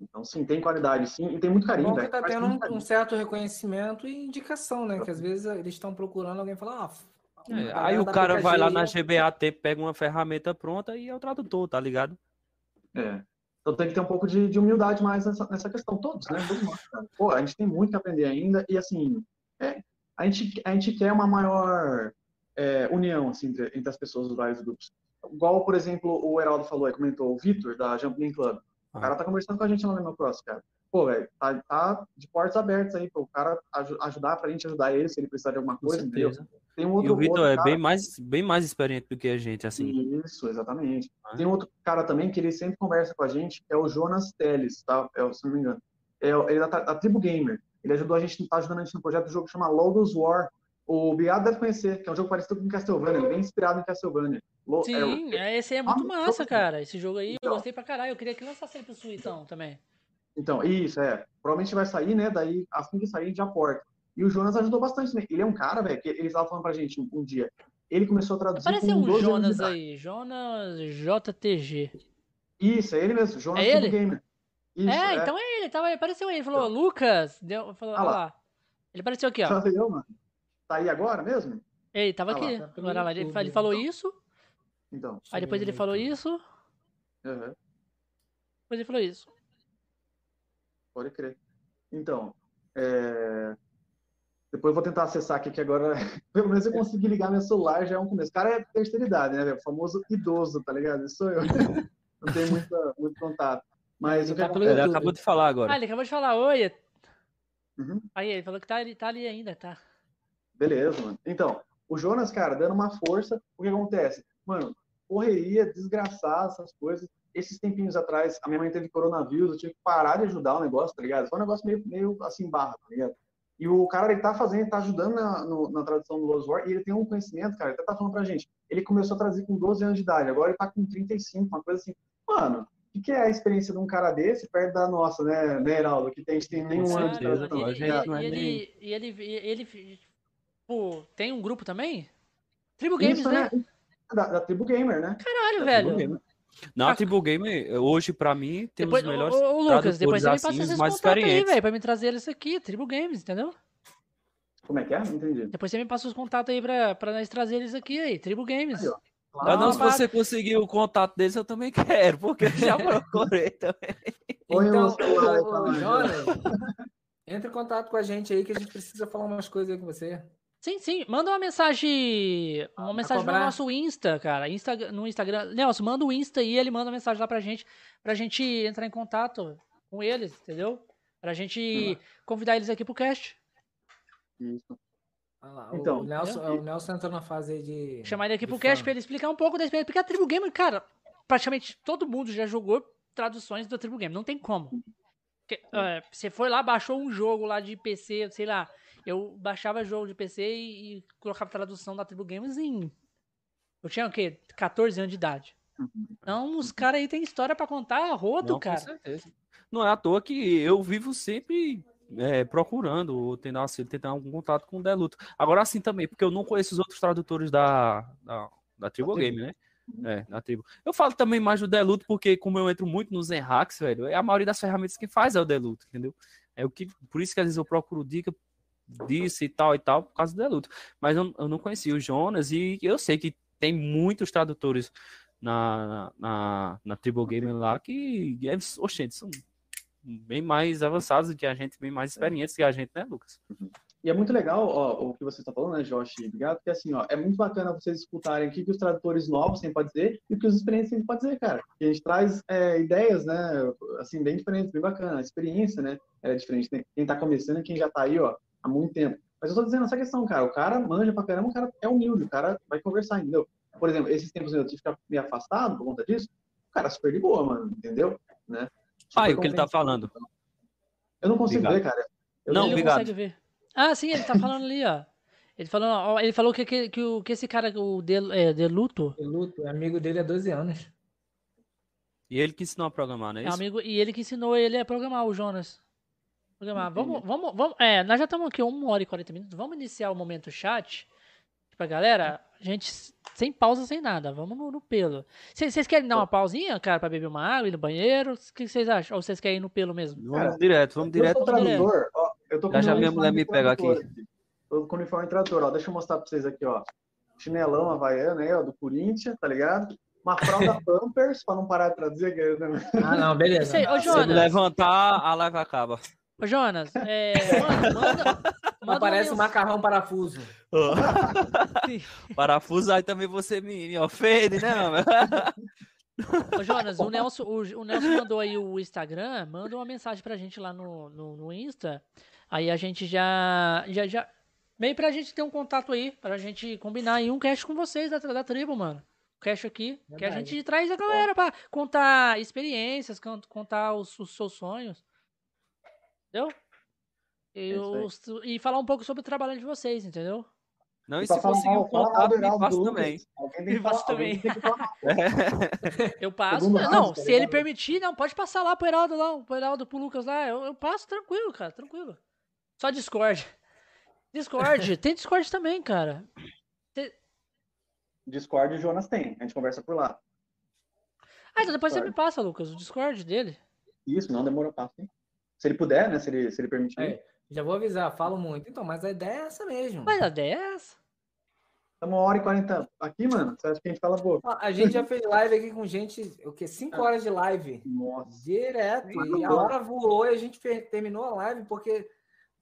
Então, sim, tem qualidade, sim, e tem muito carinho. Bom que tá tendo um, um, certo reconhecimento e indicação, né? Que às vezes eles estão procurando alguém falar, ah, é, aí o cara vai lá na GBAT, pega uma ferramenta pronta e é o tradutor, tá ligado? É. Então tem que ter um pouco de, de humildade mais nessa, nessa questão, todos, né? Todos nós, Pô, a gente tem muito que aprender ainda, e assim, é, a gente, a gente quer uma maior é, união assim, entre, entre, as pessoas dos vários grupos. Igual, por exemplo, o Heraldo falou, comentou, o Vitor, da Jumping Club. O cara tá conversando com a gente lá no meu próximo, cara. Pô, velho, tá, tá, de portas abertas aí, o cara aj ajudar pra gente ajudar ele se ele precisar de alguma coisa, entendeu? Tem um outro, e o Vitor é cara... bem mais, bem mais experiente do que a gente, assim. Isso, exatamente. Ah. Tem outro cara também que ele sempre conversa com a gente, é o Jonas Teles, tá? É, se não me engano. É, ele é da, da Tribo Gamer. Ele ajudou a gente, tá ajudando a gente no projeto do jogo que chama Logos War. O Biado deve conhecer, que é um jogo parecido com Castlevania, bem inspirado em Castlevania. Sim, é, esse é muito ah, massa, cara. Esse jogo aí então, eu gostei pra caralho. Eu queria que lançasse ele pro Suitão também. Então, isso, é. Provavelmente vai sair, né? Daí, assim que sair, a gente já porta. E o Jonas ajudou bastante também. Ele é um cara, velho, que ele estava falando pra gente um, um, dia. Ele começou a traduzir. Apareceu um Jonas aí, Jonas JTG. Isso, é ele mesmo, Jonas é ele? Gamer. Isso, é, é, então é ele, tava, apareceu aí, ele falou, então. Lucas, deu, falou, ah, lá. Ele apareceu aqui, ó. Eu, mano. Tá aí agora mesmo? Ele tava ah, aqui. Lá, tá lá, ele, ele falou então. isso. Então. Aí depois ele falou isso. Uhum. Depois ele falou isso. Pode crer. Então, é... Depois eu vou tentar acessar aqui, que agora, pelo menos eu consegui ligar meu celular, já é um começo. O cara é terceira idade, né? O famoso idoso, tá ligado? Isso sou eu. Não muito, muito contato. Mas o que ele, ele acabou de falar agora. Ah, ele acabou de falar, oi. Uhum. Aí, ele falou que tá, tá ali ainda, tá? Beleza, mano. Então, o Jonas, cara, dando uma força, o que acontece? Mano, correria, desgraçar essas coisas. Esses tempinhos atrás, a minha mãe teve coronavírus, eu tive que parar de ajudar o negócio, tá ligado? Foi um negócio meio, meio assim, barra, tá ligado? E o cara, ele tá fazendo, ele tá ajudando na, no, na tradução do Lost War, e ele tem um conhecimento, cara, ele até tá falando pra gente. Ele começou a traduzir com 12 anos de idade, agora ele tá com 35, uma coisa assim. Mano, o que, é a experiência de um cara desse perto da nossa, né, né Heraldo? Que tem, a gente tem nenhum ano de tradução. E, e, ele, e ele, ele, tipo, tem um grupo também? Tribu Games, Isso, né? né? Da, da, Tribu Gamer, né? Caralho, da velho. Na ah, Tribu Gamer, hoje, pra mim, tem depois, os melhores ô, ô, Lucas, depois você assim, me passa esses mais contatos aí, velho, pra me trazer eles aqui, Tribu Games, entendeu? Como é que é? Não entendi. Depois você me passa os contatos aí pra, pra nós trazer eles aqui aí, Tribu Games. Aí, Claro. não, se você conseguir o contato deles, eu também quero, porque eu já procurei também. Então, o, Jonas, entre em contato com a gente aí que a gente precisa falar umas coisas aí com você. Sim, sim. Manda uma mensagem. Uma ah, mensagem no nosso Insta, cara. Insta, no Instagram. Nelson, manda o Insta e ele manda uma mensagem lá pra gente. Pra gente entrar em contato com eles, entendeu? Pra gente convidar eles aqui pro cast. Isso. Lá, então, o Nelson, o Nelson entrou na fase de. Chamar ele aqui pro cast pra ele explicar um pouco da experiência. Porque a Tribu Gamer, cara, praticamente todo mundo já jogou traduções da Tribu Gamer. Não tem como. Porque, uh, você foi lá, baixou um jogo lá de PC, sei lá, eu baixava jogo de PC e, e colocava tradução da Tribu Games em. Eu tinha o quê? 14 anos de idade. Então, os caras aí têm história para contar rodo, Não, cara. Com certeza. Não é à toa que eu vivo sempre é, procurando ou tendo, assim, tendo algum contato com o Deluto. Agora, assim também, porque eu não conheço os outros tradutores da, da, da Tribu Game, né? É, da tribo. Eu falo também mais do Deluto, porque como eu entro muito nos Enhacks, velho, é a maioria das ferramentas que faz é o Deluto, entendeu? É o que, por isso que às vezes eu procuro dica disso e tal e tal, por causa do Deluto. Mas eu, eu não conhecia o Jonas e eu sei que tem muitos tradutores na, na, na Triple Game lá que, é, oxente, são bem mais avançados que a gente, bem mais experientes que a gente, né, Lucas? E é muito legal ó, o que você está falando, né, Josh Obrigado, porque assim, ó, é muito bacana vocês escutarem o que, que os tradutores novos têm para dizer e o que os experientes têm para dizer, cara. Porque a gente traz é, ideias, né, assim, bem diferentes, bem bacana. A experiência, né, é diferente. Quem está começando e quem já está aí, ó, há muito tempo. Mas eu tô dizendo essa questão, cara. O cara manja pra caramba, o cara é humilde, o cara vai conversar, entendeu? Por exemplo, esses tempos eu tive que ficar meio afastado por conta disso. O cara é super de boa, mano, entendeu? Né? Ah, e o que ele tá falando? Eu não consigo obrigado. ver, cara. Eu não, obrigado. consegue ver. Ah, sim, ele tá falando ali, ó. Ele falou, ele falou que, que, que, que esse cara, o de, é, Deluto... Deluto, é amigo dele há 12 anos. E ele que ensinou a programar, não é, é isso? amigo, e ele que ensinou ele a programar, o Jonas. Programar. Vamos, vamos, vamos. É, nós já estamos aqui uma hora e 40 minutos. Vamos iniciar o momento chat. Pra galera, a gente sem pausa, sem nada. Vamos no, no pelo. Vocês querem dar uma pausinha, cara, pra beber uma água, ir no banheiro? O que vocês acham? Ou vocês querem ir no pelo mesmo? Vamos direto, vamos direto. Eu tradutor, ó, eu tô com já, já minha mulher me pega aqui. Tô com o uniforme tradutor, ó. Deixa eu mostrar pra vocês aqui, ó. Chinelão havaiano aí, ó, do Corinthians, tá ligado? Uma fralda Pampers, pra não parar de traduzir. Né? Ah, não, beleza. Sei, ô, Se levantar, a live acaba. Ô, Jonas, é, manda, manda, manda Aparece um macarrão parafuso. Oh. parafuso, aí também você me, me ofende, né? Ô, Jonas, o Nelson, o, o, Nelson mandou aí o Instagram, manda uma mensagem pra gente lá no, no, no Insta. Aí a gente já, já, já. Meio pra gente ter um contato aí, pra gente combinar aí um cast com vocês da, da tribo, mano. Cast aqui, Verdade. que a gente traz a galera pra contar experiências, contar os, os seus sonhos. Entendeu? E falar um pouco sobre o trabalho de vocês, entendeu? Não, e, se conseguir um contato, me passa também. Me passa também. eu passo. Não, não se ele permitir, não, pode passar lá pro Heraldo lá, pro Heraldo, pro Lucas lá. Eu, eu passo tranquilo, cara, tranquilo. Só Discord. Discord, tem Discord também, cara. Discord o Jonas tem, a gente conversa por lá. Ah, então depois Discord. você me passa, Lucas, o Discord dele. Isso, não demorou passo, hein? Se ele puder, né? Se ele, se ele permitir. É, já vou avisar, falo muito. Então, mas a ideia é essa mesmo. Mas a ideia é essa. Estamos uma hora e quarenta aqui, mano. Você acha que a gente fala pouco? A gente já fez live aqui com gente, o quê? Cinco horas de live. Nossa. Direto. E a hora voou e a gente terminou a live porque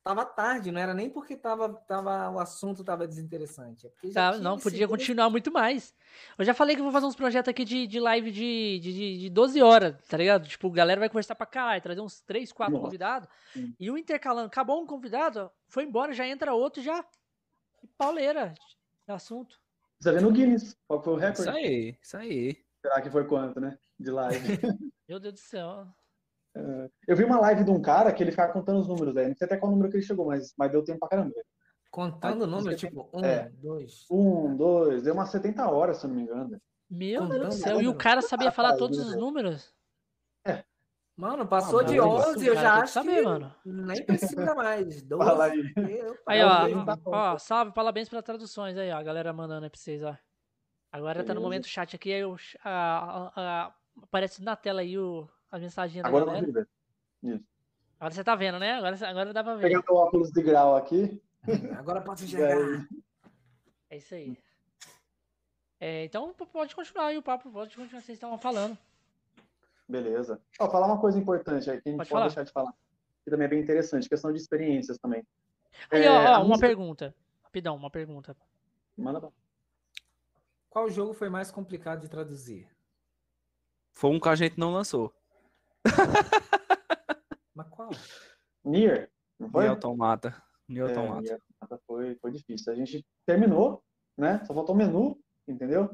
tava tarde, não era nem porque tava, tava, o assunto tava desinteressante. É tá, não, podia continuar muito mais. Eu já falei que vou fazer uns projetos aqui de, de live de, de, de 12 horas, tá ligado? Tipo, a galera vai conversar pra caralho, trazer uns 3, 4 Nossa. convidados. Sim. E o intercalando, acabou um convidado, foi embora, já entra outro, já. E pauleira, assunto. Você vê no Guinness, qual foi o recorde? Isso aí, isso aí. Será que foi quanto, né? De live. Meu Deus do céu. Uh, eu vi uma live de um cara que ele ficava contando os números, velho. Não sei até qual número que ele chegou, mas, mas deu tempo pra caramba. Contando o número, tipo, um, é, dois. Um, dois, deu umas 70 horas, se eu não me engano. Meu Deus do céu, e o cara sabia falar todos os números? É. Mano, passou ah, de 11, eu já acho saber, que mano. nem precisa mais. 12, Fala aí. Aí, ó, ó, salve, parabéns pelas traduções aí, ó, a galera mandando aí pra vocês, ó. Agora Beleza. tá no momento chat aqui, aí o, a, a, a, aparece na tela aí o, as mensagens Agora da galera. Isso. Agora você tá vendo, né? Agora, agora dá pra ver. Pegar o óculos de grau aqui. Agora pode enxergar. É isso aí. É, então pode continuar aí o papo, pode continuar, vocês estavam falando. Beleza. Ó, falar uma coisa importante aí, que a gente pode, pode deixar de falar, que também é bem interessante, questão de experiências também. Aí, é, ó, ó uma música... pergunta. Rapidão, uma pergunta. Manda pra... Qual jogo foi mais complicado de traduzir? Foi um que a gente não lançou. Mas qual? Nier, não foi? Nier Automata. Nier é, Automata. Nier Automata foi, foi difícil. A gente terminou, né? Só faltou o menu, entendeu?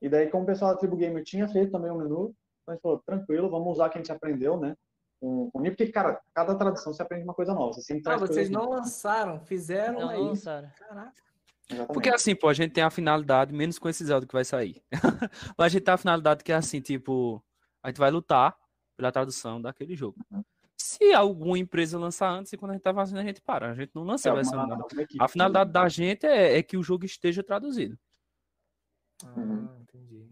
E daí, como o pessoal da Tribu Gamer tinha feito também o menu, então a gente falou, tranquilo, vamos usar o que a gente aprendeu, né? Com, com Nier, porque, cara, cada tradução você aprende uma coisa nova. Você sempre ah, vocês não lançaram, fizeram não aí. Lançaram. Caraca. Exatamente. Porque assim, pô, a gente tem a finalidade, menos com esse Zelda que vai sair. Mas a gente tem a finalidade que é assim, tipo, a gente vai lutar pela tradução daquele jogo. Uhum. Se alguma empresa lançar antes, e quando a gente tá fazendo, a gente para. A gente não lança é a versão uma, A finalidade da gente é, é, que o jogo esteja traduzido. Ah, uhum. entendi.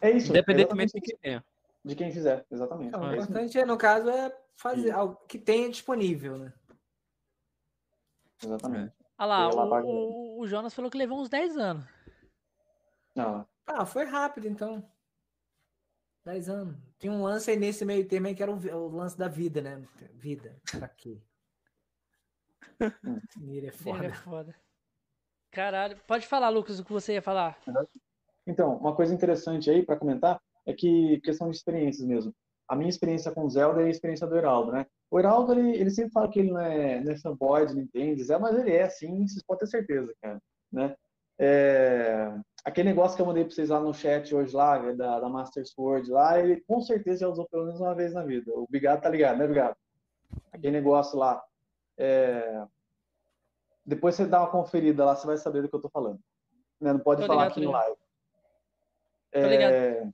É isso. Independentemente de quem tenha. De quem fizer, exatamente. Então, o importante, é, no caso, é fazer algo que tenha disponível, né? Exatamente. Olha lá, o, o, o, Jonas falou que levou uns 10 anos. Não. Ah, foi rápido, então. 10 anos. Tinha um lance aí nesse meio termo aí que era o, o lance da vida, né? Vida. Pra quê? Mira é foda. Mira é foda. Caralho. Pode falar, Lucas, o que você ia falar. Então, uma coisa interessante aí para comentar é que questão de experiências mesmo. A minha experiência com o Zelda é a experiência do Heraldo, né? O Heraldo, ele, ele sempre fala que ele não é, não é fanboy de Nintendo, mas ele é, sim, vocês podem ter certeza, cara, né? É, aquele negócio que eu mandei para vocês lá no chat hoje lá, da, da Master Sword lá, ele com certeza já usou pelo menos uma vez na vida. O Bigado tá ligado, né, Bigado? Aquele negócio lá. É... Depois você dá uma conferida lá, você vai saber do que eu tô falando. Né? Não pode tô falar ligado, aqui no live. É...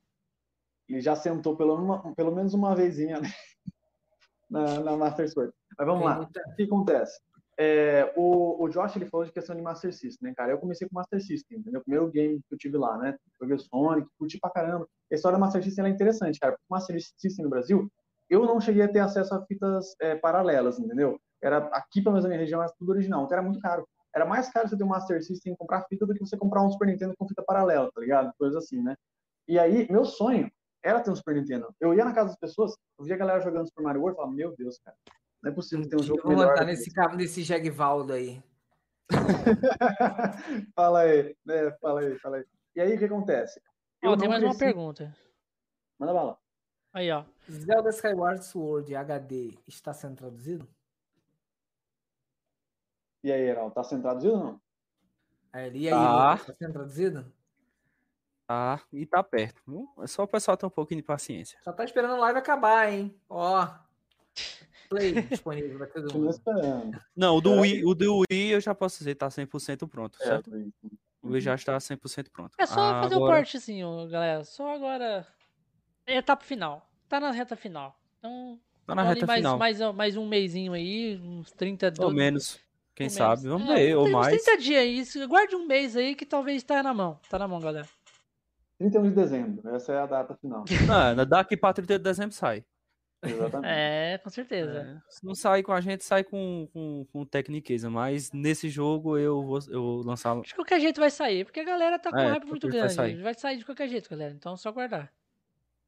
Ele já sentou pelo, uma, pelo menos uma vezinha né? na, na Master Sword. Mas vamos lá. O que acontece? É, o, o Josh ele falou de questão de Master System, né, cara? Eu comecei com Master System, entendeu? O primeiro game que eu tive lá, né? Joguei Sonic, curti pra caramba. A história do Master System é interessante, cara. o Master System no Brasil, eu não cheguei a ter acesso a fitas é, paralelas, entendeu? Era aqui, pelo menos na minha região, era tudo original, então era muito caro. Era mais caro você ter um Master System e comprar fita do que você comprar um Super Nintendo com fita paralela, tá ligado? Coisa assim, né? E aí, meu sonho era ter um Super Nintendo. Eu ia na casa das pessoas, eu via a galera jogando Super Mario World e falava, meu Deus, cara, não é possível ter um jogo melhor. nesse carro desse Jagvaldo aí. fala aí, né? Fala aí, fala aí. E aí, o que acontece? Eu tem mais cresci... uma pergunta. Manda bala. Aí, ó. Zelda Skyward Sword HD está sendo traduzido? E aí, Heraldo, tá sendo traduzido ou não? É, e aí, tá sendo traduzido? Tá, e tá perto. É só o pessoal ter um pouquinho de paciência. Só tá esperando a live acabar, hein? Ó. Play disponível para todo mundo. Não, o do, Wii, o do Wii eu já posso dizer, tá 100% pronto, é, certo? O Wii já está 100% pronto. É só ah, fazer agora... o portzinho, galera. Só agora. É etapa final. Tá na reta final. Então. Tá na reta mais, final. Mais, mais um mêsinho aí, uns 30 dias. Ou menos. Quem ou sabe, menos. vamos é, ver, ou mais. 30 dias aí, guarde um mês aí que talvez tá na mão. Tá na mão, galera. 31 de dezembro, essa é a data final. Ah, daqui pra 30 de dezembro sai. Exatamente. É, com certeza. É. Se não sai com a gente, sai com, com, com Tecniqueza. Mas nesse jogo eu vou, eu vou lançar. De qualquer jeito vai sair, porque a galera tá com é, hype muito grande. Vai sair. vai sair de qualquer jeito, galera. Então é só aguardar.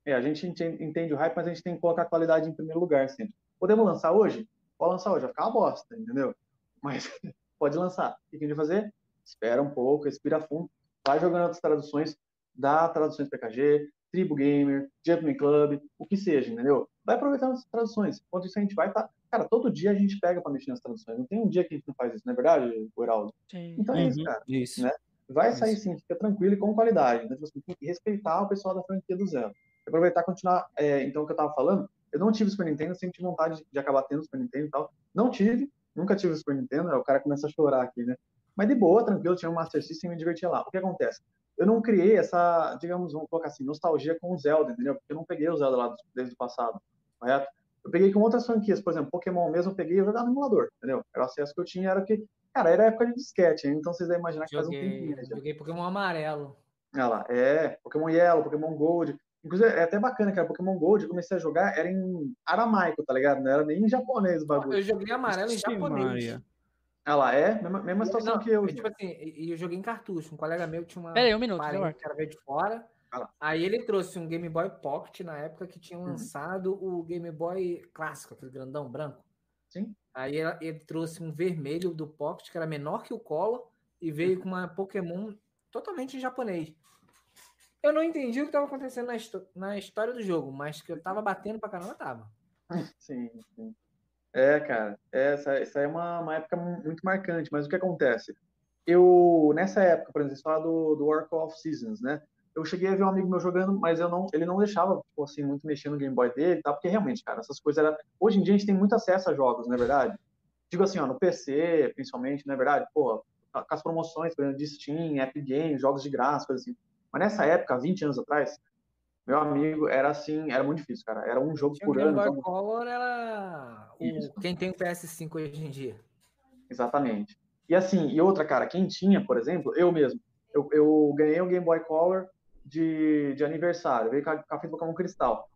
É, a gente entende o hype, mas a gente tem que colocar a qualidade em primeiro lugar sempre. Podemos lançar hoje? Pode lançar hoje, vai ficar uma bosta, entendeu? mas pode lançar. O que a gente vai fazer? Espera um pouco, respira fundo, vai jogando outras traduções, dá traduções PKG, Tribo Gamer, Jumpman Club, o que seja, entendeu? Vai aproveitando as traduções. Enquanto isso, a gente vai estar. Tá... Cara, todo dia a gente pega para mexer nas traduções. Não tem um dia que a gente não faz isso, não é verdade, Heraldo? Sim. Então é isso, uhum. cara. Isso. Né? Vai sair sim, fica tranquilo e com qualidade. Né? Você tem que respeitar o pessoal da franquia do zero. Aproveitar e continuar. É, então, o que eu tava falando, eu não tive Super Nintendo, sempre tive vontade de acabar tendo Super Nintendo e tal. Não tive, nunca tive Super Nintendo, o cara começa a chorar aqui, né? Mas de boa, tranquilo, tinha um Master System e me divertia lá. O que acontece? Eu não criei essa, digamos, vamos colocar assim, nostalgia com o Zelda, entendeu? Porque eu não peguei o Zelda lá desde o passado, correto? Eu peguei com outras franquias, por exemplo, Pokémon mesmo, eu peguei e jogava no emulador, entendeu? Era o acesso que eu tinha, era que, cara, era época de disquete, então vocês devem imaginar que joguei, faz um tempinho. Já. Joguei Pokémon amarelo. Olha lá, é, Pokémon Yellow, Pokémon Gold. Inclusive, é até bacana, cara, Pokémon Gold, eu comecei a jogar, era em aramaico, tá ligado? Não era nem em japonês o bagulho. Eu joguei amarelo em japonês. Maria. Ela é? Mesma, mesma situação não, que eu. Tipo assim, e eu joguei em cartucho. Um colega meu tinha uma. Peraí, um minuto, que era veio de fora. Ah aí ele trouxe um Game Boy Pocket na época que tinha uhum. lançado uhum. o Game Boy clássico, aquele grandão branco. Sim. Aí ele trouxe um vermelho do Pocket, que era menor que o Color, e veio uhum. com uma Pokémon totalmente em japonês. Eu não entendi o que estava acontecendo na, na história do jogo, mas que eu tava batendo pra caramba, tava. Sim, sim. É, cara, essa, essa é uma, uma época muito marcante, mas o que acontece? Eu, nessa época, por exemplo, você fala do, do War of Seasons, né? Eu cheguei a ver um amigo meu jogando, mas eu não, ele não deixava, tipo, assim, muito mexer no Game Boy dele, tá? Porque realmente, cara, essas coisas era... Hoje em dia a gente tem muito acesso a jogos, não é verdade? Digo assim, ó, no PC, principalmente, não é verdade? Pô, com as promoções, por exemplo, de Steam, Epic Games, jogos de graça, coisas assim. Mas nessa época, 20 anos atrás, meu amigo, era assim, era muito difícil, cara. Era um jogo Tinha por ano. O Game Boy então... Color era o... quem tem o PS5 hoje em dia. Exatamente. E assim, e outra, cara, quem tinha, por exemplo, eu mesmo, eu, eu ganhei o Game Boy Color de, de aniversário, veio com a, com a fita Pokémon Cristal.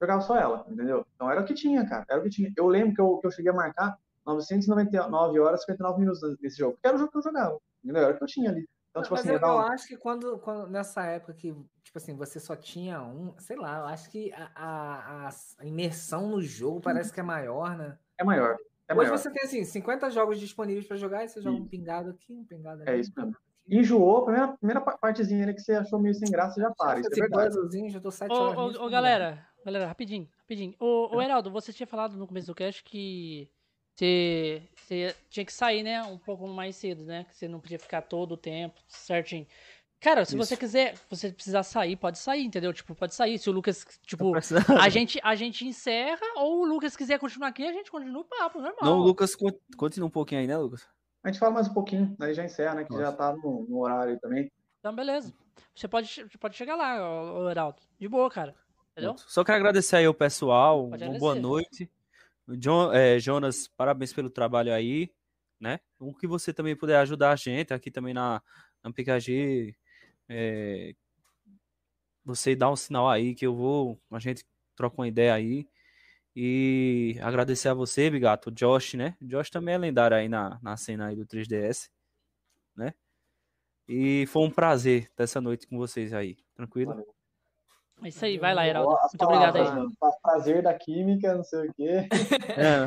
Jogava só ela, entendeu? Então era o que tinha, cara. Era o que tinha. Eu lembro que eu, que eu cheguei a marcar 999 horas e 59 minutos nesse jogo. Porque era o jogo que eu jogava, entendeu? Era o que eu tinha ali. Então, tipo Mas assim, eu, eu acho que quando, quando, nessa época que, tipo assim, você só tinha um, sei lá, eu acho que a, a, a imersão no jogo parece que é maior, né? É maior. É Hoje maior. você tem, assim, 50 jogos disponíveis para jogar e você joga um pingado aqui, um pingado ali. É isso mesmo. Enjoou, a primeira, primeira partezinha que você achou meio sem graça, já para. Isso é verdade. Já tô 7 ô, horas. Ô, ô galera, galera, rapidinho, rapidinho. Ô, ô, Heraldo, você tinha falado no começo do cast que você, você tinha que sair, né, um pouco mais cedo, né? Que você não podia ficar todo o tempo certinho. Cara, se Isso. você quiser, você precisar sair, pode sair, entendeu? Tipo, pode sair. Se o Lucas, tipo, a gente, a gente encerra, ou o Lucas quiser continuar aqui, a gente continua o papo, normal. Não, o Lucas continua um pouquinho aí, né, Lucas? A gente fala mais um pouquinho, aí já encerra, né? Que Nossa. já tá no, no, horário também. Então, beleza. Você pode, pode chegar lá, Heraldo. De boa, cara. Entendeu? Só quero agradecer aí o pessoal. Uma boa noite. John, é, Jonas, parabéns pelo trabalho aí, né? O que você também puder ajudar a gente aqui também na, na PKG, é, você dá um sinal aí que eu vou, a gente troca uma ideia aí. E agradecer a você, Bigato, Josh, né? Josh também é lendário aí na, na cena aí do 3DS, né? E foi um prazer ter essa noite com vocês aí, tranquilo? Valeu. É isso aí, vai lá, Heraldo. Muito obrigado aí. Mano. Prazer da química, não sei o quê. É.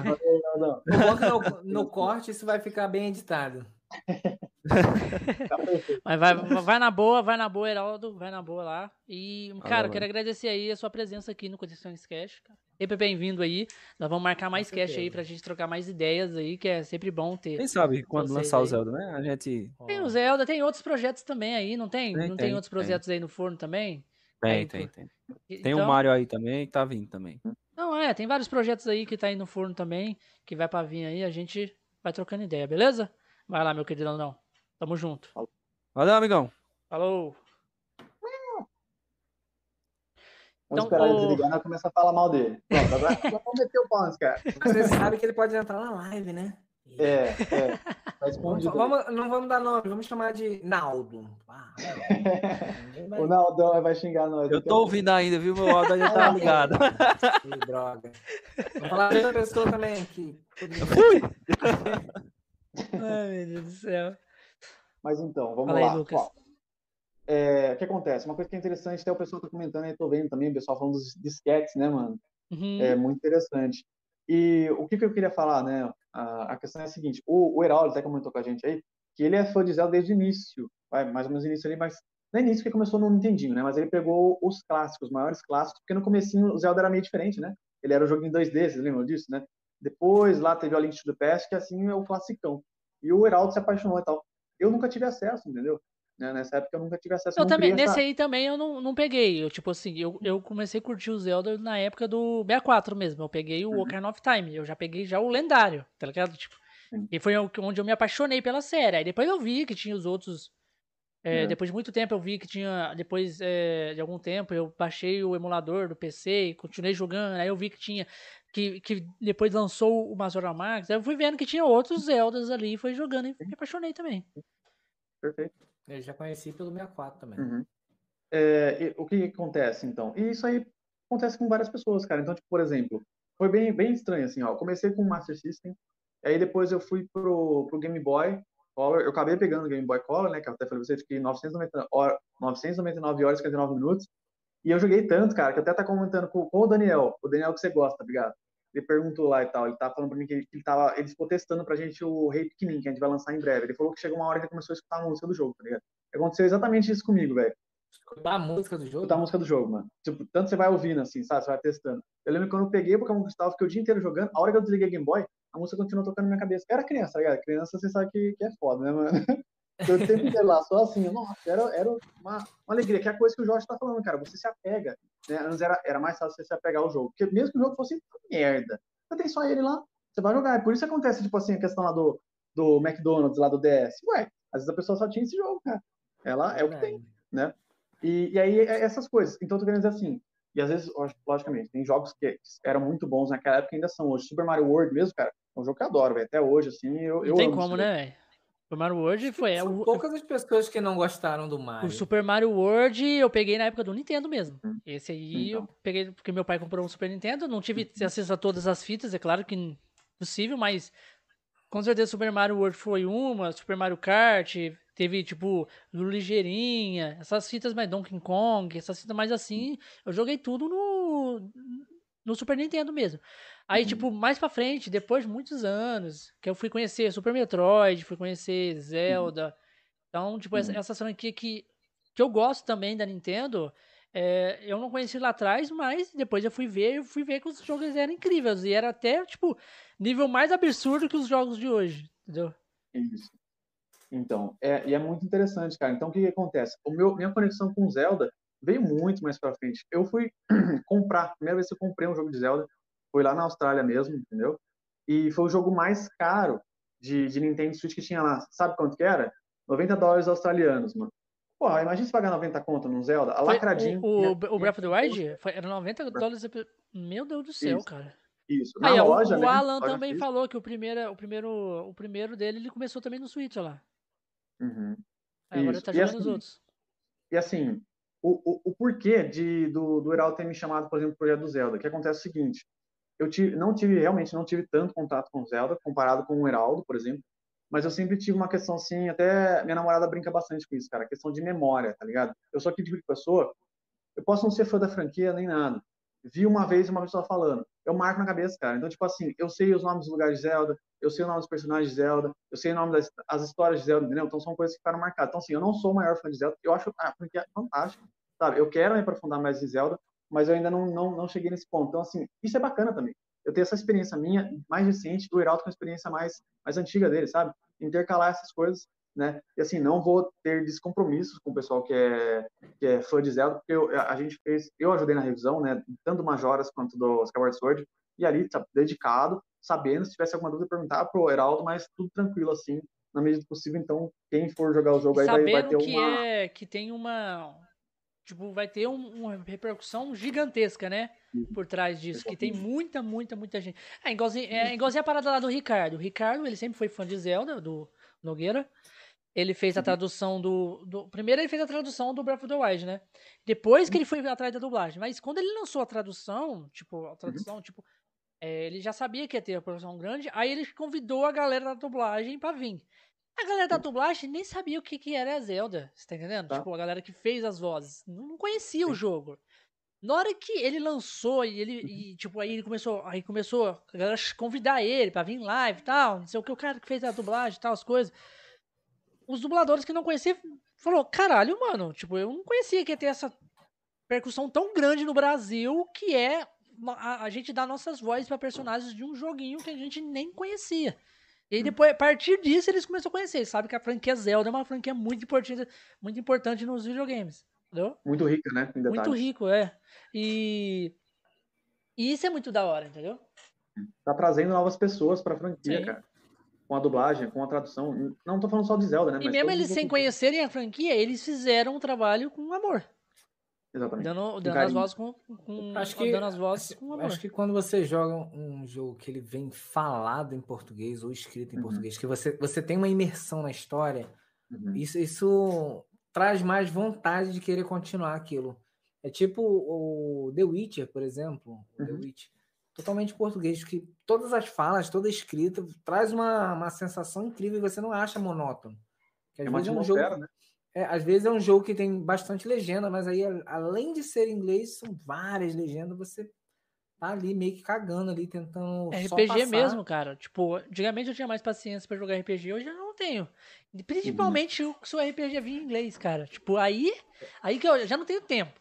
No, no corte isso vai ficar bem editado. Mas vai, vai na boa, vai na boa, Heraldo, vai na boa lá. E, cara, quero agradecer aí a sua presença aqui no Conexões Cash, cara. Sempre bem-vindo aí. Nós vamos marcar mais cash aí pra gente trocar mais ideias aí, que é sempre bom ter. Quem sabe quando lançar aí. o Zelda, né? A gente. Tem o Zelda, tem outros projetos também aí, não tem? tem não tem, tem outros projetos tem. aí no forno também? Tem, aí, tem, tem. Tem então... o Mario aí também que tá vindo também. Não, é, tem vários projetos aí que tá aí no forno também, que vai pra vir aí, a gente vai trocando ideia, beleza? Vai lá, meu querido não. Tamo junto. Valeu, amigão. Falou. Vamos então, esperar o... ele desligar e começar a falar mal dele. Pronto, agora vamos meter o pau cara. Você sabe que ele pode entrar na live, né? É, é. Tá escondido. Vamos, não vamos dar nome, vamos chamar de Naldo. Ah, o Naldão vai xingar nós. Eu tô ouvindo ainda, viu? Meu áudio já tá ligado. que droga. Vamos falar de outra pessoa também aqui. Fui! Ai, meu Deus do céu. Mas então, vamos Fala lá. Aí, Lucas. Ó, é, o que acontece? Uma coisa que é interessante, até o pessoal tá comentando aí, tô vendo também, o pessoal falando dos disquetes, né, mano? Uhum. É muito interessante. E o que, que eu queria falar, né? A, questão é a seguinte, o, o Heraldo até comentou com a gente aí, que ele é fã de Zelda desde o início, vai, mais ou menos início ali, mas não é início que começou no Nintendinho, né? Mas ele pegou os clássicos, os maiores clássicos, porque no comecinho o Zelda era meio diferente, né? Ele era um jogo em 2D, vocês lembram disso, né? Depois lá teve o Link to the Past, que assim é o classicão. E o Heraldo se apaixonou e tal. Eu nunca tive acesso, entendeu? Né? Nessa época eu nunca tive acesso. Eu também, nesse aí também eu não, não peguei. Eu, tipo assim, eu, eu comecei a curtir o Zelda na época do 64 mesmo. Eu peguei o uhum. Ocarina of Time. Eu já peguei já o lendário, tá ligado? Tipo, e foi onde eu me apaixonei pela série. Aí depois eu vi que tinha os outros. É, é. Depois de muito tempo eu vi que tinha. Depois é, de algum tempo eu baixei o emulador do PC e continuei jogando. Aí eu vi que tinha. Que, que depois lançou o Mazora Max. Aí eu fui vendo que tinha outros Zeldas ali e foi jogando e me apaixonei também. Perfeito. Eu já conheci pelo 64 também. Uhum. É, o que acontece então? E isso aí acontece com várias pessoas, cara. Então, tipo, por exemplo, foi bem, bem estranho assim, ó. Comecei com o Master System, aí depois eu fui pro, pro Game Boy Color. Eu acabei pegando o Game Boy Color, né? Que eu até falei pra você, fiquei 990 hora, 999 horas e 59 minutos. E eu joguei tanto, cara, que eu até tá comentando com, com o Daniel, o Daniel que você gosta, obrigado. Ele perguntou lá e tal, ele tava falando pra mim que ele, que ele tava, ele ficou testando pra gente o Rei Pikmin, que a gente vai lançar em breve. Ele falou que chegou uma hora que ele começou a escutar a música do jogo, tá ligado? Aconteceu exatamente isso comigo, velho. Escutar a música do jogo? Escutar a música do jogo, mano. Tipo, tanto você vai ouvindo, assim, sabe? Você vai testando. Eu lembro quando eu peguei o Pokémon Cristal, fiquei o dia inteiro jogando, a hora que eu desliguei Game Boy, a música continuou tocando na minha cabeça. Eu era criança, tá ligado? Criança, você sabe que, que é foda, né, mano? Eu sempre inteiro lá, só assim, nossa, era, era uma, uma alegria, que é a coisa que o Jorge tá falando, cara. Você se apega, né? Antes era, era mais fácil você se apegar ao jogo. Porque mesmo que o jogo fosse merda, você tem só ele lá, você vai jogar. É por isso que acontece, tipo assim, a questão lá do, do McDonald's, lá do DS. Ué, às vezes a pessoa só tinha esse jogo, cara. Ela é, o que tem, né? E, e aí, é essas coisas. Então, eu tô querendo dizer assim, e às vezes, logicamente, tem jogos que eram muito bons naquela época e ainda são hoje. Super Mario World mesmo, cara, é um jogo que eu adoro, velho. Até hoje, assim, eu, eu Não tem como, né, Super Mario World foi. São poucas as pessoas que não gostaram do Mario. O Super Mario World eu peguei na época do Nintendo mesmo. Hum. Esse aí então. eu peguei porque meu pai comprou um Super Nintendo. Não tive uhum. acesso a todas as fitas, é claro que possível, mas com certeza Super Mario World foi uma, Super Mario Kart, teve tipo Ligeirinha, essas fitas mais Donkey Kong, essas fitas mais assim. Eu joguei tudo no, no Super Nintendo mesmo. Aí, uhum. tipo, mais pra frente, depois de muitos anos, que eu fui conhecer Super Metroid, fui conhecer Zelda. Uhum. Então, tipo, essa, uhum. essa franquia que, que eu gosto também da Nintendo, é, eu não conheci lá atrás, mas depois eu fui ver, eu fui ver que os jogos eram incríveis. E era até, tipo, nível mais absurdo que os jogos de hoje, entendeu? Isso. Então, é, e é muito interessante, cara. Então, o que, que acontece? O meu, minha conexão com Zelda veio muito mais pra frente. Eu fui comprar, primeira vez que eu comprei um jogo de Zelda, foi lá na Austrália mesmo, entendeu? E foi o jogo mais caro de, de Nintendo Switch que tinha lá. Sabe quanto que era? 90 dólares australianos, mano. Pô, imagina se pagar 90 conto num Zelda, a lacradinho. O, o, o Breath of the Wild foi, era 90 dólares. Meu Deus do céu, Isso. cara. Isso. Na Aí, loja, o, o Alan também isso. falou que o primeiro, o, primeiro, o primeiro dele ele começou também no Switch, olha lá. Uhum. Aí, agora tá jogando assim, os outros. E assim, o, o, o porquê de, do, do Heraldo ter me chamado, por exemplo, pro projeto do Zelda, que acontece o seguinte, eu tive, não tive, realmente não tive tanto contato com Zelda, comparado com o Heraldo, por exemplo, mas eu sempre tive uma questão assim, até minha namorada brinca bastante com isso, cara, questão de memória, tá ligado? Eu sou aqui tipo de pessoa, eu posso não ser fã da franquia nem nada, vi uma vez uma pessoa falando, eu marco na cabeça, cara. Então, tipo assim, eu sei os nomes dos lugares de Zelda, eu sei o nome dos personagens de Zelda, eu sei o nome das as histórias de Zelda, entendeu? Então, são coisas que ficaram marcadas. Então, assim, eu não sou o maior fã de Zelda, eu acho a franquia fantástica, sabe? Eu quero me aprofundar mais em Zelda, mas eu ainda não, não, não cheguei nesse ponto. Então, assim, isso é bacana também. Eu tenho essa experiência minha, mais recente, do Heraldo com a experiência mais, mais antiga dele, sabe? Intercalar essas coisas né? E assim, não vou ter descompromissos com o pessoal que é, que é fã de Zelda, porque eu, a gente fez, eu ajudei na revisão, né? Tanto do Majoras quanto do Skyward Sword, e ali, tá, dedicado, sabendo, se tivesse alguma dúvida, perguntar pro Heraldo, mas tudo tranquilo, assim, na medida do possível. Então, quem for jogar o jogo aí vai, vai, ter que uma... É, que tem uma... Tipo, vai ter um, uma repercussão gigantesca, né? Por trás disso, que tem muita, muita, muita gente. É igualzinho, é igualzinho a parada lá do Ricardo. O Ricardo, ele sempre foi fã de Zelda, do Nogueira. Ele fez a uhum. tradução do, do, Primeiro ele fez a tradução do Breath of the Wild, né? Depois que ele foi atrás da dublagem. Mas quando ele lançou a tradução, tipo, a tradução, uhum. tipo, é, ele já sabia que ia ter a produção grande, aí ele convidou a galera da dublagem pra vir. A galera da dublagem nem sabia o que, que era a Zelda, você tá entendendo? Tá. Tipo, a galera que fez as vozes. Não conhecia Sim. o jogo. Na hora que ele lançou e ele, e, tipo, aí ele começou, aí começou a galera convidar ele pra vir em live e tal, não sei o que, o cara que fez a dublagem e tal, as coisas. Os dubladores que não conheciam, falou, caralho, mano, tipo, eu não conhecia que ia ter essa percussão tão grande no Brasil que é a, a gente dar nossas vozes para personagens de um joguinho que a gente nem conhecia. E aí hum. depois, a partir disso, eles começaram a conhecer. Eles sabem que a franquia Zelda é uma franquia muito importante, muito importante nos videogames. Entendeu? Muito rica, né? Muito rico, é. E... e isso é muito da hora, entendeu? Tá trazendo novas pessoas pra franquia, Sim. cara. Com a dublagem, com a tradução. Não tô falando só de Zelda, né? E mesmo eles sem conhecerem a franquia, eles fizeram um trabalho com amor. Exatamente. Dando, dando as vozes com, com acho que, dando as vozes com amor. Acho que quando você joga um jogo que ele vem falado em português ou escrito em uhum. português, que você, você tem uma imersão na história, uhum. isso, isso traz mais vontade de querer continuar aquilo. É tipo o The Witcher, por exemplo. Uhum. The Witcher. Totalmente português, que todas as falas, toda escrita, traz uma, uma sensação incrível e você não acha monótono. Que às é vezes é um jogo, né? É, às vezes é um jogo que tem bastante legenda, mas aí, além de ser inglês, são várias legendas, você tá ali meio que cagando ali, tentando. É RPG mesmo, cara. Tipo, antigamente eu tinha mais paciência para jogar RPG, hoje eu não tenho. Principalmente uhum. se o RPG vir em inglês, cara. Tipo, aí, aí que eu já não tenho tempo.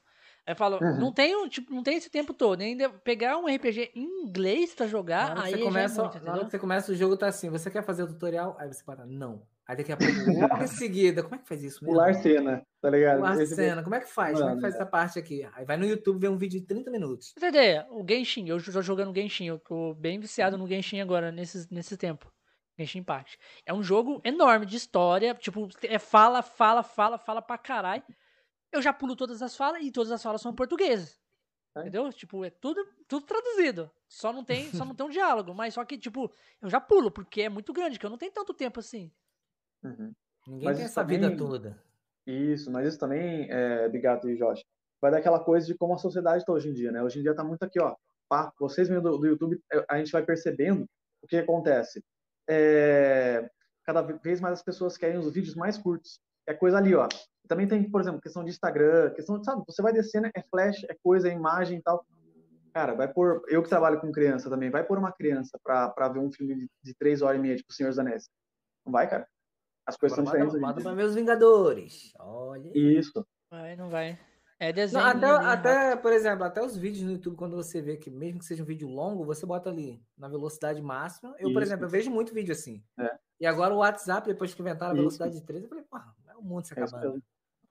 Aí eu falo, uhum. não tenho, tipo, não tenho esse tempo todo. Ainda pegar um RPG em inglês para jogar, aí você é começa, é muito, na hora que você começa o jogo tá assim, você quer fazer o tutorial? Aí você para, não. Aí daqui a pouco, logo em seguida, como é que faz isso mesmo? Pular cena, tá ligado? Pular Esse cena, como é que faz? Mano, como é que faz essa parte aqui? Aí vai no YouTube ver um vídeo de 30 minutos. Você ideia? O Genshin, eu tô jogando Genshin, eu tô bem viciado no Genshin agora, nesse, nesse tempo. Genshin Impact. É um jogo enorme de história, tipo, é fala, fala, fala, fala pra caralho. Eu já pulo todas as falas e todas as falas são portuguesas. É. Entendeu? Tipo, é tudo, tudo traduzido. Só não tem, só não tem um diálogo, mas só que tipo, eu já pulo porque é muito grande, que eu não tenho tanto tempo assim. Uhum. Ninguém mas tem essa também, vida toda. Isso, mas isso também, é, Bigato e Josh, vai dar aquela coisa de como a sociedade está hoje em dia, né? Hoje em dia tá muito aqui, ó. Pá, vocês mesmo do, do YouTube, a gente vai percebendo o que acontece. É, cada vez mais as pessoas querem os vídeos mais curtos. É coisa ali, ó. Também tem, por exemplo, questão de Instagram, questão de, sabe, você vai descendo, é flash, é coisa, é imagem e tal. Cara, vai por. Eu que trabalho com criança também, vai por uma criança pra, pra ver um filme de, de três horas e meia, tipo Senhor dos Anéis. Não vai, cara? As coisas Agora, são diferentes. Manda para meus Vingadores. Olha. Isso. Vai, não vai. É desenho. Não, até, até por exemplo, até os vídeos no YouTube, quando você vê que, mesmo que seja um vídeo longo, você bota ali na velocidade máxima. Eu, Isso. por exemplo, eu vejo muito vídeo assim. É. E agora o WhatsApp, depois que inventaram a velocidade Isso. de 3, eu falei, porra, é o mundo se é acabando. É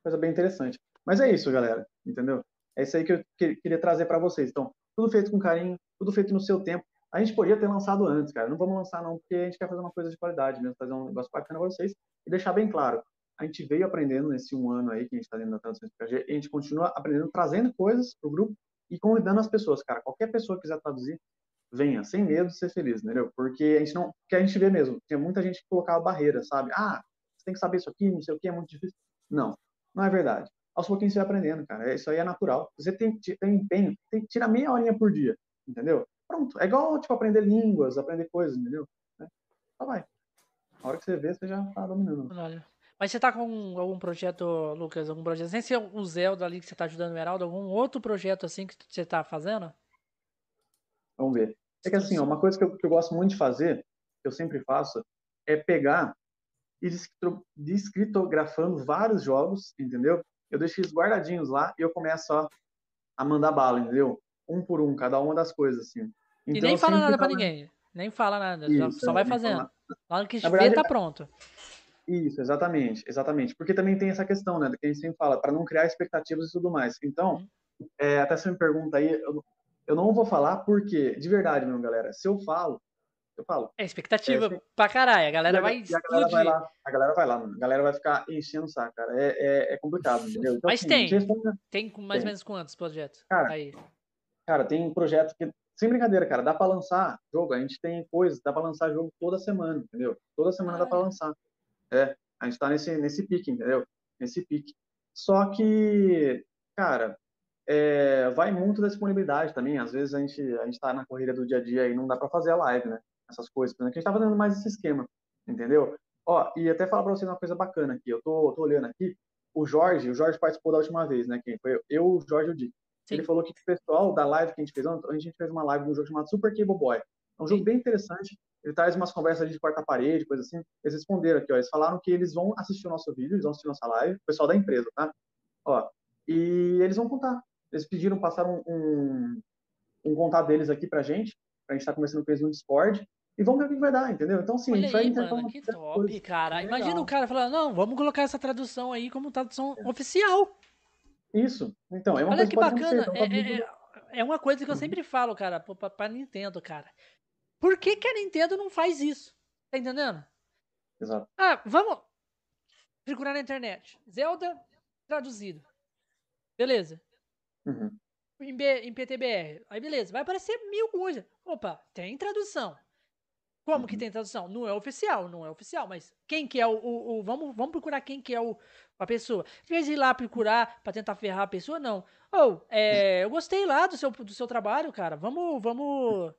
coisa bem interessante. Mas é isso, galera. Entendeu? É isso aí que eu queria trazer para vocês. Então, tudo feito com carinho, tudo feito no seu tempo. A gente podia ter lançado antes, cara. Não vamos lançar, não, porque a gente quer fazer uma coisa de qualidade mesmo, fazer um negócio bacana para vocês e deixar bem claro. A gente veio aprendendo nesse um ano aí que a gente está dentro da de PKG, e a gente continua aprendendo, trazendo coisas para o grupo e convidando as pessoas, cara. Qualquer pessoa que quiser traduzir, venha, sem medo de ser feliz, entendeu? Porque a gente não. Que a gente vê mesmo, tinha muita gente que colocava barreira, sabe? Ah, você tem que saber isso aqui, não sei o que, é muito difícil. Não, não é verdade. Aos pouquinhos você vai aprendendo, cara. Isso aí é natural. Você tem, tem empenho, tem que tirar meia horinha por dia, entendeu? Pronto. É igual, tipo, aprender línguas, aprender coisas, entendeu? É. Só vai. A hora que você vê, você já tá dominando. Olha. Mas você tá com algum projeto, Lucas, algum projeto, sem ser o Zelda ali que você tá ajudando o Heraldo, algum outro projeto assim que você tá fazendo? Vamos ver. É que assim, ó, uma coisa que eu, que eu gosto muito de fazer, que eu sempre faço, é pegar e descritografando vários jogos, entendeu? Eu deixo eles guardadinhos lá e eu começo ó, a mandar bala, entendeu? Um por um, cada uma das coisas, assim. Então, e nem fala nada para ninguém. Nem fala nada, Isso, só, vai fazendo. Na hora que vê, tá pronto. Isso, exatamente, exatamente. Porque também tem essa questão, né, que a gente sempre fala, para não criar expectativas e tudo mais. Então, uhum. é, até você me pergunta aí, eu, eu não vou falar porque, de verdade, meu galera, se eu falo, eu falo. É expectativa é, pra caralho, a galera a, vai a galera vai lá, a galera vai lá, mano. A galera vai ficar enchendo o saco, cara. É, é, é complicado, entendeu? Então, Mas assim, tem. Tem mais ou menos quantos projetos? Cara, aí. Cara, tem projetos que, sem brincadeira, cara, dá pra lançar jogo. A gente tem coisas, dá pra lançar jogo toda semana, entendeu? Toda semana ah, dá pra lançar. É, a gente tá nesse, nesse pique, entendeu? Nesse pique. Só que, cara, é, vai muito da disponibilidade também. Às vezes a gente, a gente tá na corrida do dia a dia e não dá pra fazer a live, né? Essas coisas. Porque a gente tá fazendo mais esse esquema, entendeu? Ó, e até falar pra vocês uma coisa bacana aqui. Eu tô, tô olhando aqui. O Jorge, o Jorge participou da última vez, né? Quem foi eu, o Jorge e o Dick. Sim. Ele falou que o pessoal da live que a gente fez, a gente fez uma live de um jogo chamado Super Cable Boy. É um jogo Sim. bem interessante. Ele traz umas conversas de quarta-parede, coisa assim. Eles responderam aqui, ó. Eles falaram que eles vão assistir o nosso vídeo, eles vão assistir nossa live, o pessoal da empresa, tá? Ó, e eles vão contar. Eles pediram, passaram um, um contato deles aqui pra gente, pra gente estar tá conversando com eles no Discord. E vamos ver o que vai dar, entendeu? Então, sim, Olha a gente vai aí, mano, que top, cara. Imagina o cara falando, não, vamos colocar essa tradução aí como tradução é. oficial. Isso. Então, é uma Olha coisa que bacana. Então, tá é, é, é, uma coisa que eu sempre falo, cara, pra, pra Nintendo, cara. Por que, que a Nintendo não faz isso? Tá entendendo? Exato. Ah, vamos procurar na internet. Zelda traduzido. Beleza. Uhum. Em, B, em PTBR. Aí beleza, vai aparecer mil coisas. Opa, tem tradução. Como uhum. que tem tradução? Não é oficial, não é oficial, mas quem que é o, o, o, vamos, vamos procurar quem que é o, a pessoa. Em vez de ir lá procurar para tentar ferrar a pessoa, não. Ou, oh, é, eu gostei lá do seu, do seu trabalho, cara. Vamos, vamos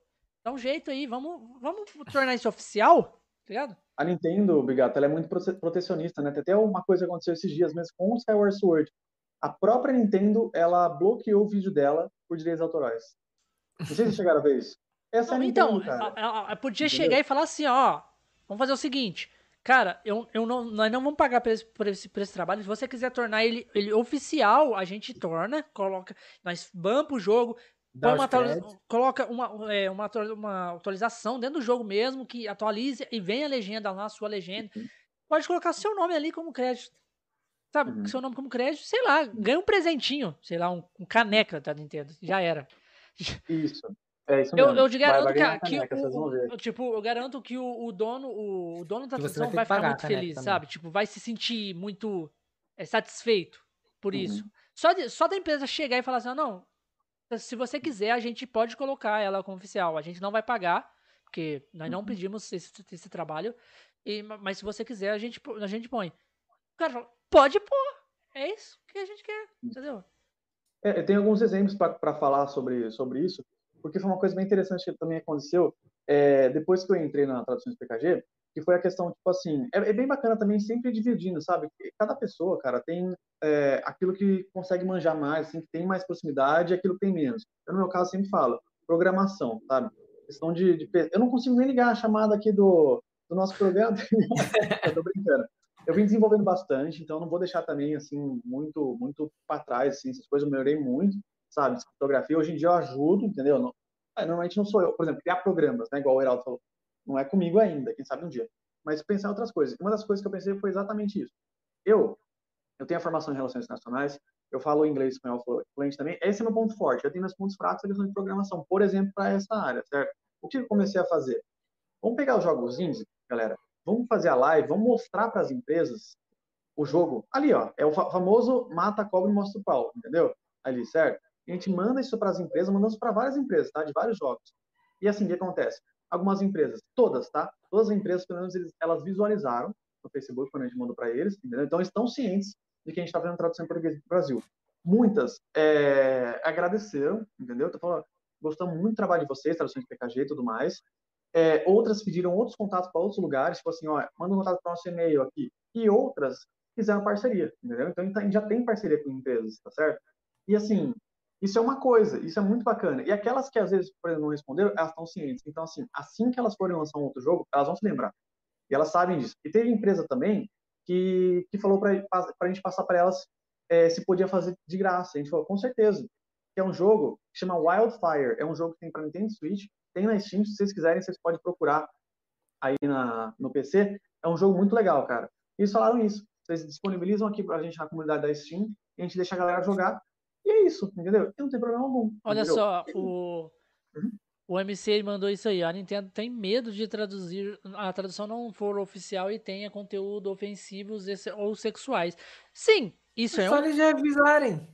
dar um jeito aí, vamos, vamos tornar isso oficial, tá ligado? A Nintendo, Bigato, ela é muito protecionista, né? Tem até uma coisa que aconteceu esses dias mesmo com o Skyward Sword. A própria Nintendo, ela bloqueou o vídeo dela por direitos autorais. Não sei se chegaram a ver isso. Essa não, é a então, Nintendo, então, ela podia Entendeu? chegar e falar assim, ó, vamos fazer o seguinte, cara, eu, eu não, nós não vamos pagar por esse, por, esse, por esse trabalho, se você quiser tornar ele, ele oficial, a gente torna, coloca, nós vamos pro jogo, uma coloca uma, é, uma, uma atualização dentro do jogo mesmo, que atualize e vem a legenda lá, a sua legenda. Uhum. Pode colocar seu nome ali como crédito. Sabe, uhum. seu nome como crédito, sei lá, ganha um presentinho, sei lá, um, um caneca da Nintendo. Já era. Isso. É isso mesmo. Eu, eu garanto vai, vai que, caneca, que o, tipo, eu garanto que o, o dono, o, o dono da atração vai, vai ficar muito feliz, também. sabe? Tipo, vai se sentir muito é, satisfeito por uhum. isso. Só, de, só da empresa chegar e falar assim, não, se você quiser, a gente pode colocar ela como oficial. A gente não vai pagar, porque nós não uhum. pedimos esse, esse trabalho. E, mas se você quiser, a gente, a gente põe. O cara fala, pode pôr. É isso que a gente quer, entendeu? É, tem alguns exemplos para falar sobre, sobre isso, porque foi uma coisa bem interessante que também aconteceu é, depois que eu entrei na tradução de PKG, que foi a questão, tipo assim, é, é, bem bacana também sempre dividindo, sabe? Cada pessoa, cara, tem é, aquilo que consegue manjar mais, assim, que tem mais proximidade e aquilo que tem menos. Eu, no meu caso, sempre falo, programação, sabe? Questão de, de Eu não consigo nem ligar a chamada aqui do, do nosso programa. eu tô brincando. Eu vim desenvolvendo bastante, então não vou deixar também, assim, muito muito para trás, assim, essas coisas eu melhorei muito, sabe? Fotografia, hoje em dia eu ajudo, entendeu? Não, normalmente não sou eu, por exemplo, criar programas, né? Igual o Heraldo falou não é comigo ainda, quem sabe um dia. Mas pensar em outras coisas. Uma das coisas que eu pensei foi exatamente isso. Eu, eu tenho a formação em relações internacionais, eu falo inglês espanhol fluente também. Esse é meu ponto forte. Eu tenho meus pontos fracos na questão de programação, por exemplo, para essa área, certo? O que eu comecei a fazer? Vamos pegar os jogos indies, galera. Vamos fazer a live, vamos mostrar para as empresas o jogo. Ali, ó, é o famoso mata cobra e mostra o pau, entendeu? Ali, certo? A gente manda isso para as empresas, mandamos para várias empresas, tá? De vários jogos. E assim, o que acontece? algumas empresas, todas, tá? Todas as empresas, pelo menos, elas visualizaram no Facebook quando a gente mandou para eles, entendeu? Então, estão cientes de que a gente está fazendo tradução em português do Brasil. Muitas é, agradeceram, entendeu? Falando, gostamos muito do trabalho de vocês, tradução de PKG e tudo mais. É, outras pediram outros contatos para outros lugares, tipo assim, ó, manda um contato para o nosso e-mail aqui. E outras fizeram parceria, entendeu? Então, a gente já tem parceria com empresas, tá certo? E assim, isso é uma coisa, isso é muito bacana. E aquelas que às vezes, por exemplo, não responderam, elas estão cientes. Então, assim, assim que elas forem lançar um outro jogo, elas vão se lembrar. E elas sabem disso. E teve empresa também que, que falou para a gente passar para elas é, se podia fazer de graça. A gente falou, com certeza. Que é um jogo que chama Wildfire. É um jogo que tem para Nintendo Switch, tem na Steam. Se vocês quiserem, vocês podem procurar aí na, no PC. É um jogo muito legal, cara. E eles falaram isso. Vocês disponibilizam aqui para a gente na comunidade da Steam e a gente deixa a galera jogar e é isso, entendeu? E não tem problema algum. Olha entendeu? só, o. Uhum. O MC mandou isso aí. A Nintendo tem medo de traduzir. A tradução não for oficial e tenha conteúdo ofensivos ou sexuais. Sim, isso é. Só um... eles já avisarem.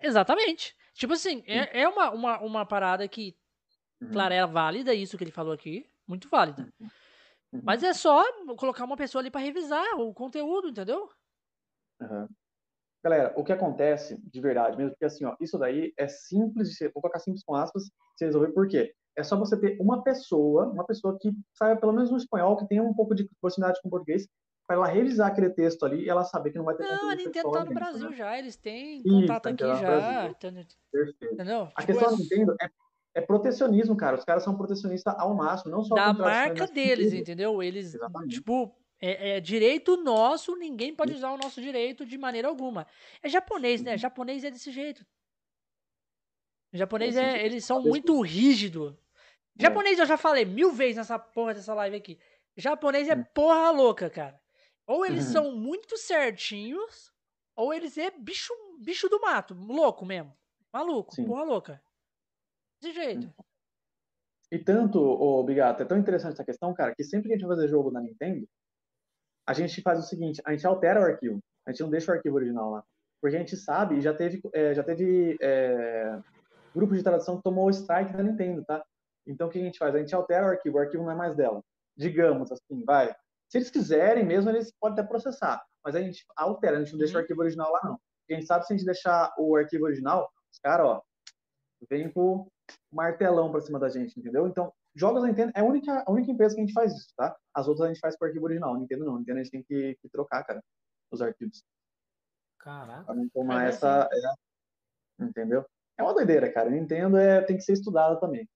Exatamente. Tipo assim, é, é uma, uma, uma parada que, uhum. claro, é válida, isso que ele falou aqui. Muito válida. Uhum. Mas é só colocar uma pessoa ali para revisar o conteúdo, entendeu? Uhum. Galera, o que acontece de verdade mesmo, porque assim, ó, isso daí é simples de ser, vou colocar simples com aspas, se resolver, por quê? É só você ter uma pessoa, uma pessoa que saiba pelo menos no espanhol, que tenha um pouco de proximidade com o português, para ela revisar aquele texto ali e ela saber que não vai ter Não, a Nintendo tá no Brasil né? já, eles têm contato Isso, aqui já. Perfeito. Entendeu? A tipo, questão é... da Nintendo é, é, protecionismo, cara. Os caras são protecionistas ao máximo, não só da marca deles, entendeu? Eles, Exatamente. tipo, é, é, direito nosso, ninguém pode usar o nosso direito de maneira alguma. É japonês, né? Uhum. Japonês é desse jeito. Japonês é, eles são muito rígidos. É. Japonês eu já falei mil vezes nessa porra dessa live aqui. Japonês é hum. porra louca, cara. Ou eles uhum. são muito certinhos, ou eles é bicho, bicho do mato, louco mesmo. Maluco, Sim. porra louca. Desse jeito. Hum. E tanto, ô Bigato, é tão interessante essa questão, cara, que sempre que a gente vai fazer jogo na Nintendo, a gente faz o seguinte, a gente altera o arquivo. A gente não deixa o arquivo original lá. Porque a gente sabe, já teve, é, já teve é, grupo de tradução que tomou o strike da Nintendo, tá? Então o que a gente faz? A gente altera o arquivo, o arquivo não é mais dela. Digamos assim, vai. Se eles quiserem mesmo, eles podem até processar. Mas a gente altera, a gente não deixa o uhum. arquivo original lá, não. Porque a gente sabe se a gente deixar o arquivo original, os caras, ó, vem com martelão pra cima da gente, entendeu? Então, jogos da Nintendo é a única, a única empresa que a gente faz isso, tá? As outras a gente faz com o arquivo original. Nintendo não. Nintendo a gente tem que, que trocar, cara, os arquivos. Caraca. Pra não tomar essa. É, entendeu? É uma doideira, cara. Nintendo é, tem que ser estudada também.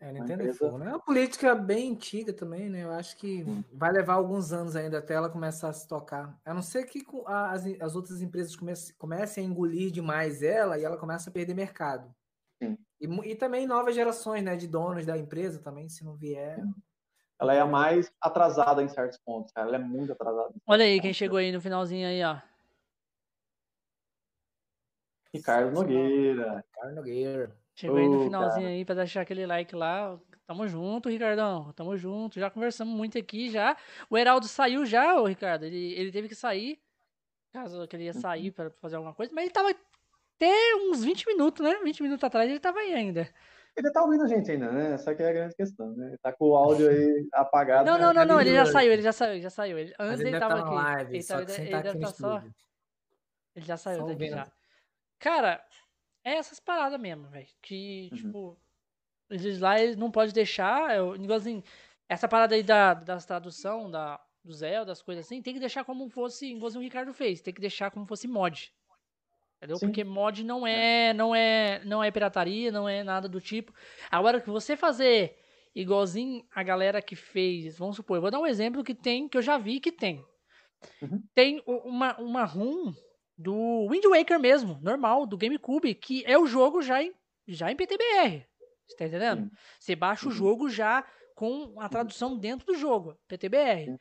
É, Nintendo é fogo, né? É uma política bem antiga também, né? Eu acho que vai levar alguns anos ainda até ela começar a se tocar. A não ser que as, as outras empresas comecem, comecem a engolir demais ela e ela começa a perder mercado. Sim. E, e também novas gerações, né? De donos da empresa também, se não vier. Ela é a mais atrasada em certos pontos, cara. Ela é muito atrasada. Olha aí quem chegou aí no finalzinho aí, ó. Ricardo Nogueira. Ricardo Nogueira. Chegou aí no finalzinho cara. aí pra deixar aquele like lá. Tamo junto, Ricardão. Tamo junto. Já conversamos muito aqui já. O Heraldo saiu já, ô Ricardo. Ele, ele teve que sair. Caso que ele ia sair pra fazer alguma coisa. Mas ele tava até uns 20 minutos, né? 20 minutos atrás ele tava aí ainda. Ele tá ouvindo a gente ainda, né? Essa que é a grande questão, né? Ele tá com o áudio aí apagado. Não, né? não, não, não, ele já saiu, ele já saiu, já saiu. Ele, antes ele, ele tava tá aqui. Live, ele, só ele, ele deve estar tá só. Ele já saiu daqui já. Cara, é essas paradas mesmo, velho. Que, uhum. tipo, eles lá eles não podem deixar. Eu, assim, essa parada aí da, da tradução, da, do Zelda, das coisas assim, tem que deixar como fosse, igual o Ricardo fez, tem que deixar como fosse mod. Entendeu? Sim. Porque mod não é, é, não é, não é pirataria, não é nada do tipo. Agora que você fazer igualzinho a galera que fez, vamos supor, eu vou dar um exemplo que tem, que eu já vi que tem. Uhum. Tem uma, uma ROM do Wind Waker mesmo, normal, do GameCube, que é o jogo já em, já em PTBR. Você tá entendendo? Sim. Você baixa uhum. o jogo já com a tradução dentro do jogo, PTBR. Sim.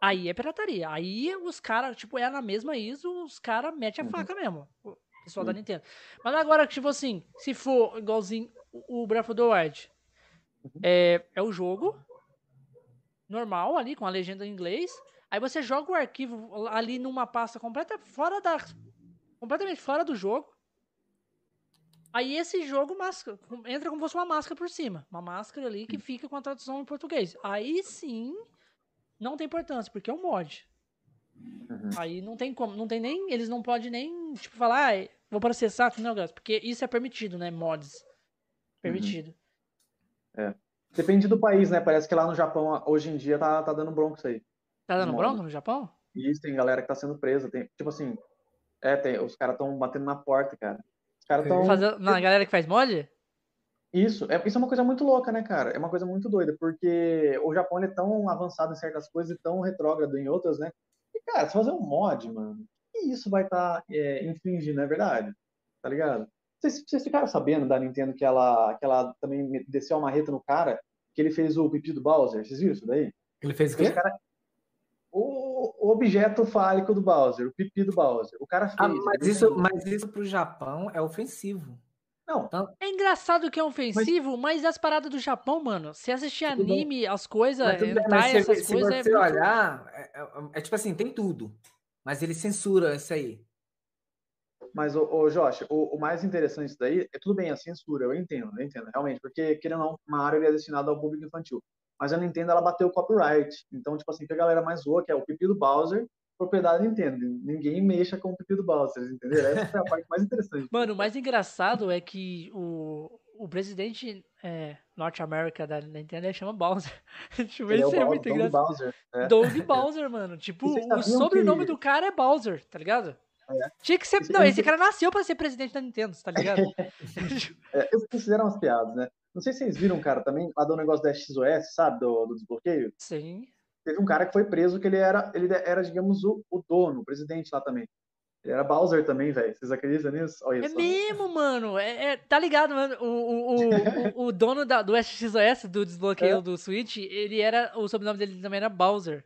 Aí é pirataria. Aí os caras, tipo, é na mesma ISO, os caras metem a uhum. faca mesmo. O pessoal uhum. da Nintendo. Mas agora, tipo assim, se for igualzinho o Breath of the Wild, uhum. é, é o jogo normal ali, com a legenda em inglês. Aí você joga o arquivo ali numa pasta completa fora da completamente fora do jogo. Aí esse jogo máscara, entra como se fosse uma máscara por cima, uma máscara ali que fica com a tradução em português. Aí sim, não tem importância, porque é um mod. Uhum. Aí não tem como, não tem nem, eles não podem nem, tipo, falar, ah, vou processar com negócio, porque isso é permitido, né, mods. Permitido. Uhum. É. Depende do país, né? Parece que lá no Japão, hoje em dia, tá, tá dando bronco isso aí. Tá dando bronca no Japão? Isso, tem galera que tá sendo presa. Tem, tipo assim, é, tem, os caras estão batendo na porta, cara. Os caras estão. Fazendo, na galera que faz mod? Isso, é, isso é uma coisa muito louca, né, cara? É uma coisa muito doida, porque o Japão é tão avançado em certas coisas e tão retrógrado em outras, né? E, cara, se fazer um mod, mano, que isso vai estar tá, é, infringindo, é verdade? Tá ligado? Vocês, vocês ficaram sabendo da Nintendo que ela, que ela também desceu a marreta no cara, que ele fez o pipi do Bowser? Vocês viram isso daí? Ele fez o quê? Cara, o objeto fálico do Bowser, o pipi do Bowser. O cara ah, fez. Ah, mas, isso, mas isso pro Japão é ofensivo. Não. Então, é engraçado que é ofensivo, mas, mas as paradas do Japão, mano, se assistir anime, bem. as coisas, hentai, essas se, coisas. Se você é olhar, é, é, é, tipo assim, tem tudo. Mas ele censura isso aí. Mas, ô, ô Josh, o, o, mais interessante disso daí é tudo bem, a censura, eu entendo, eu entendo, realmente, porque, querendo ou não, uma área é destinada ao público infantil mas a Nintendo ela bateu o copyright. Então, tipo assim, que a galera mais zoa, que é o pipi do Bowser, propriedade da Nintendo. Ninguém mexa com o pipi do Bowser, entendeu? Essa é a parte mais interessante. Mano, o mais engraçado é que o, o presidente é, North America da Nintendo, ele chama Bowser. tipo, ele é, é muito engraçado. Bowser. É. Doug Bowser, mano. Tipo, o sobrenome que... do cara é Bowser, tá ligado? É. Tinha que ser. Não, esse cara nasceu pra ser presidente da Nintendo, tá ligado? é, eles consideram as piadas, né? Não sei se vocês viram, cara, também, lá do negócio da XOS, sabe? Do, do desbloqueio. Sim. Teve um cara que foi preso que ele era, ele era digamos, o, o dono, o presidente lá também. Ele era Bowser também, velho. Vocês acreditam nisso? Olha é só. mesmo, mano. É, é, tá ligado, mano? O, o, o, o dono da, do SXOS, do desbloqueio é. do Switch, ele era. O sobrenome dele também era Bowser.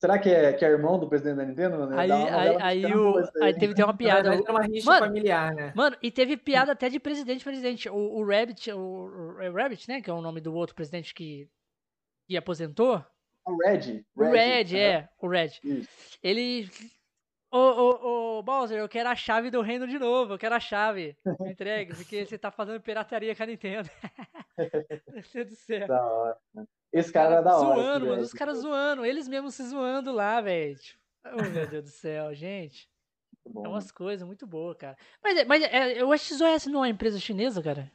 Será que é, que é irmão do presidente da Nintendo? Mano? Aí, aí, aí, o, aí teve até uma piada. Era uma rixa mano, familiar, né? Mano, e teve piada até de presidente presidente. O, o Rabbit, o, o Rabbit, né? Que é o nome do outro presidente que, que aposentou. O Red. O Red, é. O Red. Isso. Ele Ô, ô, ô, Bowser, eu quero a chave do reino de novo, eu quero a chave. Me entregue, porque você tá fazendo pirataria com a Nintendo. Meu Deus do céu. Da hora. Esse cara é da hora. Zoando, mano, os caras zoando, eles mesmos se zoando lá, velho. Oh, meu Deus do céu, gente. Bom, é umas coisas muito boas, cara. Mas, mas é, o XOS não é uma empresa chinesa, cara?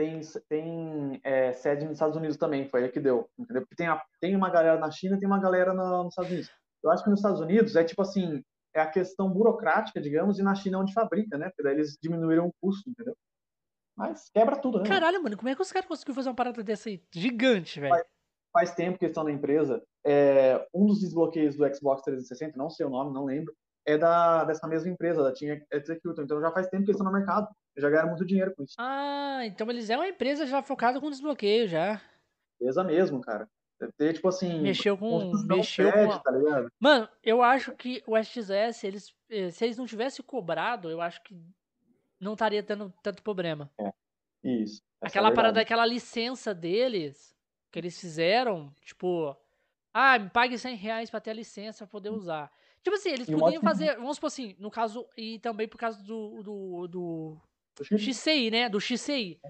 Tem, tem é, sede nos Estados Unidos também, foi aí que deu. Entendeu? Tem, a, tem uma galera na China e tem uma galera no, nos Estados Unidos. Eu acho que nos Estados Unidos é tipo assim, é a questão burocrática, digamos, e na China é onde fabrica, né? Porque daí eles diminuíram o custo, entendeu? Mas quebra tudo, né? Caralho, mano, como é que os caras conseguiram fazer uma parada dessa aí? Gigante, velho. Faz, faz, tempo que estão na empresa. É, um dos desbloqueios do Xbox 360, não sei o nome, não lembro, é da, dessa mesma empresa, da Team Executor. Então já faz tempo que eles estão no mercado. Já ganharam muito dinheiro com isso. Ah, então eles é uma empresa já focada com desbloqueio já. Empresa mesmo, cara. Deve ter, tipo assim. Mexeu com. Mexeu com. Tá Mano, eu acho que o SXS, eles, eh, se eles não tivessem cobrado, eu acho que não estaria tendo tanto problema. É. Isso. Aquela é parada, aquela licença deles, que eles fizeram, tipo. Ah, me pague 100 reais pra ter a licença pra poder usar. Tipo assim, eles e podiam fazer, vamos supor assim, no caso, e também por causa do, do, do, do XCI, né? Do XCI.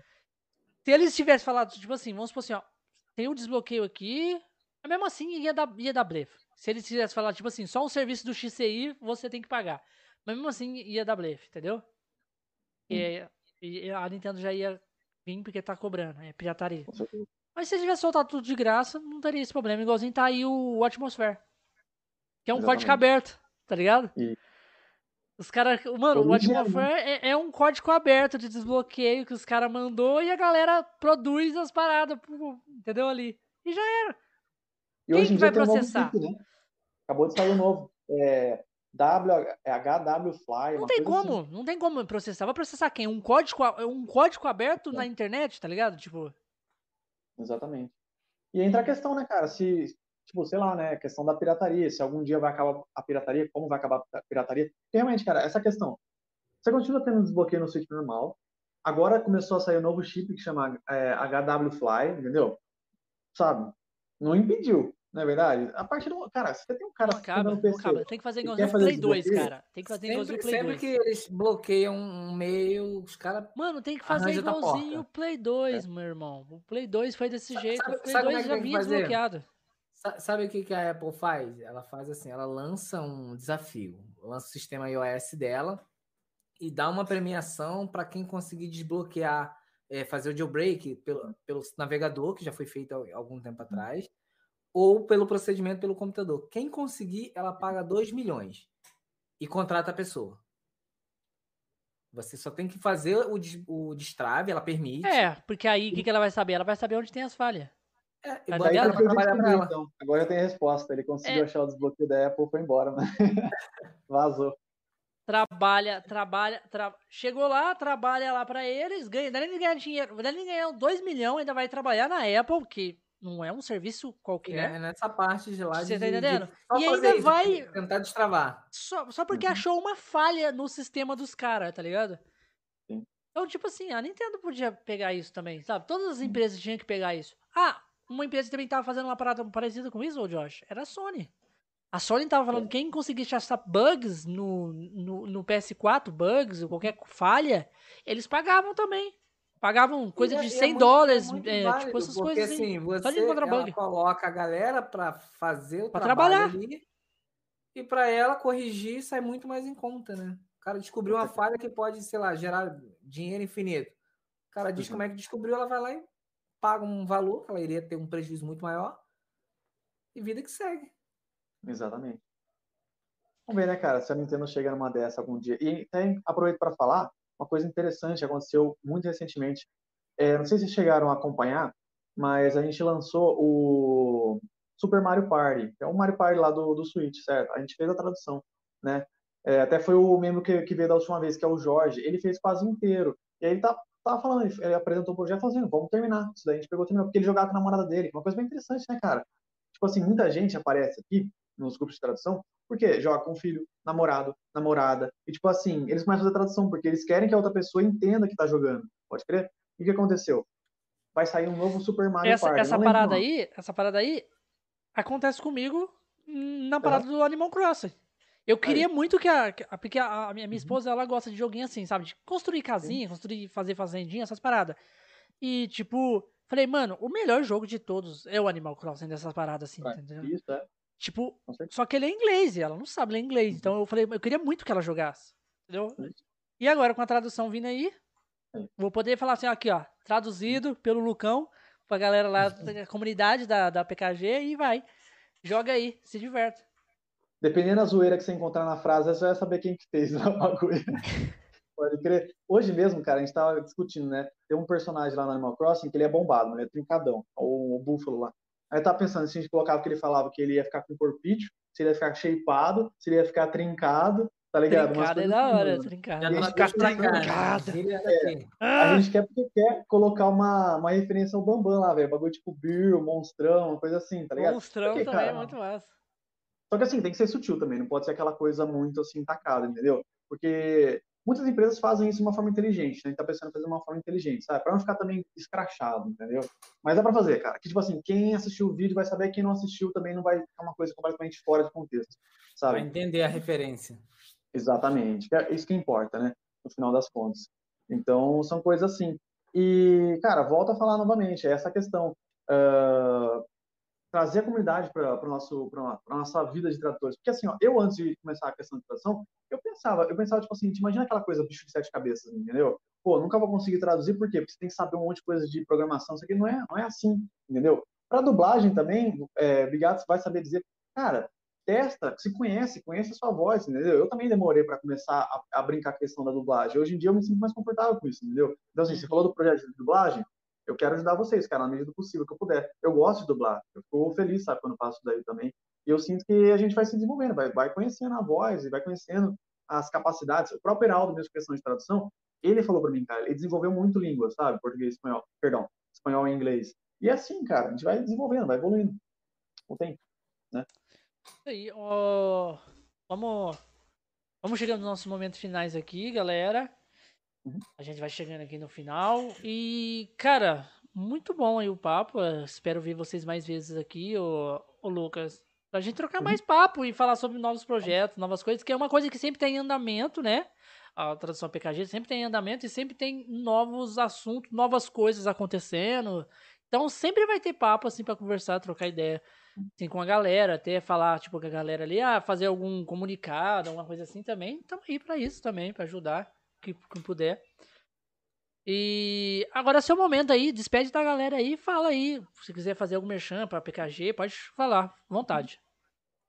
Se eles tivessem falado, tipo assim, vamos supor assim, ó, tem um desbloqueio aqui, mas mesmo assim ia dar, ia dar blefe. Se eles tivessem falado, tipo assim, só um serviço do XCI você tem que pagar. Mas mesmo assim ia dar blefe, entendeu? E, e, a Nintendo já ia vir porque tá cobrando, é pirataria. Mas se eles tivessem soltado tudo de graça, não teria esse problema. Igualzinho tá aí o Atmosphere. Que é um Exatamente. código aberto, tá ligado? E... Os caras. Mano, o Atmosphere é, é, um código aberto de desbloqueio que os caras mandou e a galera produz as paradas, entendeu? Ali. E já era. E Quem que vai processar? Um né? Acabou de sair o um novo. É, W, é HW Fly. Não tem como, assim. não tem como processar. Vai processar quem? Um código, um código aberto é. na internet, tá ligado? Tipo. Exatamente. E entra a questão, né, cara? Se, tipo, sei lá, né, questão da pirataria, se algum dia vai acabar a pirataria, como vai acabar a pirataria. Porque, realmente, cara, essa questão. Você continua tendo desbloqueio no Switch normal. Agora começou a sair um novo chip que chama é, HW Fly, entendeu? Sabe? Não impediu, não é verdade? A partir do. Cara, você tem um cara não acaba, no PC. Não acaba. Tem que fazer igualzinho o Play 2, cara. Tem que fazer igualzinho o Play sempre 2. Sempre que eles bloqueiam um meio, os caras. Mano, tem que fazer igualzinho o Play 2, é. meu irmão. O Play 2 foi desse jeito. Sabe, o Play 2 é já vinha desbloqueado. Sabe o que, que a Apple faz? Ela faz assim, ela lança um desafio, lança o sistema iOS dela e dá uma premiação para quem conseguir desbloquear, é, fazer o jailbreak pelo, pelo navegador, que já foi feito há algum tempo atrás, ou pelo procedimento pelo computador. Quem conseguir, ela paga 2 milhões e contrata a pessoa. Você só tem que fazer o, o destrave, ela permite. É, porque aí o que, que ela vai saber? Ela vai saber onde tem as falhas. É, tá ela trabalhar pra ela. Então. Agora tem a resposta. Ele conseguiu é. achar o desbloqueio da Apple foi embora, né? Vazou. Trabalha, trabalha, tra... chegou lá, trabalha lá para eles, ganha, daí ele ganha dinheiro, daí ele ganha 2 milhões, ainda vai trabalhar na Apple, que não é um serviço qualquer. É, nessa parte de lá. Você de, tá entendendo? De, e ainda isso, vai. Tentar destravar. Só, só porque uhum. achou uma falha no sistema dos caras, tá ligado? Sim. Então, tipo assim, a Nintendo podia pegar isso também, sabe? Todas as empresas tinham que pegar isso. Ah, uma empresa que também tava fazendo uma parada parecida com isso, Josh, era a Sony. A Sony tava falando que quem conseguisse achar bugs no, no, no, PS4, bugs ou qualquer falha, eles pagavam também. Pagavam coisa é, de 100 é dólares, muito, é, válido, tipo essas porque, coisas assim. Você só de encontrar bug. coloca a galera para fazer o pra trabalhar ali, e para ela corrigir sai muito mais em conta, né? O cara descobriu uma falha que pode, sei lá, gerar dinheiro infinito. O cara diz como é que descobriu, ela vai lá e paga um valor, ela iria ter um prejuízo muito maior. E vida que segue. Exatamente. Vamos ver, né, cara, se a Nintendo chega numa dessa algum dia. E até aproveito para falar uma coisa interessante aconteceu muito recentemente. É, não sei se chegaram a acompanhar, mas a gente lançou o Super Mario Party, que é o Mario Party lá do, do Switch, certo? A gente fez a tradução, né? É, até foi o membro que, que veio da última vez, que é o Jorge. Ele fez quase inteiro. E aí ele tá, tava falando, ele apresentou o projeto falando assim, vamos terminar. Isso daí a gente pegou terminou, porque ele jogava com a namorada dele. Uma coisa bem interessante, né, cara? Tipo assim, muita gente aparece aqui nos grupos de tradução, porque joga com filho, namorado, namorada. E tipo assim, eles começam a fazer tradução, porque eles querem que a outra pessoa entenda que tá jogando. Pode crer? E o que aconteceu? Vai sair um novo Super Mario essa, Party. Essa parada aí, essa parada aí acontece comigo na parada uhum. do Animal Crossing. Eu queria aí. muito que a. Porque a, a minha, minha, uhum. esposa, ela gosta de joguinho assim, sabe? De construir casinha, Sim. construir, fazer fazendinha, essas paradas. E, tipo, falei, mano, o melhor jogo de todos é o Animal Crossing dessas paradas assim, entendeu? Isso, é. Tipo, só que ele é inglês e ela não sabe ler inglês. Então eu falei, eu queria muito que ela jogasse. Entendeu? E agora, com a tradução vindo aí, vou poder falar assim, aqui, ó, traduzido pelo Lucão, pra galera lá da comunidade da, da PKG e vai. Joga aí, se diverte. Dependendo da zoeira que você encontrar na frase, você vai saber quem que fez o bagulho. Pode crer. Hoje mesmo, cara, a gente tava discutindo, né? Tem um personagem lá no Animal Crossing que ele é bombado, ele é trincadão, o, o búfalo lá. Aí eu tava pensando, se a gente colocava que ele falava que ele ia ficar com corpício, se ele ia ficar shapeado, se ele ia ficar trincado, tá ligado? Trincado é da assim, hora, trincado. A gente, quer, trincado. É, a gente quer porque quer colocar uma, uma referência ao Bambam lá, velho. Bagulho tipo Bill, Monstrão, uma coisa assim, tá ligado? Monstrão porque, também cara, é muito massa. Só que assim, tem que ser sutil também, não pode ser aquela coisa muito assim, tacada, entendeu? Porque Muitas empresas fazem isso de uma forma inteligente, né? A gente tá pensando em fazer de uma forma inteligente, sabe? Para não ficar também escrachado, entendeu? Mas dá para fazer, cara. Que tipo assim, quem assistiu o vídeo vai saber, quem não assistiu também não vai ficar uma coisa completamente fora de contexto, sabe? Vai entender a referência. Exatamente. É isso que importa, né? No final das contas. Então, são coisas assim. E, cara, volta a falar novamente, é essa questão. Uh, trazer a comunidade para a nossa vida de tradutores. Porque assim, ó, eu antes de começar a questão de tradução, eu pensava, eu pensava tipo assim, imagina aquela coisa bicho de sete cabeças, entendeu? Pô, nunca vou conseguir traduzir por quê? Porque você tem que saber um monte de coisa de programação, isso aqui não é, não é assim, entendeu? Para dublagem também, é, Bigato vai saber dizer, cara, testa, se conhece, conhece a sua voz, entendeu? Eu também demorei para começar a, a, brincar com a questão da dublagem. Hoje em dia eu me sinto mais confortável com isso, entendeu? Então assim, você falou do projeto de dublagem, eu quero ajudar vocês, cara, na medida do possível que eu puder. Eu gosto de dublar, eu fico feliz, sabe, quando faço daí também. E eu sinto que a gente vai se desenvolvendo, vai, vai conhecendo a voz e vai conhecendo as capacidades. O próprio Heraldo, mesmo questão de tradução, ele falou para mim, cara, ele desenvolveu muito língua, sabe? Português, espanhol, perdão, espanhol e inglês. E é assim, cara, a gente vai desenvolvendo, vai evoluindo o tempo, né? Aí, ó, vamos, vamos chegando nos nossos momentos finais aqui, galera. Uhum. A gente vai chegando aqui no final. E, cara, muito bom aí o papo. Eu espero ver vocês mais vezes aqui, o, o Lucas. Pra gente trocar uhum. mais papo e falar sobre novos projetos, novas coisas, que é uma coisa que sempre tem em andamento, né? A tradução PKG sempre tem em andamento e sempre tem novos assuntos, novas coisas acontecendo. Então sempre vai ter papo assim para conversar, trocar ideia assim, com a galera, até falar tipo com a galera ali, ah, fazer algum comunicado, alguma coisa assim também. Estamos aí para isso também, para ajudar que, que puder. E agora é seu momento aí, despede da galera aí, fala aí. Se quiser fazer algum merchan para PKG, pode falar, vontade.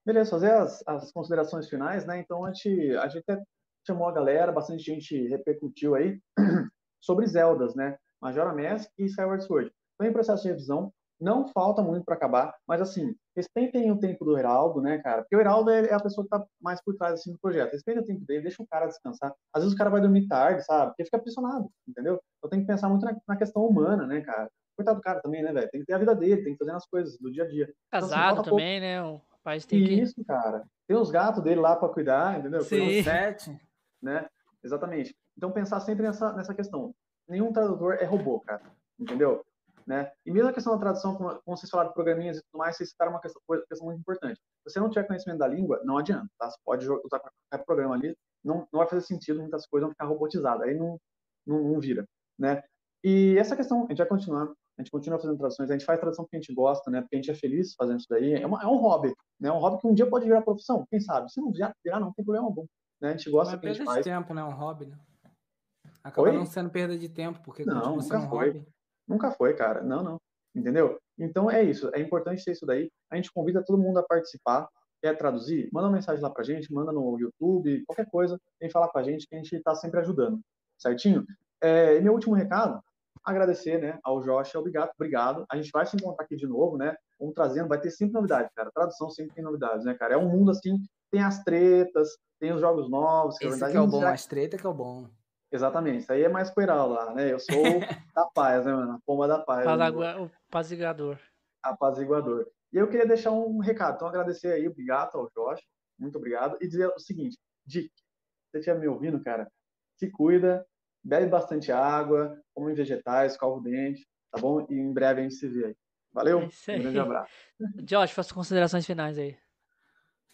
Beleza, fazer as, as considerações finais, né? Então a gente, a gente até chamou a galera, bastante gente repercutiu aí sobre Zeldas, né? Majora Mask e Skyward Sword. Estou em processo de revisão, não falta muito para acabar, mas assim, respeitem o tempo do Heraldo, né, cara? Porque o Heraldo é a pessoa que tá mais por trás assim, do projeto. Respeitem o tempo dele, deixa o cara descansar. Às vezes o cara vai dormir tarde, sabe? Porque fica pressionado, entendeu? Eu tenho que pensar muito na, na questão humana, né, cara? Coitado do cara também, né, velho? Tem que ter a vida dele, tem que fazer as coisas do dia a dia. Casado então, assim, também, pouco... né? O rapaz tem que. Isso, cara. Tem os gatos dele lá para cuidar, entendeu? Sim. Sete, né? Exatamente. Então pensar sempre nessa, nessa questão. Nenhum tradutor é robô, cara. Entendeu? Né? E mesmo a questão da tradução, como, vocês falaram de programinhas e tudo mais, vocês citaram uma questão, uma questão muito importante. Se você não tiver conhecimento da língua, não adianta, tá? Você pode usar qualquer programa ali, não, não vai fazer sentido, muitas coisas vão ficar robotizadas, aí não, não, não vira, né? E essa questão, a gente vai continuar, a gente continua fazendo traduções, a gente faz tradução porque a gente gosta, né? Porque a gente é feliz fazendo isso daí. É, uma, é um hobby, né? É um hobby que um dia pode virar profissão, quem sabe? Se não virar, virar não tem problema algum. Né? A gente gosta do que a gente faz. tempo, né? Um hobby, né? Acaba Oi? não sendo perda de tempo, porque não, nunca foi. Hobby. Nunca foi, cara. Não, não. Entendeu? Então é isso. É importante ter isso daí. A gente convida todo mundo a participar. Quer traduzir? Manda uma mensagem lá pra gente, manda no YouTube, qualquer coisa. Vem falar com a gente que a gente tá sempre ajudando. Certinho? É, e meu último recado, agradecer, né, ao Josh ao Obrigado. Obrigado. A gente vai se encontrar aqui de novo, né? Vamos trazendo, vai ter sempre novidade, cara. Tradução sempre tem novidades, né, cara? É um mundo assim, tem as tretas, tem os jogos novos. Que Esse verdade, que é o bom, as tretas que é o bom. Exatamente, isso aí é mais coiral lá, né? Eu sou da paz, né, mano? A pomba da paz. Né? O apaziguador. Apaziguador. E eu queria deixar um recado, então agradecer aí, obrigado ao Josh, muito obrigado, e dizer o seguinte, Dick, você estiver me ouvindo, cara, se cuida, bebe bastante água, come vegetais, escova o dente, tá bom? E em breve a gente se vê aí. Valeu? É um grande abraço. Josh, faça considerações finais aí.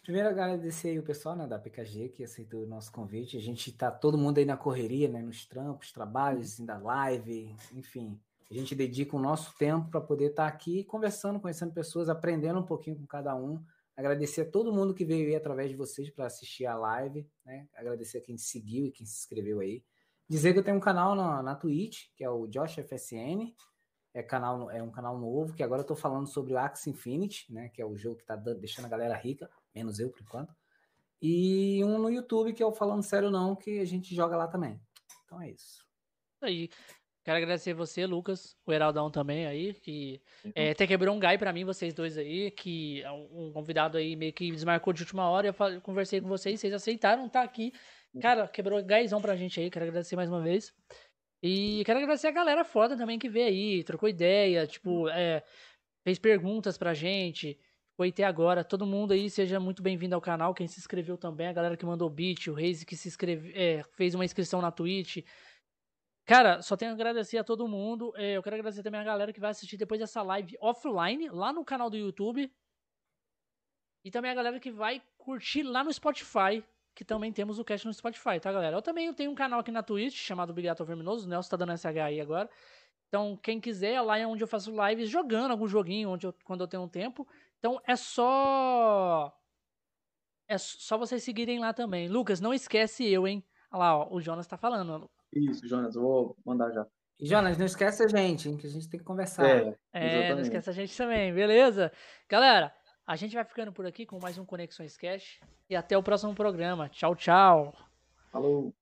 Primeiro agradecer aí o pessoal né, da PKG que aceitou o nosso convite. A gente tá todo mundo aí na correria, né, nos trampos, trabalhos, assim, da live, enfim. A gente dedica o nosso tempo para poder estar tá aqui conversando, conhecendo pessoas, aprendendo um pouquinho com cada um. Agradecer a todo mundo que veio aí através de vocês para assistir a live, né? Agradecer a quem seguiu e quem se inscreveu aí. Dizer que eu tenho um canal na, na Twitch, que é o Josh FSN. É, canal, é um canal novo, que agora eu tô falando sobre o Axie Infinity, né? Que é o jogo que tá deixando a galera rica menos eu por enquanto. E um no YouTube, que é o Falando Sério Não, que a gente joga lá também. Então é isso. Aí. Quero agradecer você, Lucas, o Heraldão também aí, que uhum. é, até quebrou um gai para mim, vocês dois aí, que é um convidado aí meio que desmarcou de última hora, eu conversei com vocês, vocês aceitaram estar tá aqui. Cara, quebrou gaizão pra gente aí, quero agradecer mais uma vez. E quero agradecer a galera foda também que veio aí, trocou ideia, tipo, é, fez perguntas pra gente, foi até agora. Todo mundo aí, seja muito bem-vindo ao canal. Quem se inscreveu também, a galera que mandou beat, o Reis que se inscreve, é, fez uma inscrição na Twitch. Cara, só tenho a agradecer a todo mundo. É, eu quero agradecer também a galera que vai assistir depois dessa live offline, lá no canal do YouTube. E também a galera que vai curtir lá no Spotify, que também temos o cast no Spotify, tá, galera? Eu também tenho um canal aqui na Twitch chamado Bigato Verminoso. O Nelson tá dando SH aí agora. Então, quem quiser, lá é onde eu faço lives jogando algum joguinho onde eu, quando eu tenho um tempo. Então é só. É só vocês seguirem lá também. Lucas, não esquece eu, hein? Olha lá, ó, o Jonas tá falando. Isso, Jonas, eu vou mandar já. Jonas, não esquece a gente, hein? Que a gente tem que conversar. É, é não esquece a gente também, beleza? Galera, a gente vai ficando por aqui com mais um Conexões Cash. E até o próximo programa. Tchau, tchau. Falou.